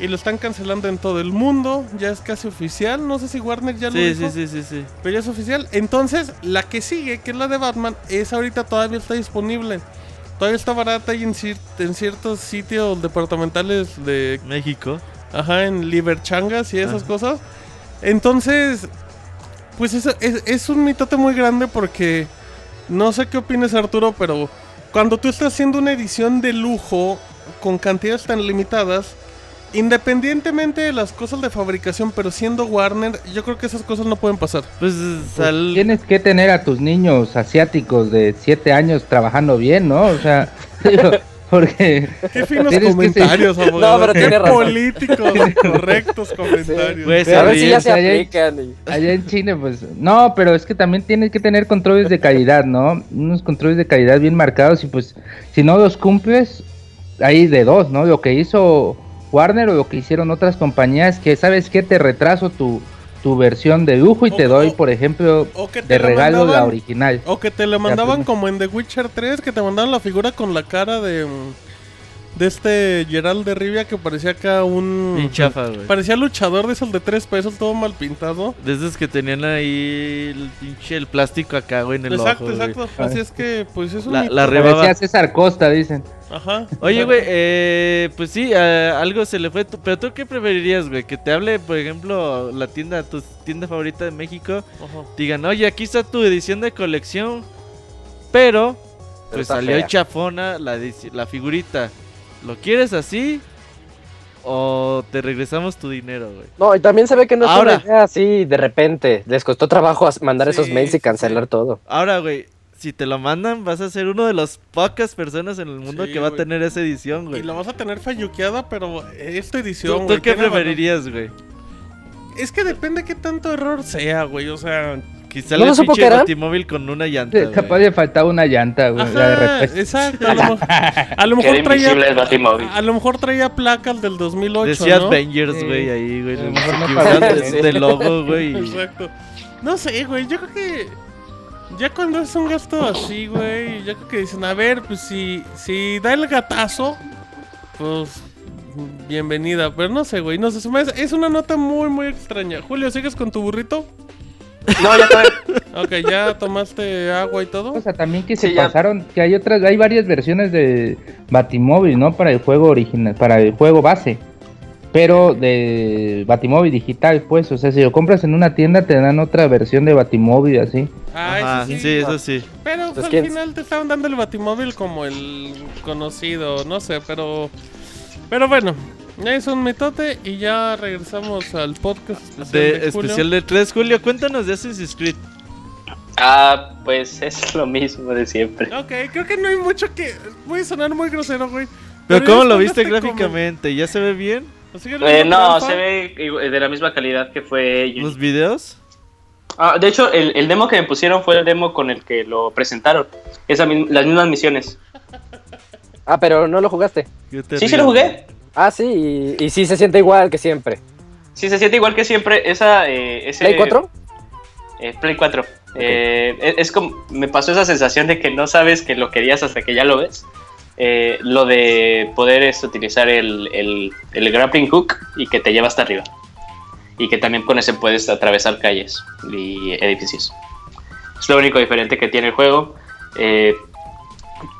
Y lo están cancelando en todo el mundo, ya es casi oficial, no sé si Warner ya lo Sí, dijo. sí, sí, sí, sí. Pero ya es oficial. Entonces, la que sigue, que es la de Batman, es ahorita todavía está disponible. Todavía está barata y en, en ciertos sitios departamentales de... México. Ajá, en Liberchangas y esas Ajá. cosas. Entonces, pues eso es, es un mitote muy grande porque... No sé qué opinas Arturo, pero cuando tú estás haciendo una edición de lujo con cantidades tan limitadas, independientemente de las cosas de fabricación, pero siendo Warner, yo creo que esas cosas no pueden pasar. Pues, al... Tienes que tener a tus niños asiáticos de 7 años trabajando bien, ¿no? O sea, digo, porque Qué finos Tienes que comentarios, abogado. No, pero tiene razón. políticos, correctos comentarios. Se a ver si ya se aplican. y- allá en China, pues, no, pero es que también tienes que tener controles de calidad, ¿no? Unos controles de calidad bien marcados y pues, si no los cumples, hay de dos, ¿no? Lo que hizo Warner o lo que hicieron otras compañías, que sabes que te retraso tu, tu versión de lujo y te doy, o- por ejemplo, o que te de la regalo la mandaban- original. O que te le mandaban pues, como en The Witcher 3, que te mandaban la figura con la cara de. De este Gerald de Rivia que parecía acá un. Chafa, güey. Parecía luchador de esos de tres pesos, todo mal pintado. De esos que tenían ahí el pinche el plástico acá, güey, en el exacto, ojo, güey. exacto. Así es que, pues es un. La- la Parecía César Costa, dicen. Ajá. Oye, güey, eh, pues sí, eh, algo se le fue. tu- Pero tú qué preferirías, güey? Que te hable, por ejemplo, la tienda, tu tienda favorita de México. Ajá. Digan, oye, aquí está tu edición de colección. Pero, pues salió fea. chafona la, la figurita. ¿Lo quieres así? ¿O te regresamos tu dinero, güey? No, y también se ve que no es Ahora. una idea así de repente. Les costó trabajo mandar esos mails y sí, cancelar todo. Ahora, güey, si te lo mandan, vas a ser uno de las pocas personas en el mundo Sí, que va a tener esa edición, güey. Y la vas a tener falluqueada, pero esta ¿Tú, edición, tú güey, qué tiene valor. preferirías, güey? Es que depende qué tanto error sea, güey. O sea, Quizá ¿No lo supo pinche batimóvil con una llanta, Sí, Capaz güey. le faltaba una llanta, güey. exacto. A lo, a lo mejor traía, Batimóvil. a lo mejor traía placas del 2008, Decía ¿no? Avengers, Sí. güey, ahí, güey. A lo mejor no de, logo, güey. Exacto. No sé, güey. Yo creo que ya cuando es un gasto así, güey, yo creo que dicen, a ver, pues si, si da el gatazo, pues bienvenida. Pero no sé, güey. No sé, es una nota muy, muy extraña. Julio, ¿sigues con tu burrito? No, ya sabes. Ok, ¿ya tomaste agua y todo? O sea, también que se ya. pasaron, que hay otras, hay varias versiones de Batimóvil, ¿no? Para el juego original, para el juego base. Pero de Batimóvil digital, pues, o sea, si lo compras en una tienda te dan otra versión de Batimóvil así. Ah, sí. sí, eso sí. Pero al ¿quién- final te estaban dando el batimóvil como el conocido, no sé, pero... Pero bueno, ya es un mitote y ya regresamos al podcast especial De, de, Julio. especial de 3, Julio, cuéntanos de Assassin's Creed. Ah, pues es lo mismo de siempre. Ok, creo que no hay mucho que... Voy a sonar muy grosero, güey. Pero ya ¿cómo lo viste te comen. gráficamente? ¿Ya se ve bien? Así que no Eh, no, trampa. se ve igual- de la misma calidad que fue Unity. ¿Los videos? Ah, de hecho, el, el demo que me pusieron fue el demo con el que lo presentaron. Esa las mismas misiones. Ah, pero no lo jugaste. Sí, sí río. lo jugué. Ah, sí, y, y sí se siente igual que siempre. Sí, se siente igual que siempre. Esa, eh, ese, ¿Play 4? Eh, Play 4. Eh, es, es como, me pasó esa sensación de que no sabes que lo querías hasta que ya lo ves. Eh, lo de poder es, utilizar el, el, el grappling hook y que te lleva hasta arriba. Y que también con ese puedes atravesar calles y edificios. Es lo único diferente que tiene el juego. Eh,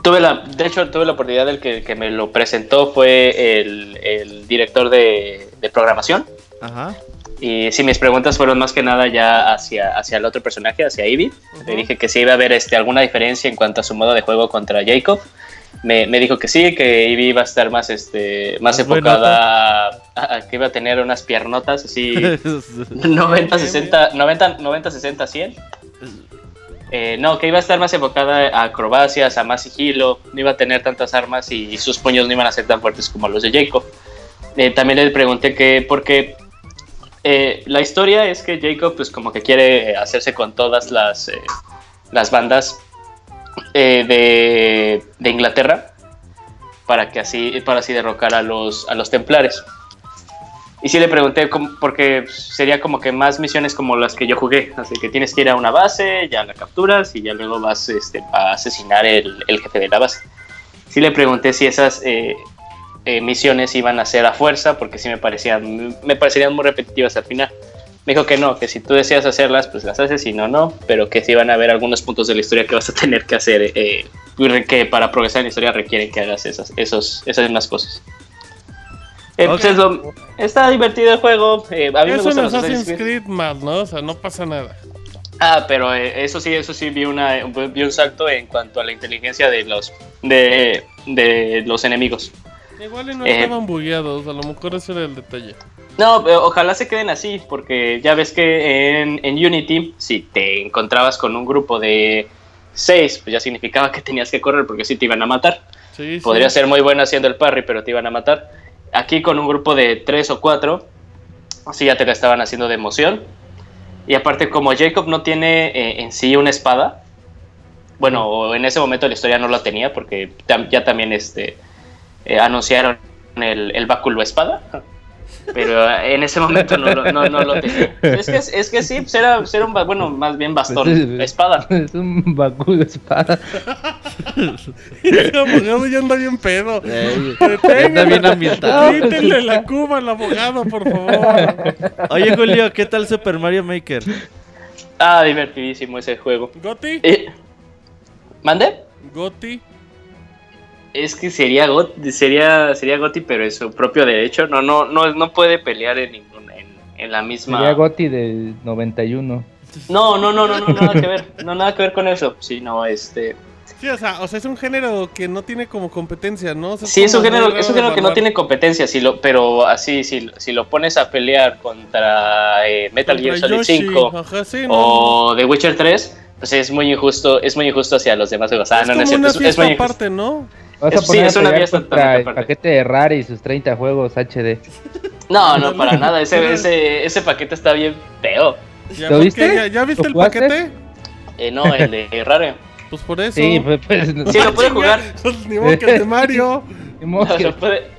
tuve la, de hecho, tuve la oportunidad del que, que me lo presentó fue el, el director de, de programación. Ajá. Y sí, mis preguntas fueron más que nada ya hacia, hacia el otro personaje, hacia Ivy. Le dije que sí iba a haber este, alguna diferencia en cuanto a su modo de juego contra Jacob. Me, me dijo que sí, que Ivy iba a estar más, este, más enfocada, a, a que iba a tener unas piernotas así 90, 60, 90, 90, 60, 100. Eh, no, que iba a estar más enfocada a acrobacias, a más sigilo, no iba a tener tantas armas y sus puños no iban a ser tan fuertes como los de Jacob. Eh, también le pregunté que, porque eh, la historia es que Jacob, pues como que quiere hacerse con todas las, eh, las bandas eh, de, de Inglaterra para que así, para así derrocar a los, a los templares. Y sí le pregunté, cómo- porque sería como que más misiones como las que yo jugué. Así que tienes que ir a una base, ya la capturas y ya luego vas este, a asesinar el, el jefe de la base. Sí le pregunté si esas eh, eh, misiones iban a ser a fuerza, porque sí me parecían, me muy repetitivas al final. Me dijo que no, que si tú deseas hacerlas, pues las haces, si no, no, pero que sí van a haber algunos puntos de la historia que vas a tener que hacer, eh, que para progresar en la historia requieren que hagas esas, esos, esas mismas cosas. Eh, pues Ok. es lo- está divertido el juego. eh, a mí me Es un gustan los Assassin's Assassin's Creed. Creed más, ¿no? O sea, no pasa nada. Ah, pero eh, eso sí, eso sí vi una vi un salto en cuanto a la inteligencia de los de, de los enemigos. Igual y no Eh. estaban bugueados, a lo mejor ese era el detalle. No, pero ojalá se queden así, porque ya ves que en, en Unity, si te encontrabas con un grupo de seis, pues ya significaba que tenías que correr porque si te iban a matar. Sí, sí. Podría ser muy bueno haciendo el parry, pero te iban a matar. Aquí con un grupo de tres o cuatro, así ya te la estaban haciendo de emoción. Y aparte, como Jacob no tiene eh, en sí una espada, bueno, en ese momento la historia no la tenía, porque tam- ya también este, eh, anunciaron el, el báculo espada. Pero eh, en ese momento no, lo- no, no lo tenía. Es que, es que sí, pues era, era un, bueno, más bien bastón, Pues es- espada. Es un Bakú de espada. El abogado ya anda bien pedo. Anda bien ambientado. Quítenle la cuba al abogado, por favor. Oye, Julio, ¿qué tal Super Mario Maker? Ah, divertidísimo ese juego. Goti, Eh, ¿Mande? Goti. Es que sería Gotti, sería, sería Gotti, pero en su propio derecho. No, no, no, no puede pelear en ninguna, en, en la misma. Sería Gotti del 91. No, no, no, no, no, nada que ver. No, nada que ver con eso. Sí, no, este. Sí, o sea, o sea, es un género que no tiene como competencia, ¿no? O sea, Sí, es un como género, es un género que no tiene competencia, si lo, pero así, si, si lo pones a pelear contra eh, Metal Gear Solid Yoshi, 5 Ajá, sí, no. o The Witcher 3, pues es muy injusto, es muy injusto hacia los demás juegos. Ah, es no, no es como cierto, una es, es muy injusto. aparte, ¿no? Vas Es- a sí, es a una contra totalmente el paquete de Rare y sus 30 juegos HD. No, no, para nada. Ese, ese, ese paquete está bien feo. Ya, ¿Lo ¿por viste? ¿Ya, ya viste ¿Lo el jugaste? paquete? Eh, no, el de Rare. Pues por eso. Sí, pues, pues no- Sí, lo pude jugar. Pues ni modo que el de Mario.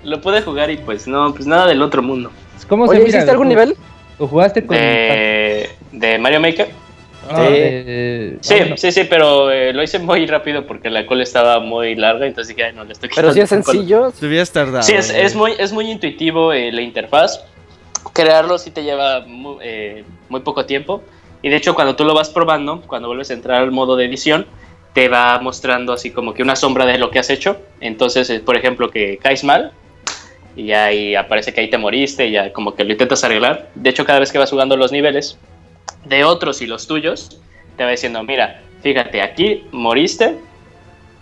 lo, pude jugar y pues no, pues nada del otro mundo. ¿Cómo se mira? ¿hiciste algún ¿Lo- nivel? ¿Lo jugaste con De, de Mario Maker. Ah, Sí. eh, Sí, bueno. sí, sí, pero eh, lo hice muy rápido porque la cola estaba muy larga, entonces dije, ay, no, le estoy Pero sí es sencillo. Te hubieras tardado. Sí, es, es muy, es muy intuitivo eh, la interfaz. Crearlo sí te lleva mu- eh, muy, poco tiempo. Y de hecho, cuando tú lo vas probando, cuando vuelves a entrar al modo de edición, te va mostrando así como que una sombra de lo que has hecho. Entonces, eh, por ejemplo, que caes mal y ahí aparece que ahí te moriste y ya como que lo intentas arreglar. De hecho, cada vez que vas jugando los niveles de otros y los tuyos, te va diciendo, mira, fíjate, aquí moriste.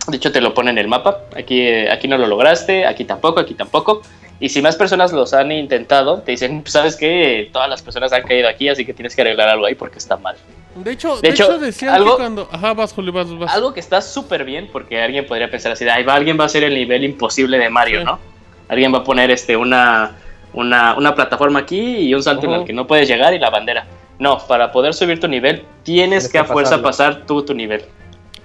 De hecho, te lo pone en el mapa. Aquí, eh, aquí no lo lograste, aquí tampoco, aquí tampoco. Y si más personas los han intentado, te dicen, "Pues, ¿sabes qué? Todas las personas han caído aquí, así que tienes que arreglar algo ahí porque está mal. De hecho, De de hecho, hecho, decían algo- que cuando. Ajá, vas, Julio, vas, vas. Algo que está súper bien, porque alguien podría pensar así, ahí va, alguien va a hacer el nivel imposible de Mario, Sí. ¿no? Alguien va a poner este, una, una, una plataforma aquí y un salto en Ujú. el que no puedes llegar y la bandera. No, para poder subir tu nivel, tienes Tienes que a fuerza pasarlo. pasar tú tu nivel.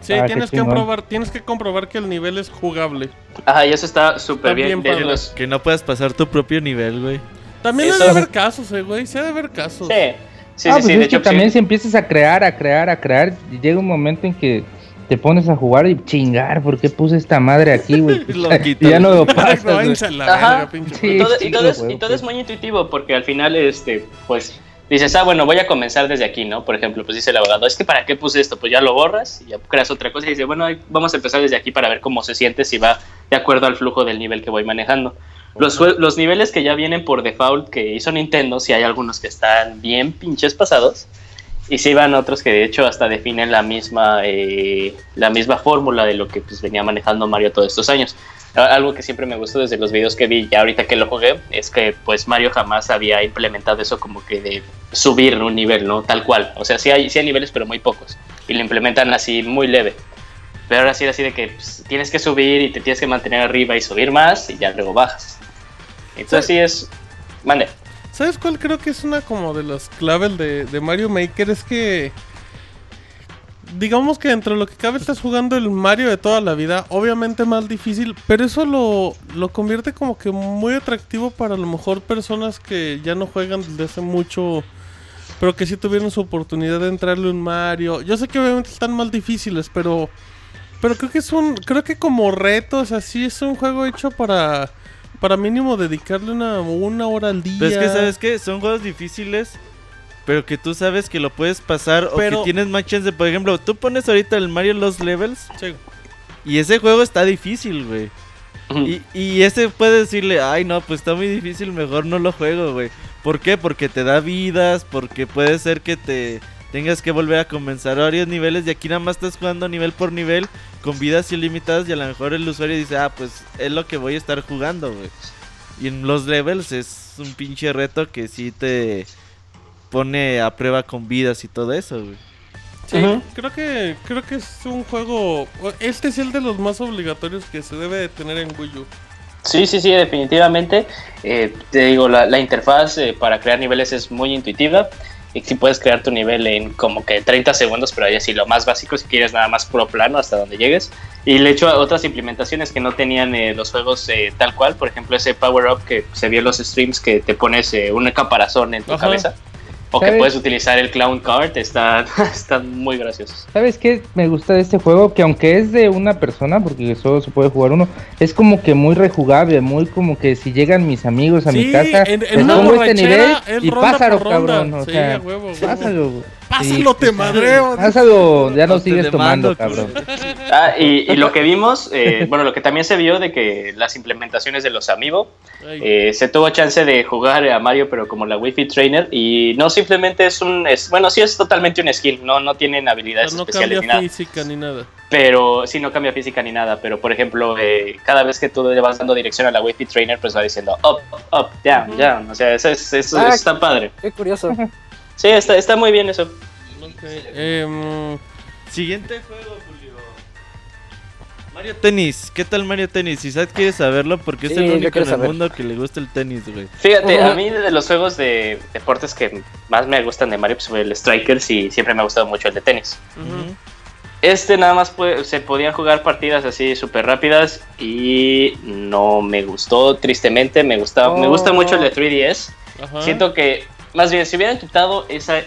Sí, Ah, tienes que comprobar, tienes que comprobar que el nivel es jugable. Ajá, y eso está súper bien. bien Desde padre. los- Que no puedas pasar tu propio nivel, güey. También Eso- debe haber casos, eh, güey. Sí, debe haber casos. Sí, sí, ah, sí, pues sí, es de que hecho, sí. también si empiezas a crear, a crear, a crear, y llega un momento en que te pones a jugar y chingar, ¿por qué puse esta madre aquí, güey? Ya no lo pasas, Ajá. verga, pinche. Sí. y todo, y todo es, güey, y todo es pues. muy intuitivo porque al final este pues dices ah bueno voy a comenzar desde aquí no por ejemplo pues dice el abogado es que para qué puse esto pues ya lo borras y ya creas otra cosa y dice bueno vamos a empezar desde aquí para ver cómo se siente si va de acuerdo al flujo del nivel que voy manejando los, los niveles que ya vienen por default que hizo Nintendo si hay algunos que están bien pinches pasados y si van otros que de hecho hasta definen la misma eh, la misma fórmula de lo que pues venía manejando Mario todos estos años algo que siempre me gustó desde los videos que vi y ahorita que lo jugué es que pues Mario jamás había implementado eso como que de subir un nivel, ¿no? Tal cual. O sea, sí hay, sí hay niveles pero muy pocos. Y lo implementan así muy leve. Pero ahora sí era así de que pues, tienes que subir y te tienes que mantener arriba y subir más y ya luego bajas. Entonces sí es... Mande. ¿Sabes cuál creo que es una como de las claves de, de Mario Maker? Es que. Digamos que entre lo que cabe estás jugando el Mario de toda la vida, obviamente más difícil, pero eso lo, lo convierte como que muy atractivo para a lo mejor personas que ya no juegan desde hace mucho, pero que sí tuvieron su oportunidad de entrarle un Mario. Yo sé que obviamente están más difíciles, pero pero creo que es un creo que como retos así es un juego hecho para para mínimo dedicarle una, una hora al día. Pero es que, ¿sabes qué? Son juegos difíciles, pero que tú sabes que lo puedes pasar o que tienes más chance. Por ejemplo, tú pones ahorita el Mario Lost Levels Sí. y ese juego está difícil, güey. Y, y ese puede decirle, ay no, pues está muy difícil, mejor no lo juego, güey. ¿Por qué? Porque te da vidas, porque puede ser que te tengas que volver a comenzar varios niveles y aquí nada más estás jugando nivel por nivel con vidas ilimitadas y a lo mejor el usuario dice, ah, pues es lo que voy a estar jugando, güey. Y en los levels es un pinche reto que sí te pone a prueba con vidas y todo eso, güey. Sí, creo que creo que es un juego. Este es el de los más obligatorios que se debe de tener en Wii U. Sí, sí, sí, definitivamente. Eh, te digo, la, la interfaz eh, para crear niveles es muy intuitiva. Y si puedes crear tu nivel en como que 30 segundos, pero ahí así lo más básico, si quieres nada más puro plano hasta donde llegues. Y le he hecho otras implementaciones que no tenían eh, los juegos eh, tal cual. Por ejemplo, ese Power Up que se vio en los streams que te pones eh, un caparazón en tu Ajá. cabeza. O que puedes utilizar el Clown Card. Está, están muy graciosos. ¿Sabes qué me gusta de este juego? Que aunque es de una persona, porque solo se puede jugar uno, es como que muy rejugable, muy como que si llegan mis amigos a mi casa, en- en les pongo este nivel y pásalo, cabrón. O Sí, sea, huevo, huevo. pásalo. güey. Pásalo, te madreo. Pásalo, ya no O te sigues tomando, cabrón. Ah, y, y lo que vimos, eh, bueno, lo que también se vio de que las implementaciones de los Amiibo Eh, se tuvo chance de jugar a Mario, pero como la Wi-Fi Trainer. Y no simplemente es un. Es, bueno, sí es totalmente un skill. No, no tienen habilidades no especiales cambia ni nada. física ni nada. Pero sí, no cambia física ni nada. Pero por ejemplo, eh, cada vez que tú le vas dando dirección a la Wi-Fi Trainer, pues va diciendo up, up, down, down. O sea, eso, es, eso Ah, está padre. Qué curioso. Sí, está, está muy bien eso. Ok, em, Siguiente juego, Julio. Mario Tenis. ¿Qué tal Mario Tenis? Isaac quiere saberlo porque es el único en el saber. mundo que le gusta el tenis, güey. Fíjate, a mí de los juegos de deportes que más me gustan de Mario, pues fue el Strikers y siempre me ha gustado mucho el de tenis. Este nada más puede- se podían jugar partidas así súper rápidas y no me gustó, tristemente. Me, gusta, me gusta mucho el de 3DS. Ajá. Siento que, más bien, si hubieran quitado esa.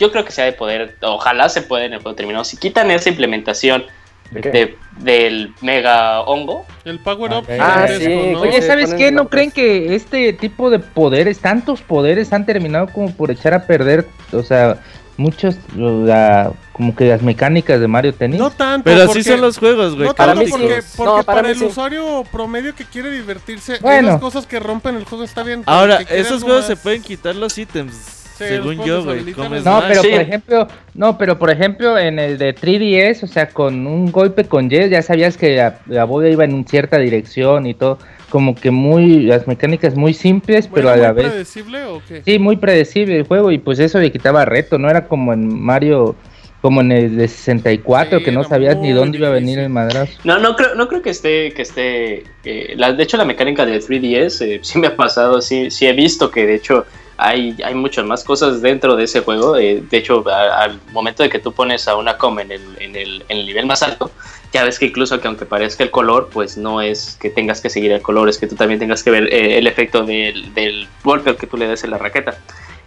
Yo creo que se ha de poder, ojalá se pueda en el juego terminado. Si quitan esa implementación ¿De del mega hongo, El power up. Ah, gigantesco, sí. ¿no? Oye, ¿sabes qué? ¿No creen que este tipo de poderes, tantos poderes, han terminado como por echar a perder, o sea, muchos, o sea, como que las mecánicas de Mario Tennis? No tanto. Pero porque- así son los juegos, güey. No Para tanto porque, porque No, para el sí. usuario promedio que quiere divertirse, Bueno. las cosas que rompen el juego está bien. Ahora, esos juegos se pueden quitar los ítems. Sí, según yo, güey. No, pero Sí. por ejemplo, no, pero por ejemplo en el de 3DS, o sea, con un golpe con Y, ya sabías que la, la bola iba en cierta dirección y todo, como que muy, las mecánicas muy simples, pero ¿Era a la muy vez, predecible o qué? sí, muy predecible el juego y pues eso le quitaba reto, no era como en Mario, como en el de 64, Sí, que no sabías ni dónde iba a venir el madrazo. No, no creo, no creo que esté, que esté, eh, la, de hecho la mecánica de 3DS eh, sí me ha pasado, sí, sí he visto que de hecho hay, hay muchas más cosas dentro de ese juego, eh, de hecho a- al momento de que tú pones a una com en el, en, el, en el nivel más alto, ya ves que incluso que aunque parezca el color, pues no es que tengas que seguir el color, es que tú también tengas que ver eh, el efecto del, del golpe que tú le des en la raqueta.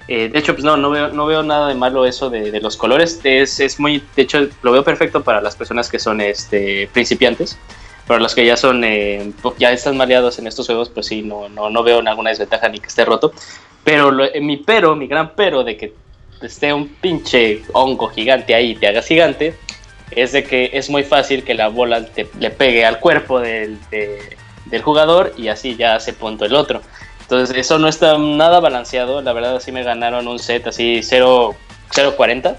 Eh, de hecho, pues no, no veo, no veo nada de malo eso de, de los colores. Es, es muy, de hecho, lo veo perfecto para las personas que son este, principiantes. Para los que ya son, eh, ya están maleados en estos juegos, pues sí, no, no, no veo ninguna desventaja ni que esté roto. Pero lo- eh, mi pero, mi gran pero de que esté un pinche hongo gigante ahí y te hagas gigante, es de que es muy fácil que la bola te- le pegue al cuerpo del, de- del jugador y así ya hace punto el otro. Entonces eso no está nada balanceado, la verdad así me ganaron un set así 0 0.40,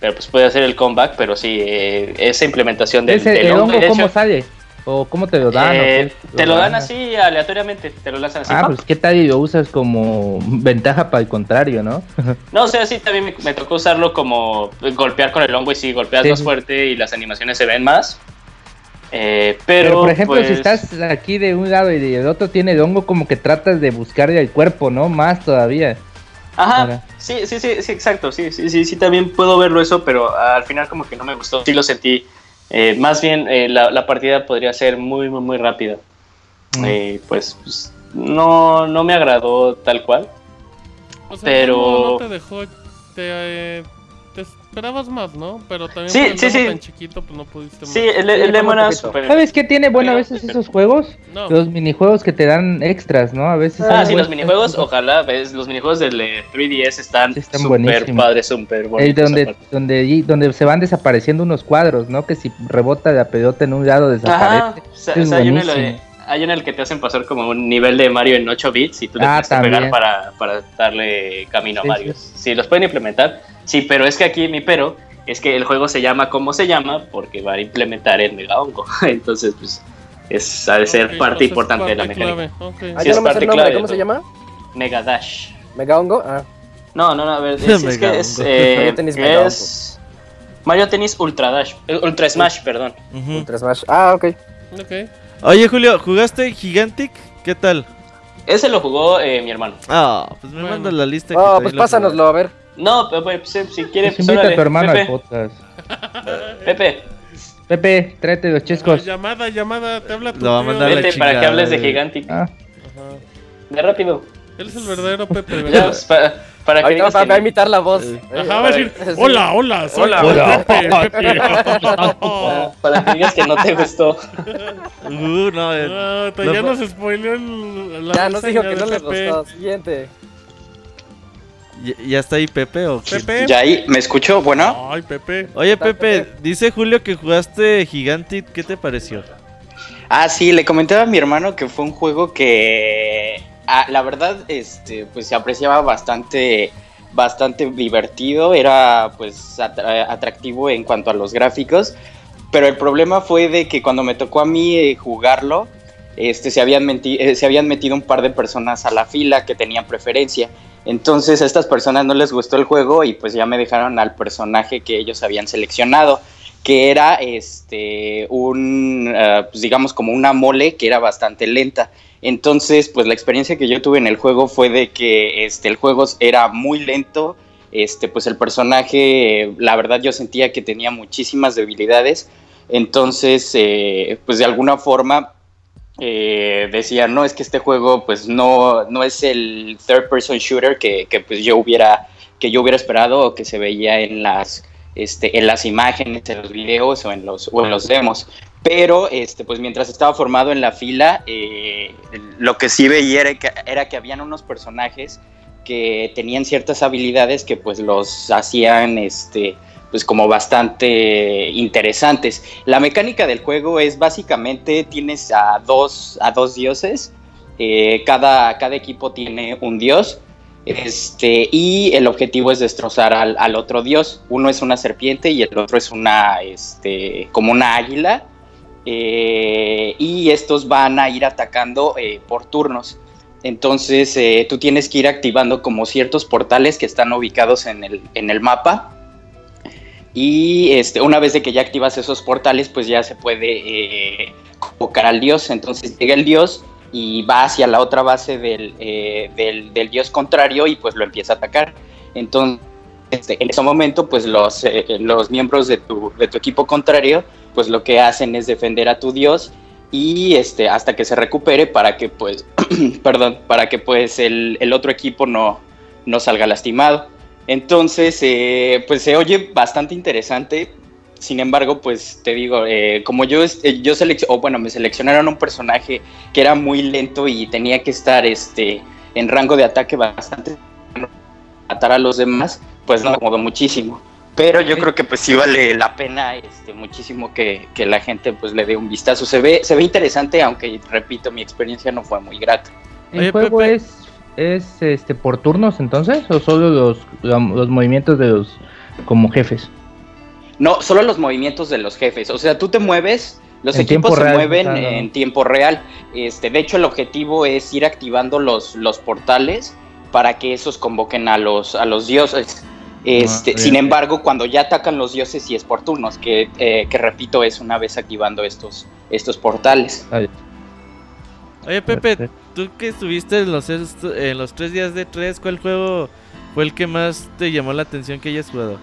pero pues puede hacer el comeback, pero sí, eh, esa implementación del, Ese, del ¿El hongo, cómo sale? ¿O cómo te lo dan? eh, te lo dan dan? así aleatoriamente, te lo lanzan así. Ah, pues qué tal y lo usas como ventaja para el contrario, ¿no? No, o sea, sí, también me, me tocó usarlo como golpear con el hongo y sí, golpeas Sí, más fuerte y las animaciones se ven más. Eh, pero, Pero, por ejemplo, si pues, estás aquí de un lado y del otro tiene el hongo, como que tratas de buscarle al cuerpo, ¿no? Más todavía. Ajá, sí, sí, sí, sí, exacto, sí, sí, sí, sí, también puedo verlo eso, pero al final como que no me gustó, sí lo sentí. Eh, más bien, eh, la, la partida podría ser muy, muy, muy rápida. Mm. Eh, pues, pues, no, no me agradó tal cual. O sea, pero- no, no te dejó. Te, eh, esperabas más, ¿no? Pero también Sí, por el sí, sí. tan chiquito, pues no pudiste Sí, más. el, el Sí, era poquito. súper... ¿Sabes qué tiene bueno a veces esos juegos? No. Los minijuegos que te dan extras, ¿no? A veces. Ah, sí, los buenos. minijuegos, ojalá, ves, los minijuegos del eh, 3DS están Sí, están súper buenísimos. padres, súper El bonitos. donde, donde, donde se van desapareciendo unos cuadros, ¿no? Que si rebota la pelota en un lado Ajá, desaparece. o sea, Es o sea, hay, uno en el, hay en el que te hacen pasar como un nivel de Mario en 8 bits y tú le Ah, tienes que pegar para, para darle camino Sí, a Mario. Sí. los pueden implementar, sí, pero es que aquí mi pero es que el juego se llama como se llama porque va a implementar el mega hongo. Entonces, pues, es, ha de ser parte importante de la mecánica. clave, ok. Ah, Sí, yo es no me sé parte el nombre, clave de ¿cómo se llama? Mega Dash. ¿Mega hongo? Ah, No, no, no, a ver, es, es Mega que es, eh, Mario Tennis Mega es Mario Tennis Ultra Dash, eh, Ultra Smash, perdón. Ultra Smash. Ah, ok. Ok. Oye, Julio, ¿jugaste Gigantic? ¿Qué tal? Ese lo jugó eh, mi hermano. Ah, pues me Bueno. mandas la lista. que Oh, pues lo pásanoslo, a ver. No, pero pues, si, si quiere, Pues pues, invita a tu hermano al Pepe, podcast. Pepe, Pepe, tráete los chescos. Llamada, llamada, te habla tu Lo tío. vete para que chingada, hables de. Gigantic. Ah, Ajá. De rápido. Él es el verdadero Pepe, Ya, ¿verdad? pues, para, para que Ahorita digas va, que va a imitar la voz. Ajá, va a decir, hola, hola, soy Hola, hola. Pepe, Pepe. Para, para que digas que no te gustó. Uh, no, eh, No, ya nos spoileó el, la Ya nos dijo que no Pepe. gustó. Siguiente. ¿Ya, está ahí Pepe o qué? Pepe. ¿Ya ahí? ¿Me escucho? Bueno. Ay, Pepe. Oye, ¿Qué tal, Pepe, Pepe? dice Julio que jugaste Gigantic. ¿Qué te pareció? Ah, sí, le comentaba a mi hermano que fue un juego que, ah, la verdad, este, pues se apreciaba bastante, bastante divertido, era pues atra- atractivo en cuanto a los gráficos, pero el problema fue de que cuando me tocó a mí eh, jugarlo, este, se, habían eh, se habían metido un par de personas a la fila que tenían preferencia. Entonces a estas personas no les gustó el juego y pues ya me dejaron al personaje que ellos habían seleccionado. que era este un eh, pues digamos como una mole que era bastante lenta. Entonces, pues la experiencia que yo tuve en el juego fue de que este el juego era muy lento, este pues el personaje la verdad yo sentía que tenía muchísimas debilidades. Entonces, eh, pues de alguna forma eh, decía, no, es que este juego pues no, no es el third person shooter que, que, pues yo hubiera que yo hubiera esperado o que se veía en las este, en las imágenes, en los videos o en los, o en los demos. Pero este, pues mientras estaba formado en la fila, eh, lo que sí veía era que, era que habían unos personajes que tenían ciertas habilidades que pues los hacían este, pues como bastante interesantes. La mecánica del juego es básicamente tienes a dos, a dos dioses, eh, cada, cada equipo tiene un dios este, y el objetivo es destrozar al, otro dios. Uno es una serpiente y el otro es una, este, como una águila. Eh, y estos van a ir atacando eh, por turnos. Entonces tú tienes que ir activando como ciertos portales que están ubicados en el, en el mapa. Y este, una vez de que ya activas esos portales, pues ya se puede convocar al dios. Entonces llega el dios y va hacia la otra base eh, del, del, dios contrario y pues lo empieza a atacar. Entonces, este, en ese momento, pues los, eh, los miembros de tu, de tu equipo contrario, pues lo que hacen es defender a tu dios y este, hasta que se recupere para que pues, perdón, para que pues el, el, otro equipo no, no salga lastimado. Entonces, eh, pues se oye bastante interesante. Sin embargo, pues te digo, eh, como yo, eh, yo o bueno, me seleccionaron un personaje que era muy lento y tenía que estar este, en rango de ataque bastante matar a los demás, pues no me acomodó muchísimo. Pero yo creo que pues sí vale la pena este, muchísimo que, que, la gente pues le dé un vistazo. Se ve, se ve interesante, aunque repito, mi experiencia no fue muy grata. ¿El juego es, es este por turnos entonces? ¿O solo los, los movimientos de los como jefes? No, solo los movimientos de los jefes. O sea, tú te mueves, los equipos se mueven en tiempo real. Este, de hecho, el objetivo es ir activando los, los portales para que esos convoquen a los, a los dioses. Este, ah, sin embargo, cuando ya atacan los dioses y es por turnos, que, eh, que repito, es una vez activando estos, estos portales. Oye, Pepe, tú que estuviste en los, en los tres días de tres, ¿cuál juego fue el que más te llamó la atención que hayas jugado?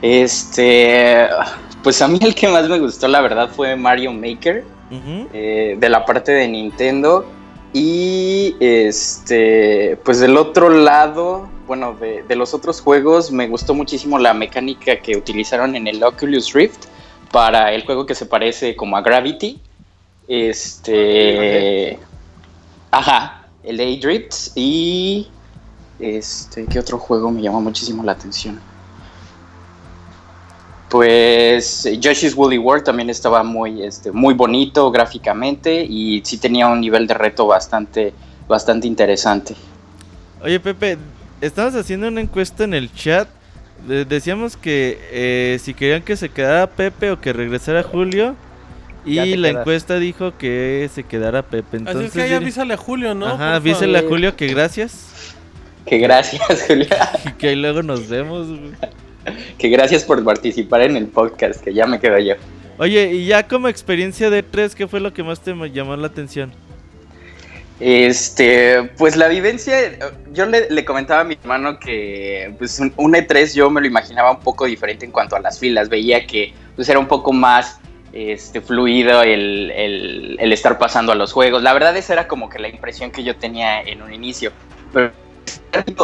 Este, pues a mí el que más me gustó, la verdad, fue Mario Maker, eh, de la parte de Nintendo. Y este, pues del otro lado, bueno, de, los otros juegos, me gustó muchísimo la mecánica que utilizaron en el Oculus Rift para el juego que se parece como a Gravity. Este. Ajá, el A-Drift. Y. Este, ¿qué otro juego me llamó muchísimo la atención? Pues Yoshi's Woolly World también estaba muy, este, muy bonito gráficamente y sí tenía un nivel de reto bastante, bastante interesante. Oye Pepe, estamos haciendo una encuesta en el chat. decíamos que eh, si querían que se quedara Pepe o que regresara Julio. Y la encuesta dijo que se quedara Pepe. Entonces, Así que ahí avísale a Julio, ¿no? Ajá, avísale a Julio que gracias. Que gracias, Julio. y que ahí luego nos vemos. que gracias por participar en el podcast, que ya me quedo yo. Oye, y ya como experiencia de E3, ¿qué fue lo que más te llamó la atención? Este, pues la vivencia, yo le, comentaba a mi hermano que pues un, E3 yo me lo imaginaba un poco diferente en cuanto a las filas, veía que pues era un poco más este, fluido el, el estar pasando a los juegos, la verdad esa era como que la impresión que yo tenía en un inicio, pero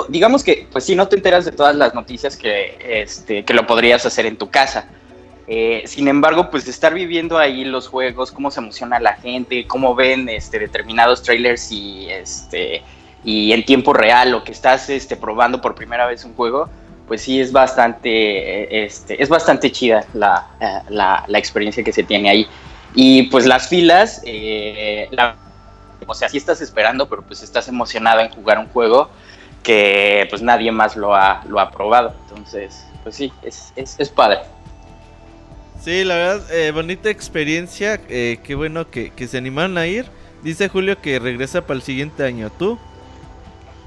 digamos que, pues si no te enteras de todas las noticias que, este, que lo podrías hacer en tu casa. Eh, sin embargo, pues estar viviendo ahí los juegos, cómo se emociona la gente, cómo ven este, determinados trailers y, este, y en tiempo real o que estás este, probando por primera vez un juego, pues sí es bastante, este, es bastante chida la, eh, la, la, experiencia que se tiene ahí. Y pues las filas, eh, o sea, sí estás esperando, pero pues estás emocionado en jugar un juego que pues nadie más lo ha, lo ha probado. Entonces, pues sí, es, es, es padre. Sí, la verdad, eh, bonita experiencia. Eh, qué bueno que, que, se animaron a ir. Dice Julio que regresa para el siguiente año. ¿Tú?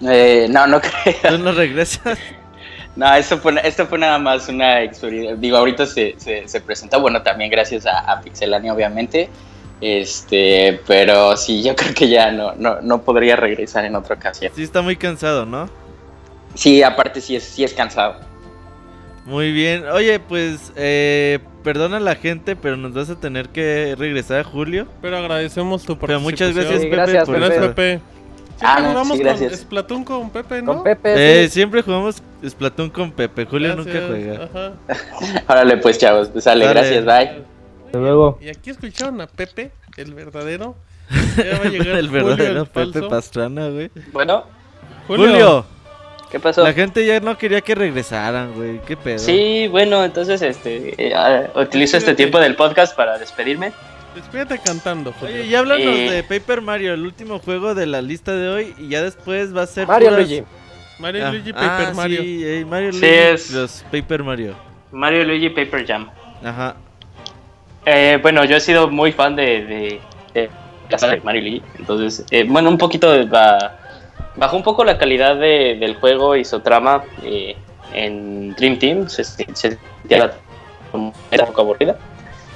Eh, no, no creo. ¿Tú no regresas? No, esto fue, esto fue nada más una experiencia. Digo, ahorita se, se, se presentó, bueno, también gracias a, a Pixelania, obviamente. Este, pero sí, yo creo que ya no, no, no podría regresar en otra ocasión. Sí, está muy cansado, ¿no? Sí, aparte sí es, sí es cansado. Muy bien. Oye, pues, eh, perdona a la gente, pero nos vas a tener que regresar a Julio. Pero agradecemos tu Pero participación. muchas gracias, Sí, Pepe, gracias, por Pepe. Siempre Ah, no, jugamos sí, con. Splatoon con Pepe, ¿no? Con Pepe. Eh, sí. siempre jugamos Splatoon con Pepe. Julio nunca juega. ajá. Órale, pues, chavos. Pues sale, gracias, bye. Hasta luego. Y aquí escucharon a Pepe, el verdadero. Ya va a llegar el Julio, verdadero el Pepe falso. Pastrana, güey. Bueno, Julio. ¿qué pasó? la gente ya no quería que regresaran, güey. ¿Qué pedo? Sí, bueno, entonces este eh, ah, utilizo este tiempo del podcast para despedirme. Despídete cantando, Julio. Oye, ya háblanos Eh. de Paper Mario, el último juego de la lista de hoy. Y ya después va a ser. Mario puras- Luigi. Mario Ah, Luigi Paper ah, Mario. Sí, eh, Mario Sí, Luigi. es- Los Paper Mario. Mario Luigi Paper Jam. Ajá. Eh, bueno, yo he sido muy fan de, de, de la saga de Mario Luigi. Entonces, eh, bueno, un poquito ba- bajó un poco la calidad de- del juego y su trama eh, en Dream Team. Se, se, era un poco aburrida.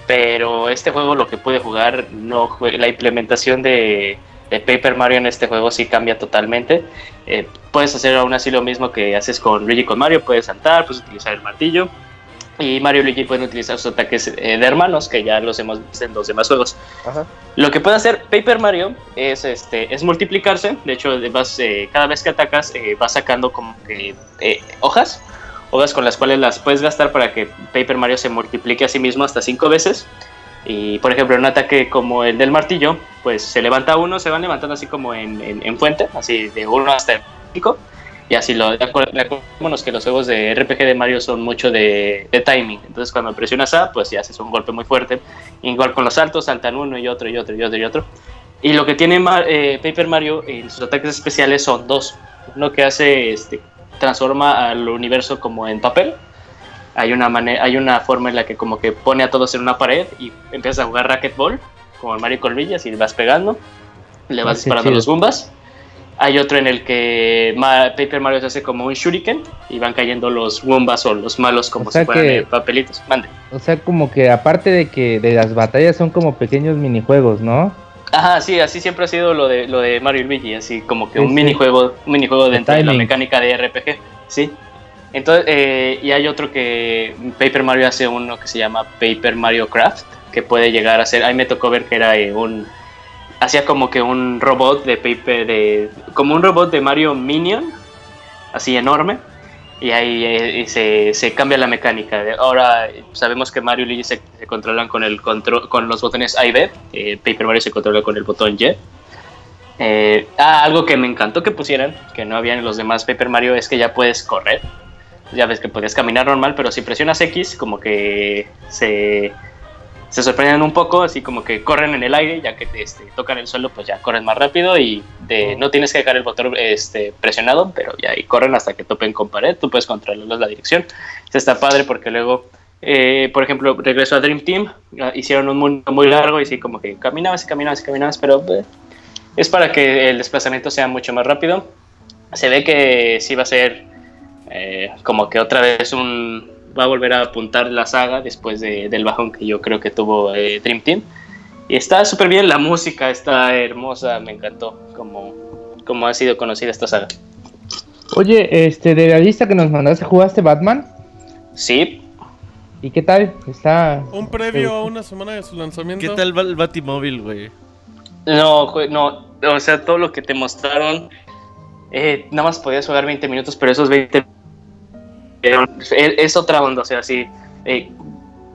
Pero este juego, lo que pude jugar, no la implementación de, de Paper Mario en este juego sí cambia totalmente. Eh, puedes hacer aún así lo mismo que haces con Luigi con Mario, puedes saltar, puedes utilizar el martillo. Y Mario y Luigi pueden utilizar sus ataques eh, de hermanos, que ya los hemos visto en los demás juegos. Ajá. Lo que puede hacer Paper Mario es, este, es multiplicarse. De hecho, vas, eh, cada vez que atacas, eh, vas sacando como que eh, hojas. Hojas con las cuales las puedes gastar para que Paper Mario se multiplique a sí mismo hasta cinco veces. Y por ejemplo, en un ataque como el del martillo, pues se levanta uno, se van levantando así como en, en- en fuente, así de uno hasta el pico. Y así lo. Acordémonos que los juegos de RPG de Mario son mucho de, de timing. Entonces, cuando presionas A, pues ya haces un golpe muy fuerte. Igual con los saltos, saltan uno y otro y otro y otro y otro. Y lo que tiene eh, Paper Mario en sus ataques especiales son dos. Uno que hace, este, transforma al universo como en papel. Hay una, manera, hay una forma en la que como que pone a todos en una pared y empiezas a jugar racquetball, como el Mario con Luigi, así vas pegando, le vas disparando los Goombas. Hay otro en el que Ma- Paper Mario se hace como un shuriken y van cayendo los Goombas o los malos como O sea si fueran que- eh, papelitos. Mande. O sea, como que aparte de que de las batallas son como pequeños minijuegos, ¿no? Ajá, sí, así siempre ha sido lo de lo de Mario y Luigi, así como que Sí, un sí. minijuego, un minijuego De dentro de la mecánica de RPG, sí. Entonces, eh, y hay otro que Paper Mario hace uno que se llama Paper Mario Craft, que puede llegar a ser, ahí me tocó ver que era eh, un, hacía como que un robot de Paper, de, como un robot de Mario Minion, así enorme, y ahí eh, se, cambia la mecánica. Ahora sabemos que Mario y Luigi se, se controlan con, el control, con los botones A y B. eh, Paper Mario se controla con el botón Y. Eh, ah, algo que me encantó que pusieran, que no había en los demás Paper Mario, es que ya puedes correr. Ya ves que podías caminar normal, pero si presionas X, como que se, se sorprenden un poco, así como que corren en el aire, ya que te este, tocan el suelo, pues ya corren más rápido y de, no tienes que dejar el botón este, presionado, pero ya ahí corren hasta que topen con pared, tú puedes controlar la dirección. Esto está padre porque luego, eh, por ejemplo, regreso a Dream Team, ah, hicieron un mundo muy largo y sí, como que caminabas y caminabas y caminabas, pero eh, es para que el desplazamiento sea mucho más rápido. Se ve que sí va a ser eh, como que otra vez un va a volver a apuntar la saga después de- del bajón que yo creo que tuvo eh, Dream Team. Y está súper bien, la música está hermosa, me encantó como, como ha sido conocida esta saga. Oye, este, de la lista que nos mandaste, ¿jugaste Batman? Sí, ¿Y qué tal? Está... Un previo a una semana de su lanzamiento. ¿Qué tal va el Batimóvil, güey? no, no, o sea, todo lo que te mostraron, eh, nada más podías jugar 20 minutos, pero esos 20 eran- es, es otra onda, o sea, sí, eh,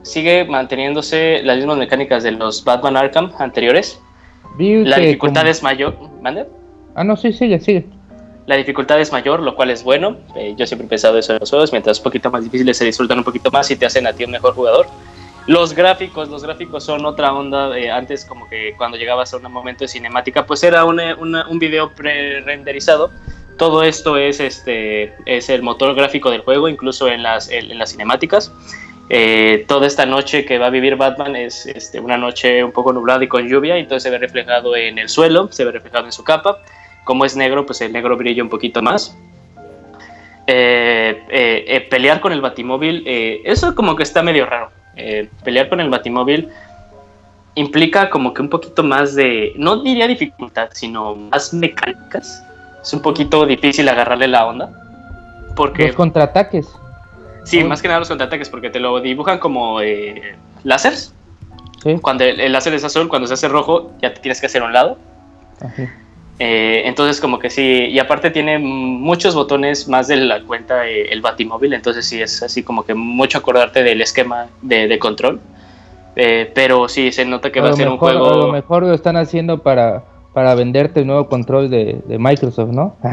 sigue manteniéndose las mismas mecánicas de los Batman Arkham anteriores. La dificultad como- es mayor. ¿Mande? Ah, no, sí, sigue, sigue. La dificultad es mayor, lo cual es bueno. Eh, yo siempre he pensado eso en los juegos. Mientras un poquito más difíciles se disfrutan un poquito más y te hacen a ti un mejor jugador. Los gráficos, los gráficos son otra onda. eh, antes, como que cuando llegabas a un momento de cinemática, pues era una- una- un video pre-renderizado. Todo esto es, este, es el motor gráfico del juego, incluso en las, en, las cinemáticas. Eh, toda esta noche que va a vivir Batman es este, una noche un poco nublada y con lluvia, entonces se ve reflejado en el suelo, se ve reflejado en su capa. Como es negro, pues el negro brilla un poquito más. eh, eh, pelear con el Batimóvil, eso como que está medio raro. Pelear con el Batimóvil implica como que un poquito más de, no diría dificultad, sino más mecánicas. Es un poquito difícil agarrarle la onda. Porque, Los contraataques. sí, más que nada los contraataques, porque te lo dibujan como eh, láseres. Sí. Cuando el, el láser es azul, cuando se hace rojo, ya te tienes que hacer a un lado. Eh, entonces como que sí, y aparte tiene muchos botones más de la cuenta eh, el Batimóvil, entonces sí es así como que mucho acordarte del esquema de, de control. Eh, pero sí, se nota que a va a ser mejor, un A lo juego... mejor lo están haciendo para, para venderte el nuevo control de, de Microsoft, ¿no?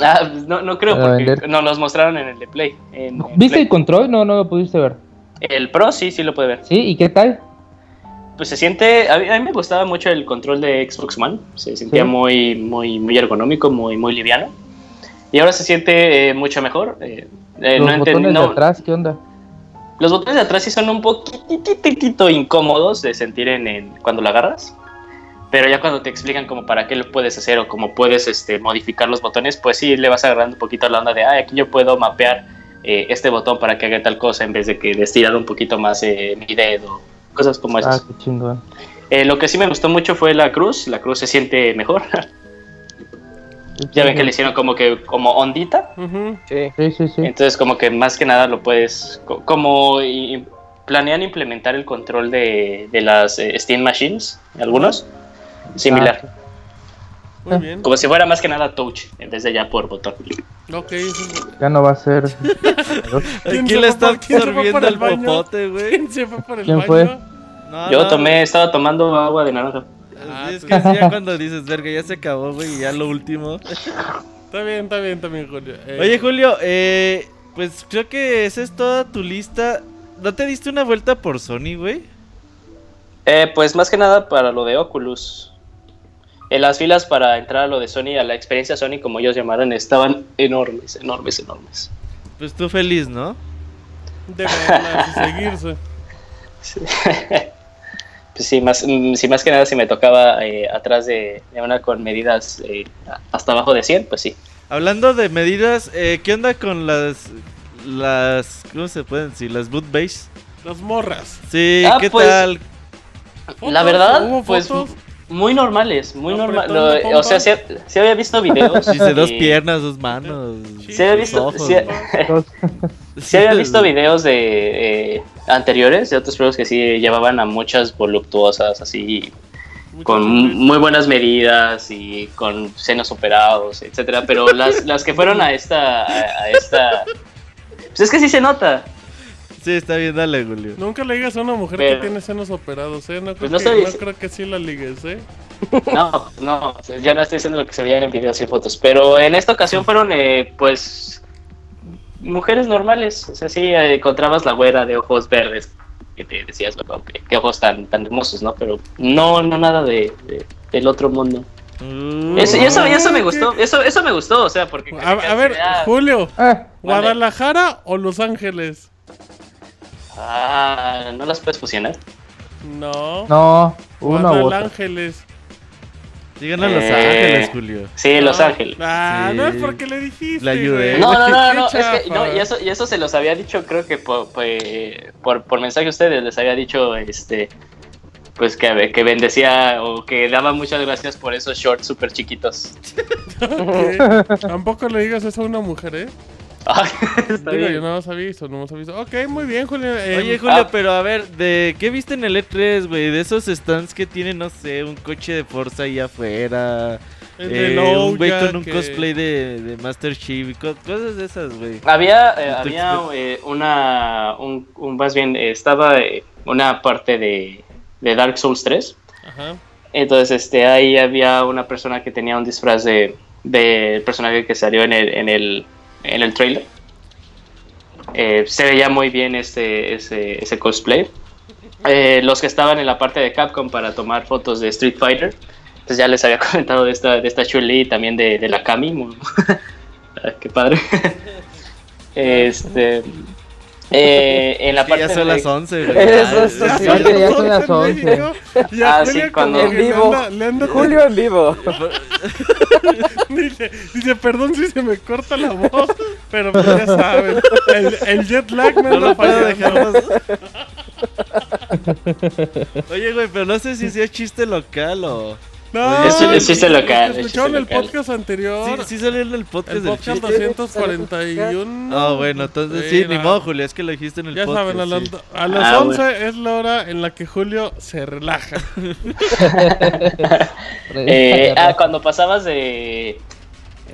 Ah, pues no, no creo, porque vender. no los mostraron en el de Play. en- en ¿Viste Play. el control? No, no lo pudiste ver. El Pro sí, sí lo puede ver. ¿Sí? ¿Y qué tal? Pues se siente, a mí, a mí me gustaba mucho el control de Xbox One, se sentía Sí. muy, muy, muy ergonómico, muy, muy liviano. Y ahora se siente eh, mucho mejor. eh, eh, Los no botones de atrás, ¿qué onda? Los botones de atrás sí son un poquitito incómodos de sentir en, en- cuando lo agarras. Pero ya cuando te explican como para qué lo puedes hacer o cómo puedes este, modificar los botones, pues sí le vas agarrando un poquito la onda de, ah, aquí yo puedo mapear eh, este botón para que haga tal cosa en vez de que estirar un poquito más eh, mi dedo, cosas como Ah, esas. qué chingón. Eh, lo que sí me gustó mucho fue la cruz, la cruz se siente mejor. ya ven que le hicieron como que como ondita. Ujú. Sí. Sí, sí, sí. Entonces como que más que nada lo puedes, co- como y- planean implementar el control de, de las eh, Steam Machines, algunos, similar, Ah, Muy bien. como si fuera más que nada touch, en vez de ya por botón. Ok, Ya no va a ser. ¿Quién le está por el popote, güey. ¿Quién se fue por el ¿Quién baño? fue? No, Yo no, tomé, estaba tomando agua de naranja. Ah, es que ya cuando dices, verga, ya se acabó, güey, y ya lo último. Está bien, está bien también, Julio. Eh, Oye, Julio, eh, pues creo que esa es toda tu lista. ¿No te diste una vuelta por Sony, güey? Eh, pues más que nada para lo de Oculus. En las filas para entrar a lo de Sony, a la experiencia Sony, como ellos llamaron, estaban enormes, enormes, enormes. Pues tú feliz, ¿no? De seguirse. Sí. Pues sí, más, mm, sí, más que nada si me tocaba eh, atrás de, de una con medidas eh, hasta abajo de 100, pues sí. Hablando de medidas, eh, ¿qué onda con las. las. ¿Cómo se pueden decir? Las boot base? Las morras. Sí, Ah, ¿qué pues, tal? La verdad, ¿Hubo pues fotos? Muy normales, muy ¿No normal. apretó en la lo- O sea, sí, sí había visto videos. Dice dos piernas, dos manos. Sí, Sí había visto, ojos. sí, sí había visto videos de eh, anteriores de otros juegos que sí llevaban a muchas voluptuosas, así Muchas con muy buenas medidas y con senos operados, etcétera. Pero las, las que fueron a esta, a, a esta, pues es que sí se nota. Sí, está bien, dale, Julio. Nunca le digas a una mujer Pero- que tiene senos operados, ¿eh? No creo, Pues no que, estoy no creo que sí la ligues, ¿eh? No, no, ya no estoy diciendo lo que se veía en videos y fotos, pero en esta ocasión fueron, eh, pues, mujeres normales. O sea, sí eh, encontrabas la güera de ojos verdes que te decías, "Wow, qué, qué ojos tan, tan hermosos, ¿no? Pero no, no nada de, de- del otro mundo. Uh, Eso, y eso, y eso me gustó, eso, eso me gustó, o sea, porque... A, a ver, Julio, Ah, ¿Guadalajara o Los Ángeles? Ah, ¿no las puedes fusionar? No. no, uno u otro. Ángeles. Digan a Los Eh, Ángeles, Julio. Sí, Los No. Ángeles. Ah, Sí. no es porque le dijiste. Le ayudé. güey. No, no, no, Qué no, es que, chafa. no, y eso, y eso se los había dicho, creo que por, por, por mensaje a ustedes les había dicho, este, pues que, que bendecía o que daba muchas gracias por esos shorts súper chiquitos. Ok. Tampoco le digas eso a una mujer, ¿eh? Ah, está Digo, bien. yo no más aviso, no más aviso. Ok, muy bien, Julio. eh, Oye, Julio, ah. pero a ver, ¿de qué viste en el E3, güey? De esos stands que tienen, no sé, un coche de Forza ahí afuera. de eh, Low un güey con un que- cosplay de, de Master Chief cosas de esas, güey. Había, eh, había eh, una, un, un- más bien, eh, estaba eh, una parte de, de Dark Souls 3. Ajá. Entonces, este, ahí había una persona que tenía un disfraz de del personaje que salió en el, en el, en el trailer. Eh, se veía muy bien este, ese, ese cosplay. Eh, los que estaban en la parte de Capcom para tomar fotos de Street Fighter, pues ya les había comentado de esta, de esta Chun-Li y también de, de la Kami. Ah, Qué padre. este, Eh, en la parte ya son de- las 11, güey. Eso Ah, sí. ya- ya son las en 11. México, Y a Ah, sí, cuando- como En vivo. Le anda, le anda- Julio en vivo. dice, dice, perdón si se me corta la voz, pero pues ya saben, el, el jet lag me No lo puedo dejar. Oye, güey, pero no sé si sea chiste local o. No, Es- es chiste los que local, es Escucharon el podcast Sí, anterior, sí salió en el podcast el del podcast chiste. 241. Ah, bueno, entonces sí, ni no. modo, Julio, es que lo dijiste en el Ya podcast. saben, a las, sí. a las Ah, 11 es la hora en la que Julio se relaja. Eh, ah, cuando pasabas de,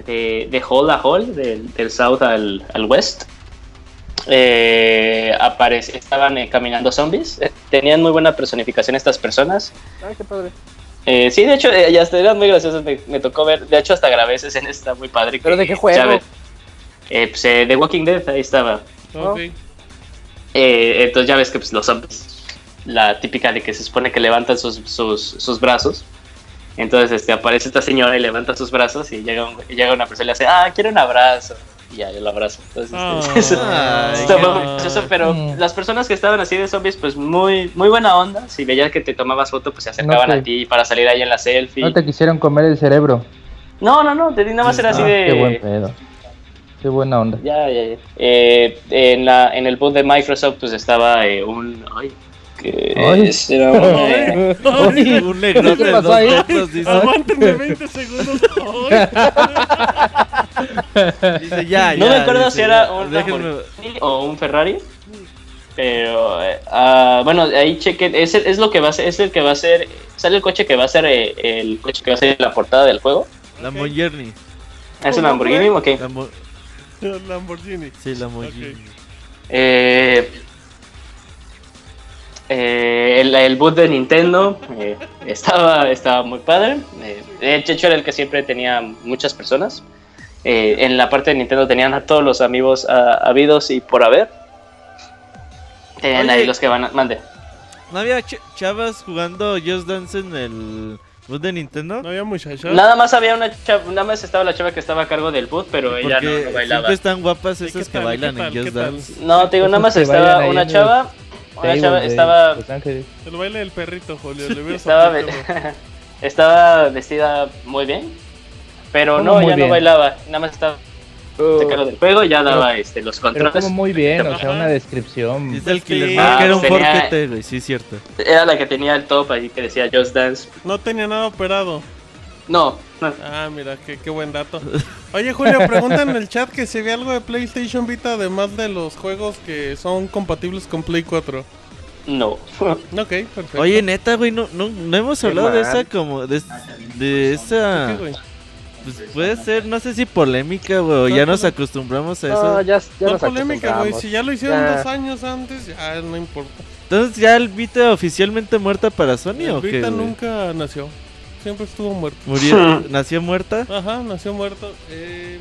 de, de hall a hall, del, del south al, al west, eh, estaban eh, caminando zombies. Eh, tenían muy buena personificación estas personas. Ay, qué padre. Eh, sí, de hecho, eh, ya hasta eran muy graciosos. Me, me tocó ver. De hecho, hasta grabé esa escena, está muy padre. ¿Pero que de qué juego? Chávez- eh, pues, eh, The Walking Dead, ahí estaba. Ok. Eh, entonces ya ves que pues, los zombies, la típica de que se supone que levantan sus, sus, sus brazos. Entonces este, aparece esta señora y levanta sus brazos y llega, un- llega una persona y le hace, ah, quiero un abrazo. Y ya, yo lo abrazo. Entonces, este, eso- Ay, está qué muy bonito. gracioso, pero Mm. las personas que estaban así de zombies, pues muy, muy buena onda. Si veías que te tomabas foto, pues se acercaban No te- a ti para salir ahí en la selfie. No te quisieron comer el cerebro. No, no, no, te di nada más era así Ah, de... Qué buen pedo. Qué buena onda. Ya, ya, ya. Eh, en, la, en el booth de Microsoft, pues estaba eh, un. Ay, ¿qué Ay. Era un, eh, Ay, Un negrote ¿Qué de pasó dos ahí? metros dice, Aguántenme 20 segundos. Ay. dice, ya, no ya, me acuerdo dice, si era un Lamborghini o un Ferrari. Pero, ah, bueno, ahí chequen. Es, el- es lo que va a ser. Es el que va a ser. Sale el coche que va a ser eh, el coche que va a ser la portada del juego. Lamborghini. ¿Es un ¿Cómo Lamborghini? Ok. Lambo- Lamborghini. Sí, Lamborghini. Ok. Eh, eh, el, el boot de Nintendo eh, estaba, estaba muy padre. Eh, de hecho, era el que siempre tenía muchas personas. Eh, en la parte de Nintendo tenían a todos los amigos ah, habidos y por haber. Tenían Oye. ahí los que van a. Mande. ¿No había ch- chavas jugando Just Dance en el bus de Nintendo? No había muchachas. Nada más había una chava, nada más estaba la chava que estaba a cargo del boot, pero ella no, bailaba. siempre están guapas ¿Y esas que tal, bailan tal, en Just? Dance. No, te digo, nada más estaba una chava. Una chava estaba Los Ángeles. El baile del perrito, Julio. Le estaba, estaba vestida muy bien, pero ¿Cómo no, ya bien? no bailaba, nada más estaba Uh, sacando del juego, ya daba este, los Pero controles. como muy bien, o sea, una descripción. Dice el Sí. Killer Ah, era un tenía- forquete, güey, sí, cierto. Era la que tenía el top ahí que decía Just Dance. No tenía nada operado. No, no. Ah, mira, qué, qué buen dato. Oye, Julio, pregunta en el chat que si ve algo de PlayStation Vita además de los juegos que son compatibles con Play 4. no. Ok, perfecto. Oye, neta, güey, no, no, no hemos hablado de esa como... De, de ¿Qué, esa... Pues puede ser, no sé si polémica, güey, o ya nos acostumbramos a eso. No, ya, ya No nos polémica, güey. Si ya lo hicieron Ya. dos años antes, ya no importa. Entonces, ¿ya el Vita oficialmente muerta para Sony El o qué, Vita nunca nació. Siempre estuvo muerto. Murió, nació muerta. Ajá, nació muerto. Eh,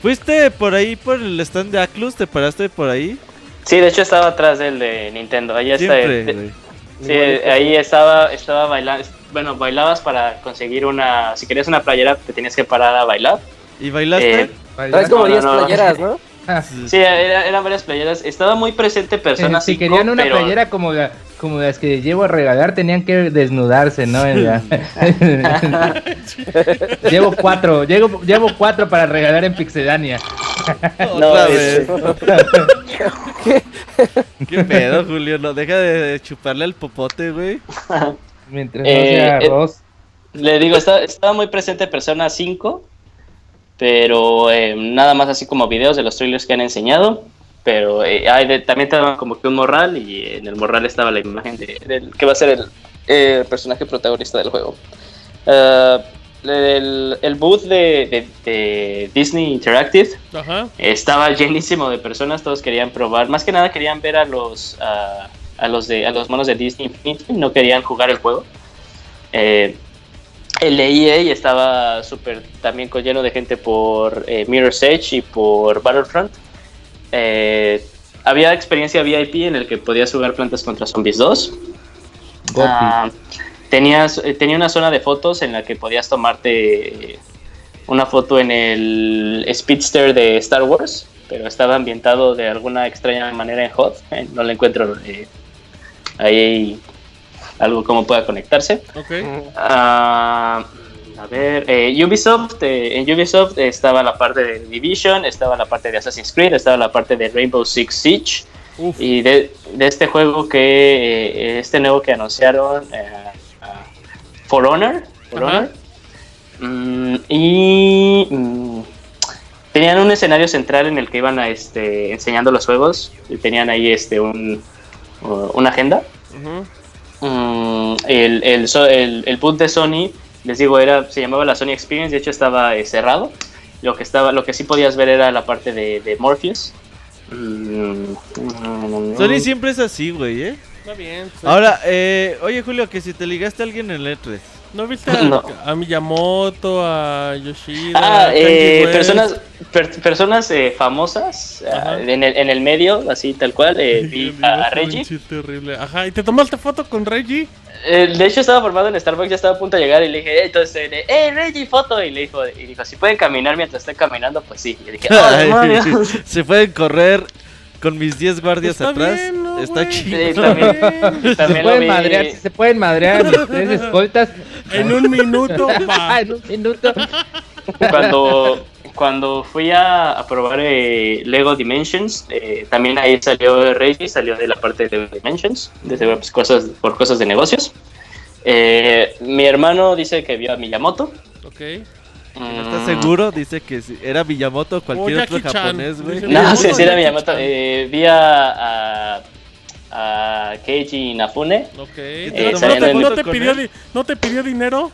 ¿Fuiste por ahí por el stand de Aclus? ¿Te paraste por ahí? Sí, de hecho estaba atrás del de Nintendo. Ahí está. Siempre, de- güey. sí, ahí estaba, estaba bailando. Bueno, bailabas para conseguir una. Si querías una playera, te tenías que parar a bailar. ¿Y bailaste? Eh, Traes como No, no, 10 no. playeras, ¿no? Sí, era- eran varias playeras. Estaba muy presente personas. si cinco, querían una pero- playera como, la- como las que llevo a regalar, tenían que desnudarse, ¿no? En la- llevo cuatro, llevo, llevo cuatro para regalar en Pixedania. No, vez. ¿Qué pedo, Julio? No, deja de chuparle al popote, güey. Mientras no sea eh, arroz. Le digo, estaba, estaba muy presente Persona 5, pero eh, nada más así como videos de los trailers que han enseñado. Pero eh, hay de- también estaba como que un morral y en el morral estaba la imagen de, del que va a ser el eh, personaje protagonista del juego. Ah, el, el booth de, de- de Disney Interactive ajá. estaba llenísimo de personas, todos querían probar, más que nada querían ver a los a, a los de a los monos de Disney Infinity, no querían jugar el juego. Eh, el EA estaba súper también con- lleno de gente por eh, Mirror's Edge y por Battlefront. Eh, había experiencia VIP en el que podías jugar Plantas contra Zombies 2. Goti. Ah, tenías, eh, tenía una zona de fotos en la que podías tomarte una foto en el Speedster de Star Wars, pero estaba ambientado de alguna extraña manera en HOT. Eh, no le encuentro eh, ahí algo como pueda conectarse. Ok. Ah, a ver, eh, Ubisoft, eh, en Ubisoft estaba la parte de Division, estaba la parte de Assassin's Creed, estaba la parte de Rainbow Six Siege Uf. y de, de este juego que, eh, este nuevo que anunciaron, For Honor, For Ajá. Honor. Mm, y mm, tenían un escenario central en el que iban a, este, enseñando los juegos, y tenían ahí este, un, una agenda. Mm, el, el, so- el, el boot de Sony, les digo, era, se llamaba la Sony Experience, de hecho estaba eh, cerrado. Lo que, estaba, lo que sí podías ver era la parte de, de Morpheus. Mm, mm, Sony siempre es así, güey, ¿eh? Está bien. Ahora, eh, oye Julio, que si te ligaste a alguien en el E3. ¿No viste a, No. a Miyamoto, a Yoshida? Ah, a eh, personas, per- personas eh, famosas Ajá. en, el, en el medio, así tal cual, eh, vi a, a Reggie. chiste horrible. Ajá, ¿y te tomaste foto con Reggie? Eh, de hecho estaba formado en Starbucks, ya estaba a punto de llegar y le dije, eh, entonces, eh, eh, Reggie, foto. Y le dijo, y dijo, si pueden caminar mientras esté caminando, pues sí. Y yo dije, "Ah, demonios". Se pueden correr con mis 10 guardias Está atrás. bien, ¿no, Está chido. Sí, también. Se También lo pueden madrear, se pueden madrear mis tres escoltas. En un minuto, en un minuto. cuando, cuando fui a, a probar eh, Lego Dimensions, eh, también ahí salió Reggie, salió de la parte de Dimensions, desde pues, cosas, por cosas de negocios. Eh, mi hermano dice que vio a Miyamoto. Ok. ¿Estás Mm, seguro? Dice que si era Miyamoto o cualquier O otro Chan. japonés, güey. No, sí, sí era Miyamoto. Eh, vi a, a, a Keiji Inafune. Ok. Eh, ¿No, te, no te pidió, ¿No te pidió dinero?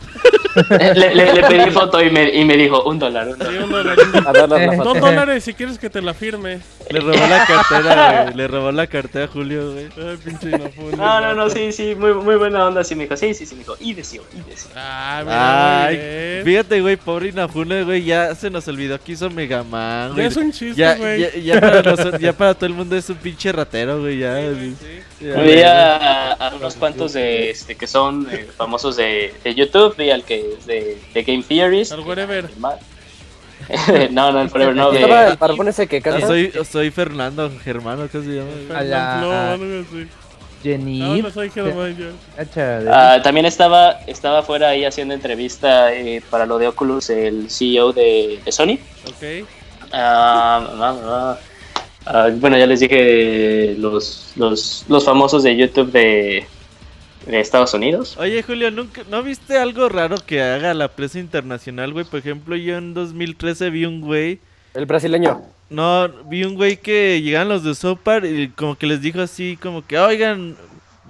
le, le- le pedí foto y me, y me dijo un dólar. Un Sí, dólar. un dólar. Dos dólares si quieres que te la firme. Le robó la cartera, güey. Le robó la cartera a Julio, güey. Ay, pinche Inafune. No, no, no, sí, sí, muy, muy buena onda. Sí, me dijo, sí, sí, sí, me dijo, y deseo, y deseo. Ah, mira, Ay, bien. fíjate, güey, pobre Inafune, güey, ya se nos olvidó que hizo Mega Man, Ya güey. es un chiste, Ya, güey. ya, ya para nosotros- ya para todo el mundo es un pinche ratero, güey, ya. güey. Sí. Vi a, a unos cuantos de, este, que son eh, famosos de, de YouTube, vi al que es de, de Game Theories. Al Wherever. no, no, el Forever no. de- Estaba el barbón ese que Ah, soy, soy Fernando Germano, ¿qué se llama? A la- así. Jenny. No, no soy Germán, Ah, también estaba, estaba fuera ahí haciendo entrevista eh, para lo de Oculus, el CEO de, de Sony. Ok. Ah, Ah, bueno, ya les dije los, los, los famosos de YouTube de, de Estados Unidos. Oye, Julio, ¿nunca, ¿no viste algo raro que haga la prensa internacional, güey? Por ejemplo, yo en 2013 vi un güey El brasileño. No, vi un güey que llegaban los de Sopar y como que les dijo así, como que, oigan,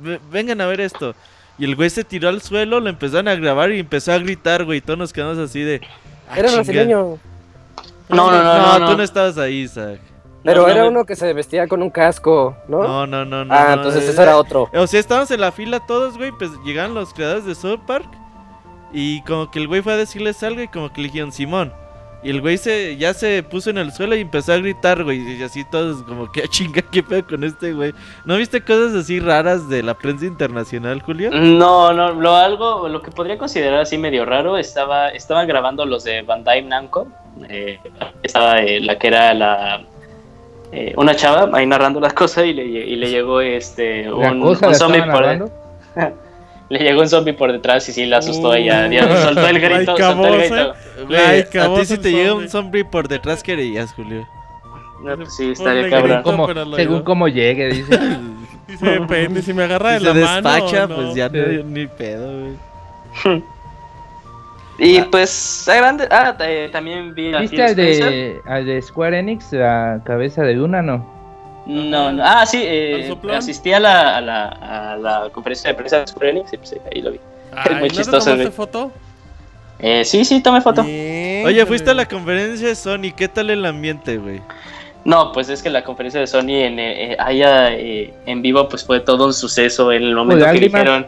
ve- vengan a ver esto. Y el güey se tiró al suelo, lo empezaron a grabar y empezó a gritar, güey. Todos nos quedamos así de... "Ah, Era chinga". brasileño. No, no, no, no, tú no. no estabas ahí, Isaac. Pero No, era no. uno que se vestía con un casco, ¿no? No, no, no, no. ah, no, entonces eh, ese era otro. O sea, estábamos en la fila todos, güey, pues llegaron los creadores de South Park y como que el güey fue a decirles algo y como que le dijeron Simón. Y el güey se, ya se puso en el suelo y empezó a gritar, güey. Y así todos como que "Ah, chinga, qué pedo con este güey. ¿No viste cosas así raras de la prensa internacional, Julio? No, no, lo algo, lo que podría considerar así medio raro, estaba, estaban grabando los de Bandai Namco, eh, estaba eh, la que era la, eh, una chava ahí narrando las cosas y le, y le llegó este, un, un zombie por, narrando. le llegó un zombie por detrás y sí la asustó Uh, ella, ya soltó el grito, like soltó el a grito. Güey, Like a ti si te llega un zombie por detrás, ¿qué harías, Julio? No, pues sí, estaría grito. cabrón. Como- según cómo llegue, dice. Dice, depende, si me agarra de Si la se mano. despacha, o no. pues ya no, ni pedo, güey. Y pues, a grande, ah, eh, también vi a ¿Viste al de, al de Square Enix, la cabeza de Duna, no? No, no. Ah, sí, eh, asistí a la, a, la, a la conferencia de prensa de Square Enix y pues eh, ahí lo vi. Ay, muy ¿no chistoso, te foto? Eh, sí, sí, tomé foto. Bien, Oye, fuiste a la conferencia de Sony, ¿qué tal el ambiente, güey? No, pues es que la conferencia de Sony en, eh, eh, allá eh, en vivo pues fue todo un suceso en el momento que dijeron...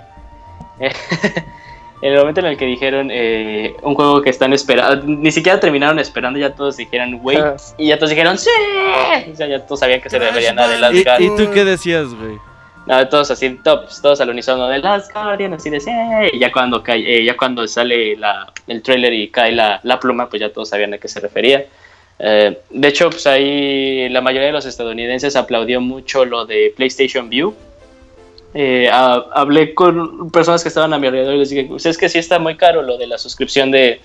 en el momento en el que dijeron eh, un juego que están esperando, ni siquiera terminaron esperando, ya todos dijeron wait, Ah. y ya todos dijeron sí, o sea, ya todos sabían que se Crash referían a The Last ¿Y, Guardian. y tú qué decías, güey? No, todos así, tops, todos al unísono de Last Guardian, así de sí. Y ya cuando cae, eh, ya cuando sale la, el trailer y cae la, la pluma, pues ya todos sabían a qué se refería. Eh, de hecho, pues ahí la mayoría de los estadounidenses aplaudió mucho lo de PlayStation View. Eh, ha- hablé con personas que estaban a mi alrededor y les dije, pues es que sí está muy caro lo de la suscripción de,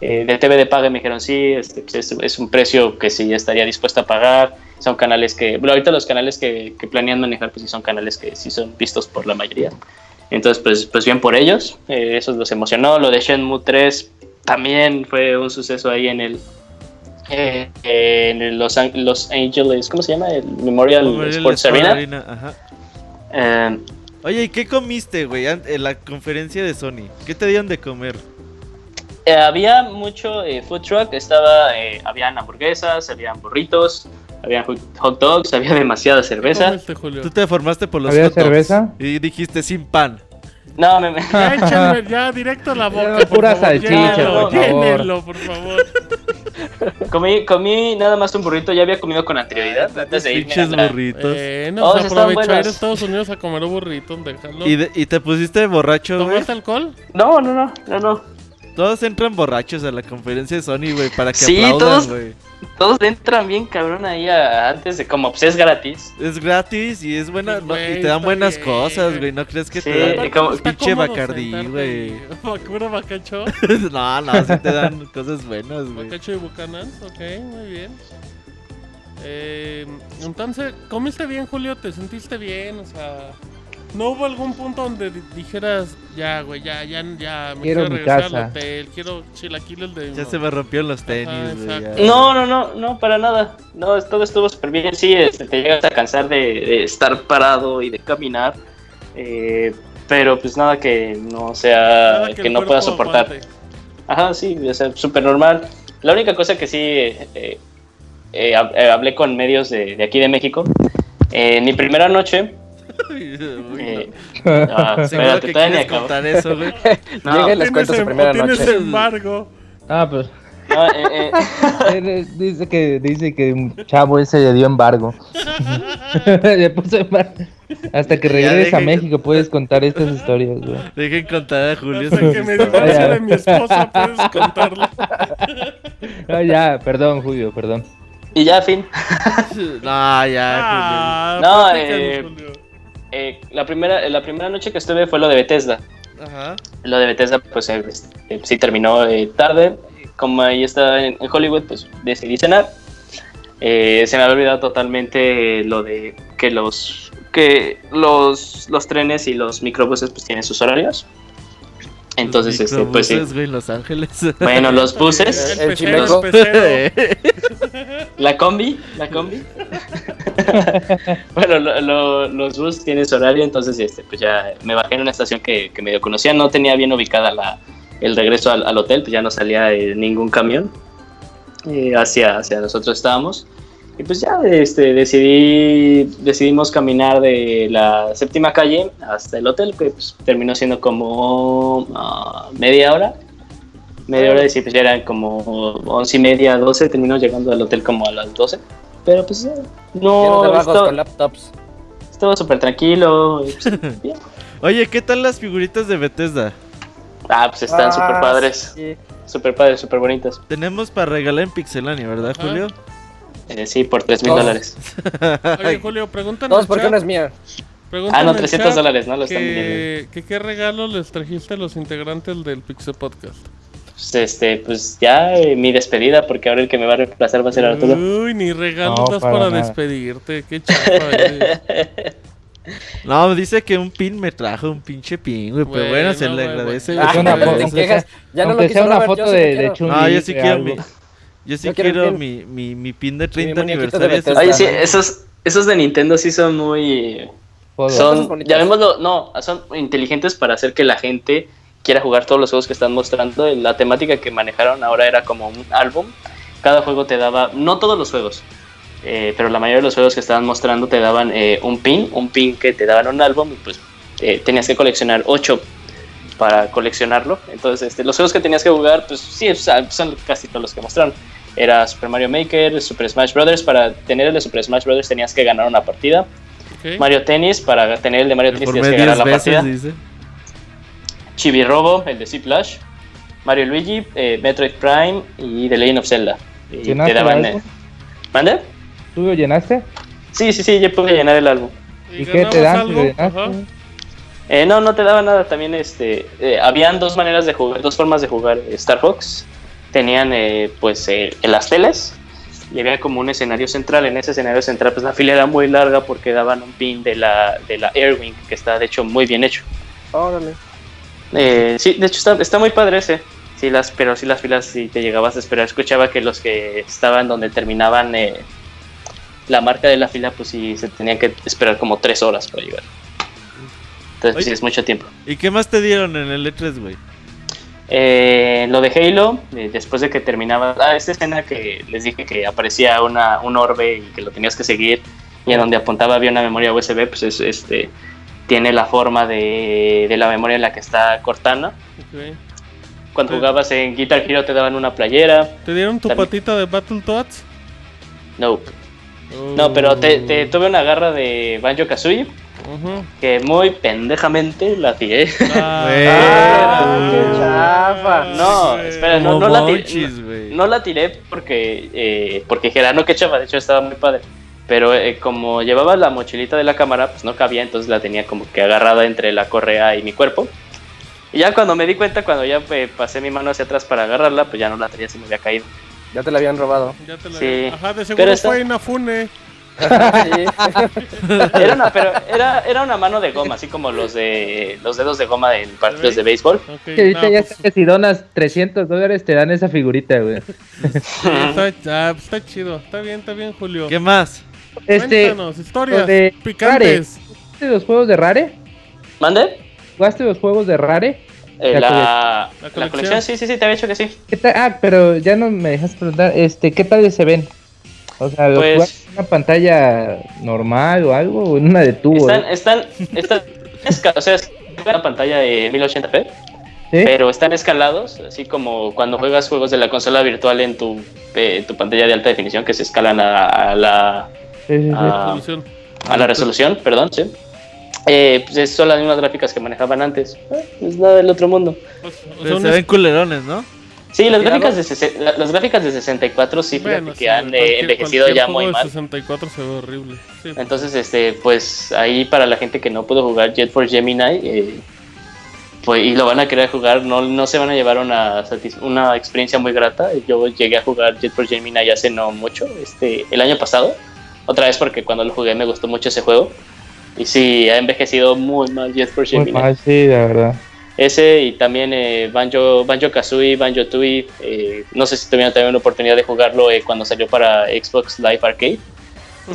eh, de TV de paga. Y me dijeron, sí, este, pues es, es un precio que sí estaría dispuesto a pagar. Son canales que, bueno, ahorita los canales que, que planean manejar, pues sí son canales que sí son vistos por la mayoría. Entonces, pues, pues bien por ellos, eh, eso los emocionó. Lo de Shenmue 3 también fue un suceso ahí en el, eh, en el Los, Los Angeles, ¿cómo se llama? El Memorial, Memorial Sports Sport Arena. Arena, ajá. Eh, Oye, ¿y qué comiste, güey, en la conferencia de Sony? ¿Qué te dieron de comer? eh, había mucho eh, food truck, estaba, eh, habían hamburguesas, habían burritos, habían hot dogs, había demasiada ¿Qué cerveza. comiste, Julio? Tú te formaste por los ¿Había hot dogs cerveza? Y dijiste sin pan. No, me, me- Ya, échenme ya directo a la boca, por Pura favor. salchicha, por favor. llénenlo, por favor. comí, comí nada más un burrito, ya había comido con anterioridad antes de irme. a Pinches burritos. Eh, no, Oh, ir a. Estados Unidos a comer burritos, déjalo. ¿Y, de- y te pusiste borracho. ¿Tomaste alcohol? No, no, no, no, no. Todos entran borrachos a la conferencia de Sony, güey, para que Sí, aplaudan, todos- güey. Todos entran bien cabrón ahí a- antes de como pues es gratis. Es gratis y es buena, no- y te dan buenas bien. cosas, güey. No crees que Sí, te dan como- pinche Bacardí, güey. ¿Puro bacacho? no, no, sí te dan cosas buenas, güey. Bacacho y Bucanans, ok, muy bien. Eh, entonces, ¿comiste bien, Julio? ¿Te sentiste bien? O sea, ¿no hubo algún punto donde di- dijeras, ya, güey, ya, ya, ya, me Quiero quiero, mi regresar casa"? al hotel, quiero chilaquiles de... Ya se me rompieron los tenis, Ajá, güey. No, no, no, no, para nada. No, todo estuvo súper bien. Sí, este, te llegas a cansar de, de estar parado y de caminar. eh, pero pues nada que no sea, que, el no pueda soportar. aguante. Ajá, sí, o sea, súper normal. La única cosa que sí eh, eh, eh, eh, hablé con medios de, de aquí de México. eh, en mi primera noche. Eh, no. Seguro espérate, todavía ni acabo. contar eso, güey. No, Llega y les Tienes cuento su primera o tienes noche. embargo. Ah, pues no, eh, eh, dice que dice que un chavo ese le dio embargo. le puso embargo. Hasta que regreses a México puedes contar estas historias, güey. Dejen contar a Julio. Hasta que me historias. divorcie de mi esposa, puedes contarlo. Ah, ya, perdón, Julio, perdón. y ya, fin. No, ya, Ah, No, eh, Julio. Eh, la, primera, la primera noche que estuve fue lo de Bethesda. Ajá. Lo de Bethesda, pues eh, este, sí terminó eh, tarde. Como ahí estaba en, en Hollywood, pues decidí cenar. Se me había olvidado totalmente lo de que los que los, los trenes y los microbuses pues tienen sus horarios. Entonces, Los este, pues sí. güey, en Los Ángeles. Bueno, los buses, El el pecero. la combi, la combi. bueno, lo- lo- los buses tienen su horario, entonces este, pues ya me bajé en una estación que, que medio conocía, no tenía bien ubicada la, el regreso al, al hotel, pues ya no salía eh, ningún camión eh, hacia, hacia nosotros estábamos. Y pues ya este, decidí, decidimos caminar de la séptima calle hasta el hotel, que pues, terminó siendo como ah, media hora. Media hora y sí, pues ya eran como once y media, doce, terminó llegando al hotel como a las doce. Pero pues eh, Llenos no, vagos esto- con laptops. estuvo súper tranquilo. y, pues, bien. Oye, ¿qué tal las figuritas de Bethesda? Ah, pues están Ah, súper padres, sí. súper padres, súper bonitas. Tenemos para regalar en Pixelania, ¿verdad. Julio? Eh, sí, por tres mil Todos. dólares. Oye, Julio, preguntan en Todos porque una es mía. preguntan Ah, no, en el 300 chat dólares, ¿no? Lo están que, que qué regalo les trajiste a los integrantes del Pixel Podcast. Pues, este, pues ya eh, mi despedida, porque ahora el que me va a reemplazar va a ser Arturo. Uy, ni regalos No, para despedirte. Qué eres. No, dice que un pin me trajo un pinche pin, güey. Pero bueno, se le agradece, güey. Una Ah, foto. Ya no lo una Robert, foto de, de quiero. Chun-Li, Ah, yo sí quiero mi. Yo sí Yo quiero mi, mi, mi pin de 30 muñequito de aniversario. Oye, sí, esos, esos de Nintendo sí son muy... Son llamémoslo, no, son inteligentes para hacer que la gente quiera jugar todos los juegos que están mostrando. La temática que manejaron ahora era como un álbum. Cada juego te daba, no todos los juegos, eh, pero la mayoría de los juegos que estaban mostrando te daban eh, un pin, un pin que te daban un álbum y pues eh, tenías que coleccionar 8 para coleccionarlo. Entonces, este, los juegos que tenías que jugar, pues sí, o sea, son casi todos los que mostraron. Era Super Mario Maker, Super Smash Brothers. Para tener el de Super Smash Brothers tenías que ganar una partida. Mario Tennis, para tener el de Mario Tennis Por tienes que ganar 10 la partida. veces, dice. Chibi Robo, el de Flash, Mario Luigi, eh, Metroid Prime y The Legend of Zelda. Y te ¿Llenaste el daban... álbum? eh, ¿Mande? ¿Tú lo llenaste? Sí, sí, sí, yo pude llenar el álbum. ¿Y, qué te dan? algo? Eh, no, no te daba nada. También este, eh, habían dos maneras de jugar, dos formas de jugar Star Fox. Tenían eh, pues eh, en las teles y había como un escenario central. En ese escenario central pues la fila era muy larga porque daban un pin de la, de la Airwing que está de hecho muy bien hecho. Órale. Eh, sí, de hecho está, está muy padre ese. Sí, las, pero sí las filas si te llegabas a esperar. Escuchaba que los que estaban donde terminaban eh, la marca de la fila pues sí se tenían que esperar como tres horas para llegar. Entonces Oye. sí es mucho tiempo. ¿Y qué más te dieron en el E3, güey? Eh, lo de Halo, eh, después de que terminaba, ah, esta escena que les dije que aparecía una, un orbe y que lo tenías que seguir y en donde apuntaba había una memoria USB, pues es, este tiene la forma de, de la memoria en la que está Cortana. Ok. Cuando jugabas en Guitar Hero te daban una playera. ¿Te dieron tu También. patita de Battletoads? No, no, pero te, te- tuve una garra de Banjo Kazooie Ujú. que muy pendejamente la tiré. Ah, Ah, qué chafa. No, espera, no, no la tiré. güey. No la tiré porque, eh, porque dijera, no, qué chava, de hecho estaba muy padre. Pero eh, como llevaba la mochilita de la cámara, pues no cabía, entonces la tenía como que agarrada entre la correa y mi cuerpo. Y ya cuando me di cuenta, cuando ya eh, pasé mi mano hacia atrás para agarrarla, pues ya no la tenía, se me había caído. Ya te la habían robado. Ya te la Sí. Ajá, de seguro Pero fue Inafune. Sí. Era una, pero era, era una mano de goma, así como los de los dedos de goma en partidos de béisbol. Ok, Que ahorita no, ya pues, que si donas 300 dólares te dan esa figurita, güey. está, ah, pues está chido. Está bien, está bien, Julio. ¿Qué más? Este, Cuéntanos, historias de picantes. ¿jugaste los juegos de Rare? ¿Mande? ¿Jugaste los juegos de Rare? Eh, La la, La la colección. colección, sí, sí, sí, te había dicho que sí. ¿Qué? Ah, pero ya no me dejas preguntar, este, ¿qué tal se ven? O sea, ¿los Pues- una pantalla normal o algo? ¿O en una de tubo? Están, eh? están, están, esca- o sea, es una pantalla de 1080p. ¿Sí? pero están escalados, así como cuando juegas juegos de la consola virtual en tu, eh, tu pantalla de alta definición que se escalan a, a la, Sí, sí, ah, a la resolución, perdón, sí. Eh, pues son las mismas gráficas que manejaban antes. Eh, es nada del otro mundo. Pues, se ven culerones, ¿no? Sí, las gráficas, de, la- las gráficas de 64 sí, fíjate Bueno, que sí, han eh, envejecido ya muy de mal. 64 se ve horrible. Sí. Entonces, este, pues ahí para la gente que no pudo jugar Jet Force Gemini, eh, pues, y lo van a querer jugar, no, no se van a llevar una, una experiencia muy grata. Yo llegué a jugar Jet Force Gemini hace no mucho, este, el año pasado, otra vez porque cuando lo jugué me gustó mucho ese juego. Y sí, ha envejecido muy mal Jet Force Muy Gemini. mal, sí, la verdad. Ese y también eh, Banjo, Banjo Kazooie, Banjo Tooie. eh, no sé si tuvieron también la oportunidad de jugarlo eh, cuando salió para Xbox Live Arcade.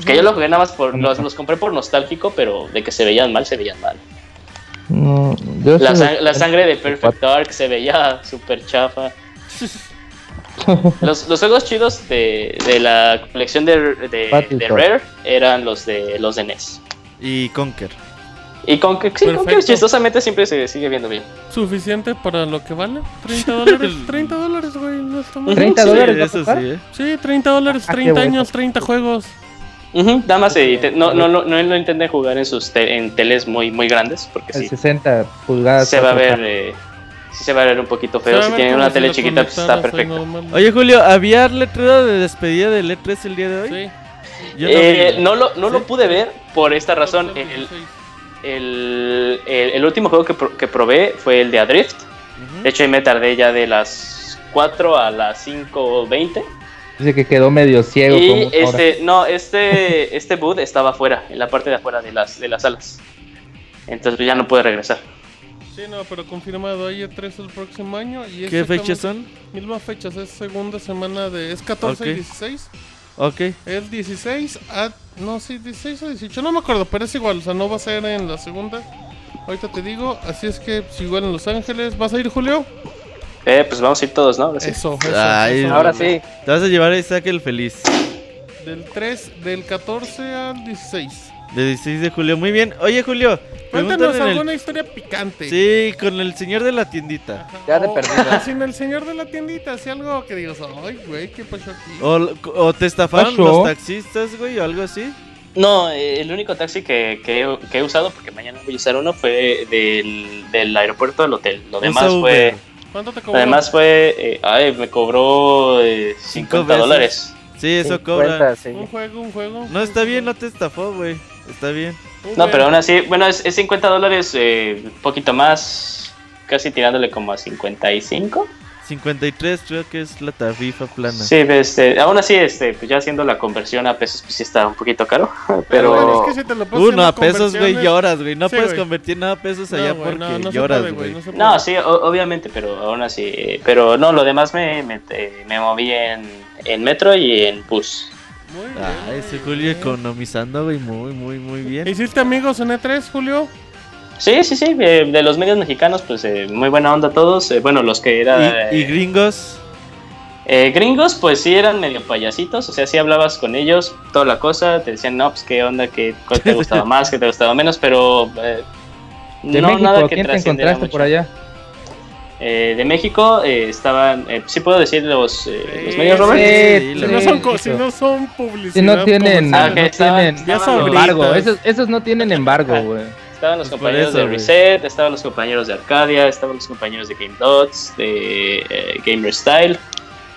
Que yo lo jugué nada más por. Los, los compré por nostálgico, pero de que se veían mal, se veían mal. No, yo La, sí- sang- la sangre de Perfect Dark se veía súper chafa. Los, los juegos chidos de, de la colección de, de. Rare eran los de los de NES. Y Conker. Y con que sí, Conker Perfecto. chistosamente siempre se sigue viendo bien. Suficiente para lo que vale. 30 dólares. 30 dólares, güey. No está mal. 30 Sí, dólares a eso sí, ¿eh? Sí, 30 dólares, Ah, qué 30 bueno. años, 30 juegos. Nada más eh, te- no, no, no, no lo intenten jugar en sus te- en teles muy, muy grandes, porque El sí, 60 pulgadas. se va a ver, 4K. eh, sí se va a ver un poquito feo. Si tienen una si tele chiquita, pues está perfecto. Oye, Julio, ¿había letrero de despedida del E3 el día de hoy? Sí. Yo no Eh, no lo, no ¿Sí? lo pude ver por esta razón. El, 16. El, el- el último juego que, pro- que probé fue el de Adrift. De hecho, ahí me tardé ya de las 4 a las 5.20. Dice que quedó medio ciego. Y este, no, este, este boot estaba afuera, en la parte de afuera de las, de las salas. Entonces pues, ya no pude regresar. Sí, no, pero confirmado. Hay E3 el próximo año. Y ¿Qué fechas son? Mismas fechas. Es segunda semana de. Es 14 y Ok. 16. Ok. Es 16 a. No, sí, 16 o 18. No me acuerdo, pero es igual. O sea, no va a ser en la segunda. Ahorita te digo. Así es que, pues, igual en Los Ángeles. ¿Vas a ir, Julio? Eh, pues vamos a ir todos, ¿no? Ahora sí. Eso, eso. Ay, eso. Ahora sí. Te vas a llevar a Isaac el feliz. Del 3, del 14 al 16. De 16 de julio. Muy bien. Oye, Julio. Cuéntanos el- alguna historia picante. Sí, con el señor de la tiendita. Ajá. Ya de O- perdida. Sin el señor de la tiendita, así algo que digas, ay, güey, ¿qué pasó aquí? O, o te estafaron Pasó. los taxistas, güey, o algo así. No, eh, el único taxi que, que he, que he usado, porque mañana voy a usar uno, fue del, del aeropuerto al hotel. Lo demás fue. ¿Cuánto te cobró? Además fue, eh, ay, me cobró eh, Cinco 50 veces. dólares. Sí, eso 50, cobra. sí. un juego, un juego. No, está bien, no te estafó, güey. Está bien. No, pero aún así, bueno, es, es 50 dólares, eh, un poquito más, casi tirándole como a 55. 53 creo que es la tarifa plana. Sí, este, aún así, este, pues ya haciendo la conversión a pesos, pues sí está un poquito caro. Pero es que si te lo pones Uno en a pesos, güey, lloras, güey. No Sí, puedes güey. convertir nada a pesos allá No, güey, porque no, lloras, puede, güey. no sí, o- obviamente, pero aún así, eh, pero no, lo demás me, me, eh, me moví en, en metro y en bus. Muy bien, Ah, ese muy Julio bien. economizando, güey, muy, muy, muy bien. ¿Hiciste amigos en E3, Julio? Sí, sí, sí, eh, de los medios mexicanos, pues eh, muy buena onda todos. eh, bueno, los que era... Y, y eh, gringos, Eh, gringos, pues sí eran medio payasitos, o sea, sí hablabas con ellos, toda la cosa, te decían, no, pues qué onda, qué, cuál te gustaba más, qué te gustaba menos, pero eh, De no México, nada que ¿quién te encontraste mucho. por allá? Eh, de México eh, estaban, eh, sí puedo decir los, eh, los Sí, medios, Robert. sí. Si no son, si no son publicidad. Si no tienen, Ah, no estaban- tienen estaban embargo. Esos, esos no tienen embargo, güey. Estaban los Pues compañeros eso, de. Reset, estaban los compañeros de Arcadia, estaban los compañeros de Game Dots, de eh, Gamer Style,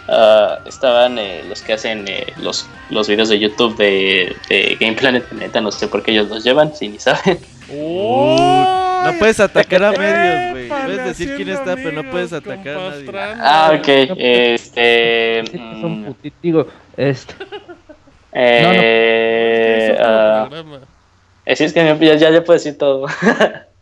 ah, estaban eh, los que hacen eh, los, los videos de YouTube de, de Game Planet, neta no sé por qué ellos los llevan, si ni saben. No puedes atacar a medios, güey. Puedes decir quién está, pero no puedes atacar a nadie. Ah, ok, este... Que son mm, puti- Digo, este. eh, Es otro ah, eh, es que ya, ya, ya puedo decir todo.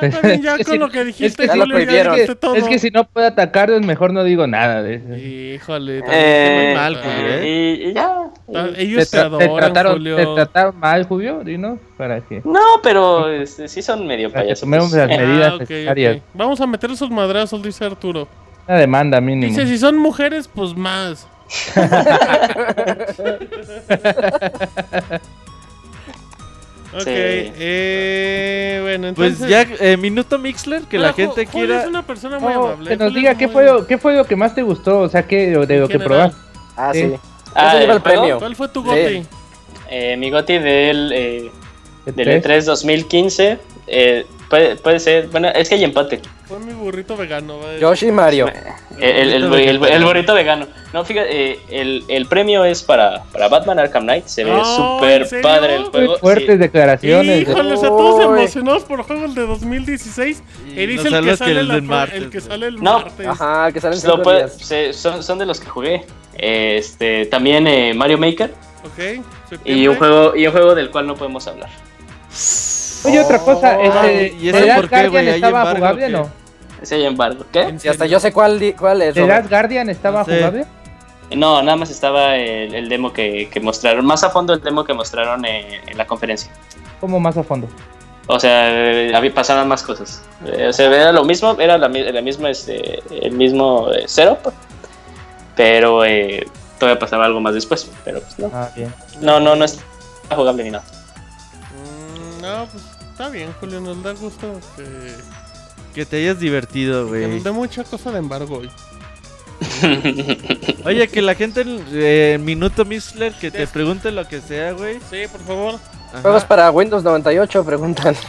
Ya Es con lo que es dijiste, que ya lo Julio, ya prohibieron. dijiste todo. Es que si no puedo atacar, mejor no digo nada de eso. Híjole, Eh, muy mal, Julio, ¿eh? y, y ya. y- Ellos te, Te, tra- te adoran, trataron, Julio. te trataron mal, Julio, ¿no? ¿Para qué? No, pero este, sí son medio payasos. tomemos las medidas Ah, necesarias. ok. Vamos a meter esos madrazos, dice Arturo. Una demanda mínimo. Dice, si son mujeres, pues más. ok, Sí. eh, bueno, entonces... Pues ya, eh, minuto Mixler, que la gente Julio quiera. es una persona muy No, amable. que nos diga qué fue, lo, qué fue lo que más te gustó, o sea, que de lo que probaste. Ah, Sí. sí. Ah, lleva el premio. ¿Cuál fue tu Sí. goti? Eh, mi goti del, eh, del ¿Tres? E3 2015 eh, puede, puede ser. Bueno, es que hay empate. Fue mi burrito vegano. va a decir. Yoshi y Mario. El, el, burrito el- vegano. el burrito vegano. No, fíjate, eh, el, el premio es para, para Batman Arkham Knight. Se ve ¿en súper padre el Muy juego. fuertes sí. declaraciones. Híjoles, a todos emocionados por juegos de 2016. Y Y dice no el que que sale, el la martes, el que sale el No. martes. Ajá, que salen Lo cinco puede- se- son, son de los que jugué. Este, también eh, Mario Maker Ok, y un juego y un juego del cual no podemos hablar. Oye, otra cosa, Oh, este, ¿y eso ¿The por qué, Guardian güey? ¿Hay estaba embargo jugable o no? Ese hay embargo. ¿Qué? ¿En Y hasta yo sé cuál, cuál es. ¿The. Last Guardian estaba No sé. jugable? No, nada más estaba el, el demo que, que mostraron, más a fondo el demo que mostraron en, en la conferencia. ¿Cómo más a fondo? O sea, eh, había- pasaban más cosas. Eh, o sea, era lo mismo, era la, la misma, este, el mismo eh, setup, pero eh, todavía pasaba algo más después. Pero pues no, Ah, bien. no, no, no es jugable ni nada. Mm, no, pues está bien, Julio. Nos da gusto que, Que te hayas divertido, que güey. nos dé mucha cosa de embargo hoy. Oye, que la gente en eh, Minuto Mixler que te pregunte lo que sea, güey. Sí, por favor. Ajá. Juegos para Windows 98, preguntan.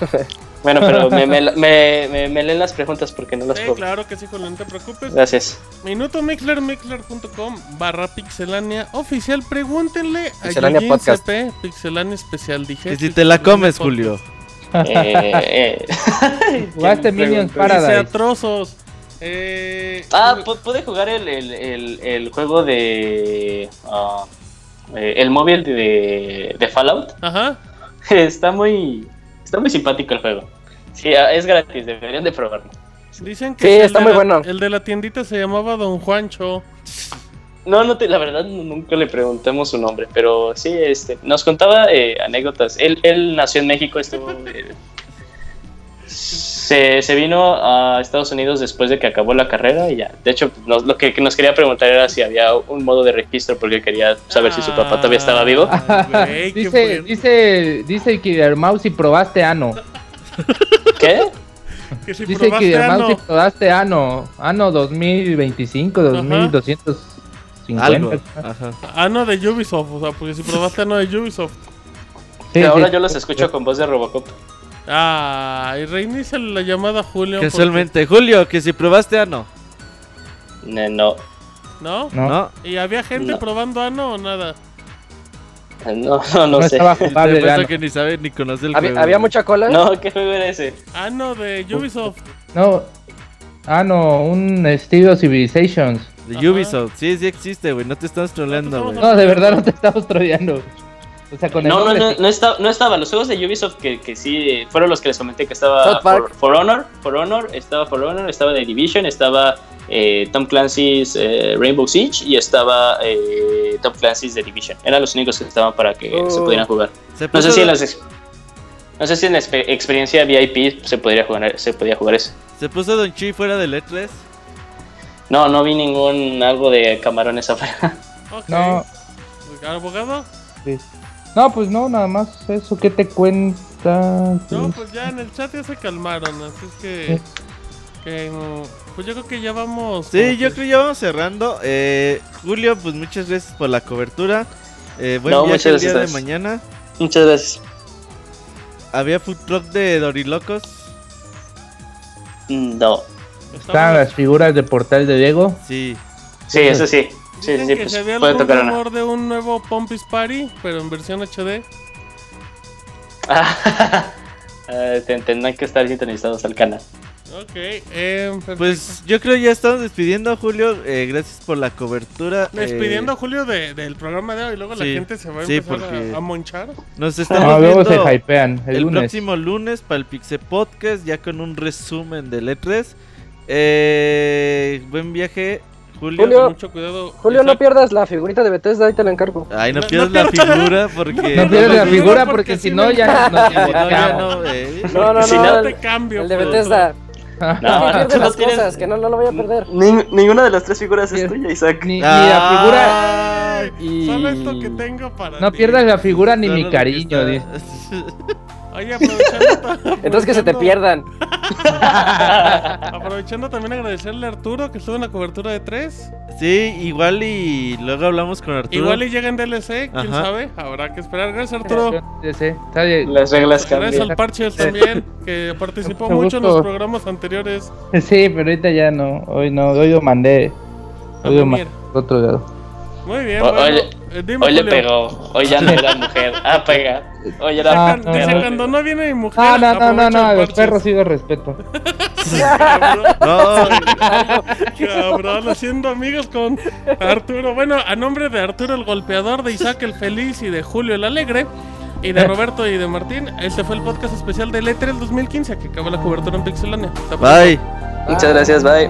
Bueno, pero me, me, me, me- me leen las preguntas porque no las Sí, puedo. claro que sí, Julio. No te preocupes. Gracias. Minuto Mixler, mixler.com barra pixelania oficial. Pregúntenle a Pixelania Yujin Podcast. CP, Pixelania especial. Dije. Que si te la comes, Podcast. Julio. Eh, eh. Jugaste ¿Quién Minions Paradise. trozos. Eh, Ah, pu- pude jugar el, el, el, el juego de. ah, eh, el móvil de, de Fallout. Ajá. Está muy. Está muy simpático el juego. Sí, ah, es gratis, deberían de probarlo. Dicen que Sí, está de muy la- bueno. El de la tiendita se llamaba Don Juancho. No, no te, la verdad nu- nunca le preguntamos su nombre, pero sí, este, nos contaba eh, anécdotas. Él, él nació en México, estuvo, eh, se, se vino a Estados Unidos después de que acabó la carrera y ya. De hecho, nos- lo que, nos quería preguntar era si había un modo de registro porque quería saber si su papá todavía estaba vivo. Ah, dice, dice, dice que Mouse si probaste ano. ¿Qué? Que si Dice ano. Mouse si probaste ano. Ano 2025, 2250. Algo. Ajá. Ano de Ubisoft, o sea, porque si probaste ano de Ubisoft. Sí, Y ahora sí. yo los escucho con voz de Robocop. Ah, y reinicia la llamada Julio. porque- Casualmente, Julio, que si probaste ano. Eh, No, ¿No? No, No, ¿Y había gente No. probando ano o nada? no, no, no, no, sé. jugable. que ni sabe ni conoce el ¿Había, juego. había mucha cola? No, ¿qué juego era ese? Ano de Ubisoft. No. Ah, no, un estilo Civilizations. De Ajá. Ubisoft, sí, sí existe, güey. No te estás troleando, No te güey. estamos No, de verdad no te estamos troleando. O sea, con el No, no, nombre no, no, estaba, no estaba. Los juegos de Ubisoft que, que sí eh, fueron los que les comenté que estaba South Park. For, For Honor, For Honor, estaba For Honor, estaba The Division, estaba eh, Tom Clancy's eh, Rainbow Siege y estaba eh, Tom Clancy's The Division. Eran los únicos que estaban para que se Oh. pudieran jugar. Se No sé si en las no sé si en la expe- experiencia VIP se podría jugar, se podía jugar eso. se puso Don Chi fuera del E3. No, no vi ningún algo de camarones afuera. Ok. No, ¿Abogado? sí. no, pues no, nada más eso. ¿Qué te cuenta? No, pues ya en el chat ya se calmaron, así es que... que, mm, pues yo creo que ya vamos... Sí, yo que- creo que ya vamos cerrando. Eh, Julio, pues muchas gracias por la cobertura. Eh, buen No, viaje muchas el día de gracias. mañana. Muchas gracias. Había food truck de Dorilocos. No. Están las figuras de portal de Diego. Sí. Sí, eso sí. Sí, Dicen sí, que pues, se había puede algún rumor de un nuevo Pompis Party, pero en versión HD. Ah, te- Tendrán que estar sintonizados al canal. Ok, eh. Pues yo creo ya estamos despidiendo, Julio. Eh, gracias por la cobertura. Despidiendo a Eh, Julio de- del programa de hoy, luego la sí, gente se va a sí, empezar a- porque- a, monchar. nos estamos No, luego viendo se hypean. El, el, lunes. próximo lunes para el Pixel Podcast, ya con un resumen del E3. Eh, buen viaje, Julio. Julio. Mucho cuidado. Julio, no pierdas la figurita de Bethesda, ahí te la encargo. Ay, no No- pierdas no la figura porque. No pierdas la no, figura porque si no ya no, no, no, eh. No, no, Si no, no el, te cambio. el de por Bethesda. No, No, tú no las tienes- cosas, que no, no lo voy a perder. Ning- ninguna de las tres figuras es tuya, Isaac. Ni, ni la figura. Ay, Y- Solo esto que tengo para No ti. pierdas la figura ni mi cariño. Oye, aprovechando, Entonces que se te pierdan. Aprovechando también agradecerle a Arturo que estuvo en la cobertura de 3. Sí, igual y luego hablamos con Arturo. Igual y llega en DLC, quién Ajá. sabe. Habrá que esperar. Gracias, Arturo. Bien. Las reglas Gracias cambian. al Parches también, que participó Mucho en los programas anteriores. Sí, pero ahorita ya no. Hoy no. Hoy lo mandé. Hoy lo mandé otro lado. Muy bien, O- bueno. oye, dime, Hoy le pegó. Hoy ya no era mujer. Ah, pega. Hoy era Ah, Dice, no, dice, no. cuando no viene mi mujer. No, no, no, no, no. el Los perros sí los respeto. Cabrón, No, cabrón, haciendo amigos con Arturo. Bueno, a nombre de Arturo el golpeador, de Isaac el feliz y de Julio el alegre. Y de Roberto y de Martín, este fue el podcast especial del E3 2015 que acaba la cobertura en Pixelania. Bye. Muchas gracias, bye.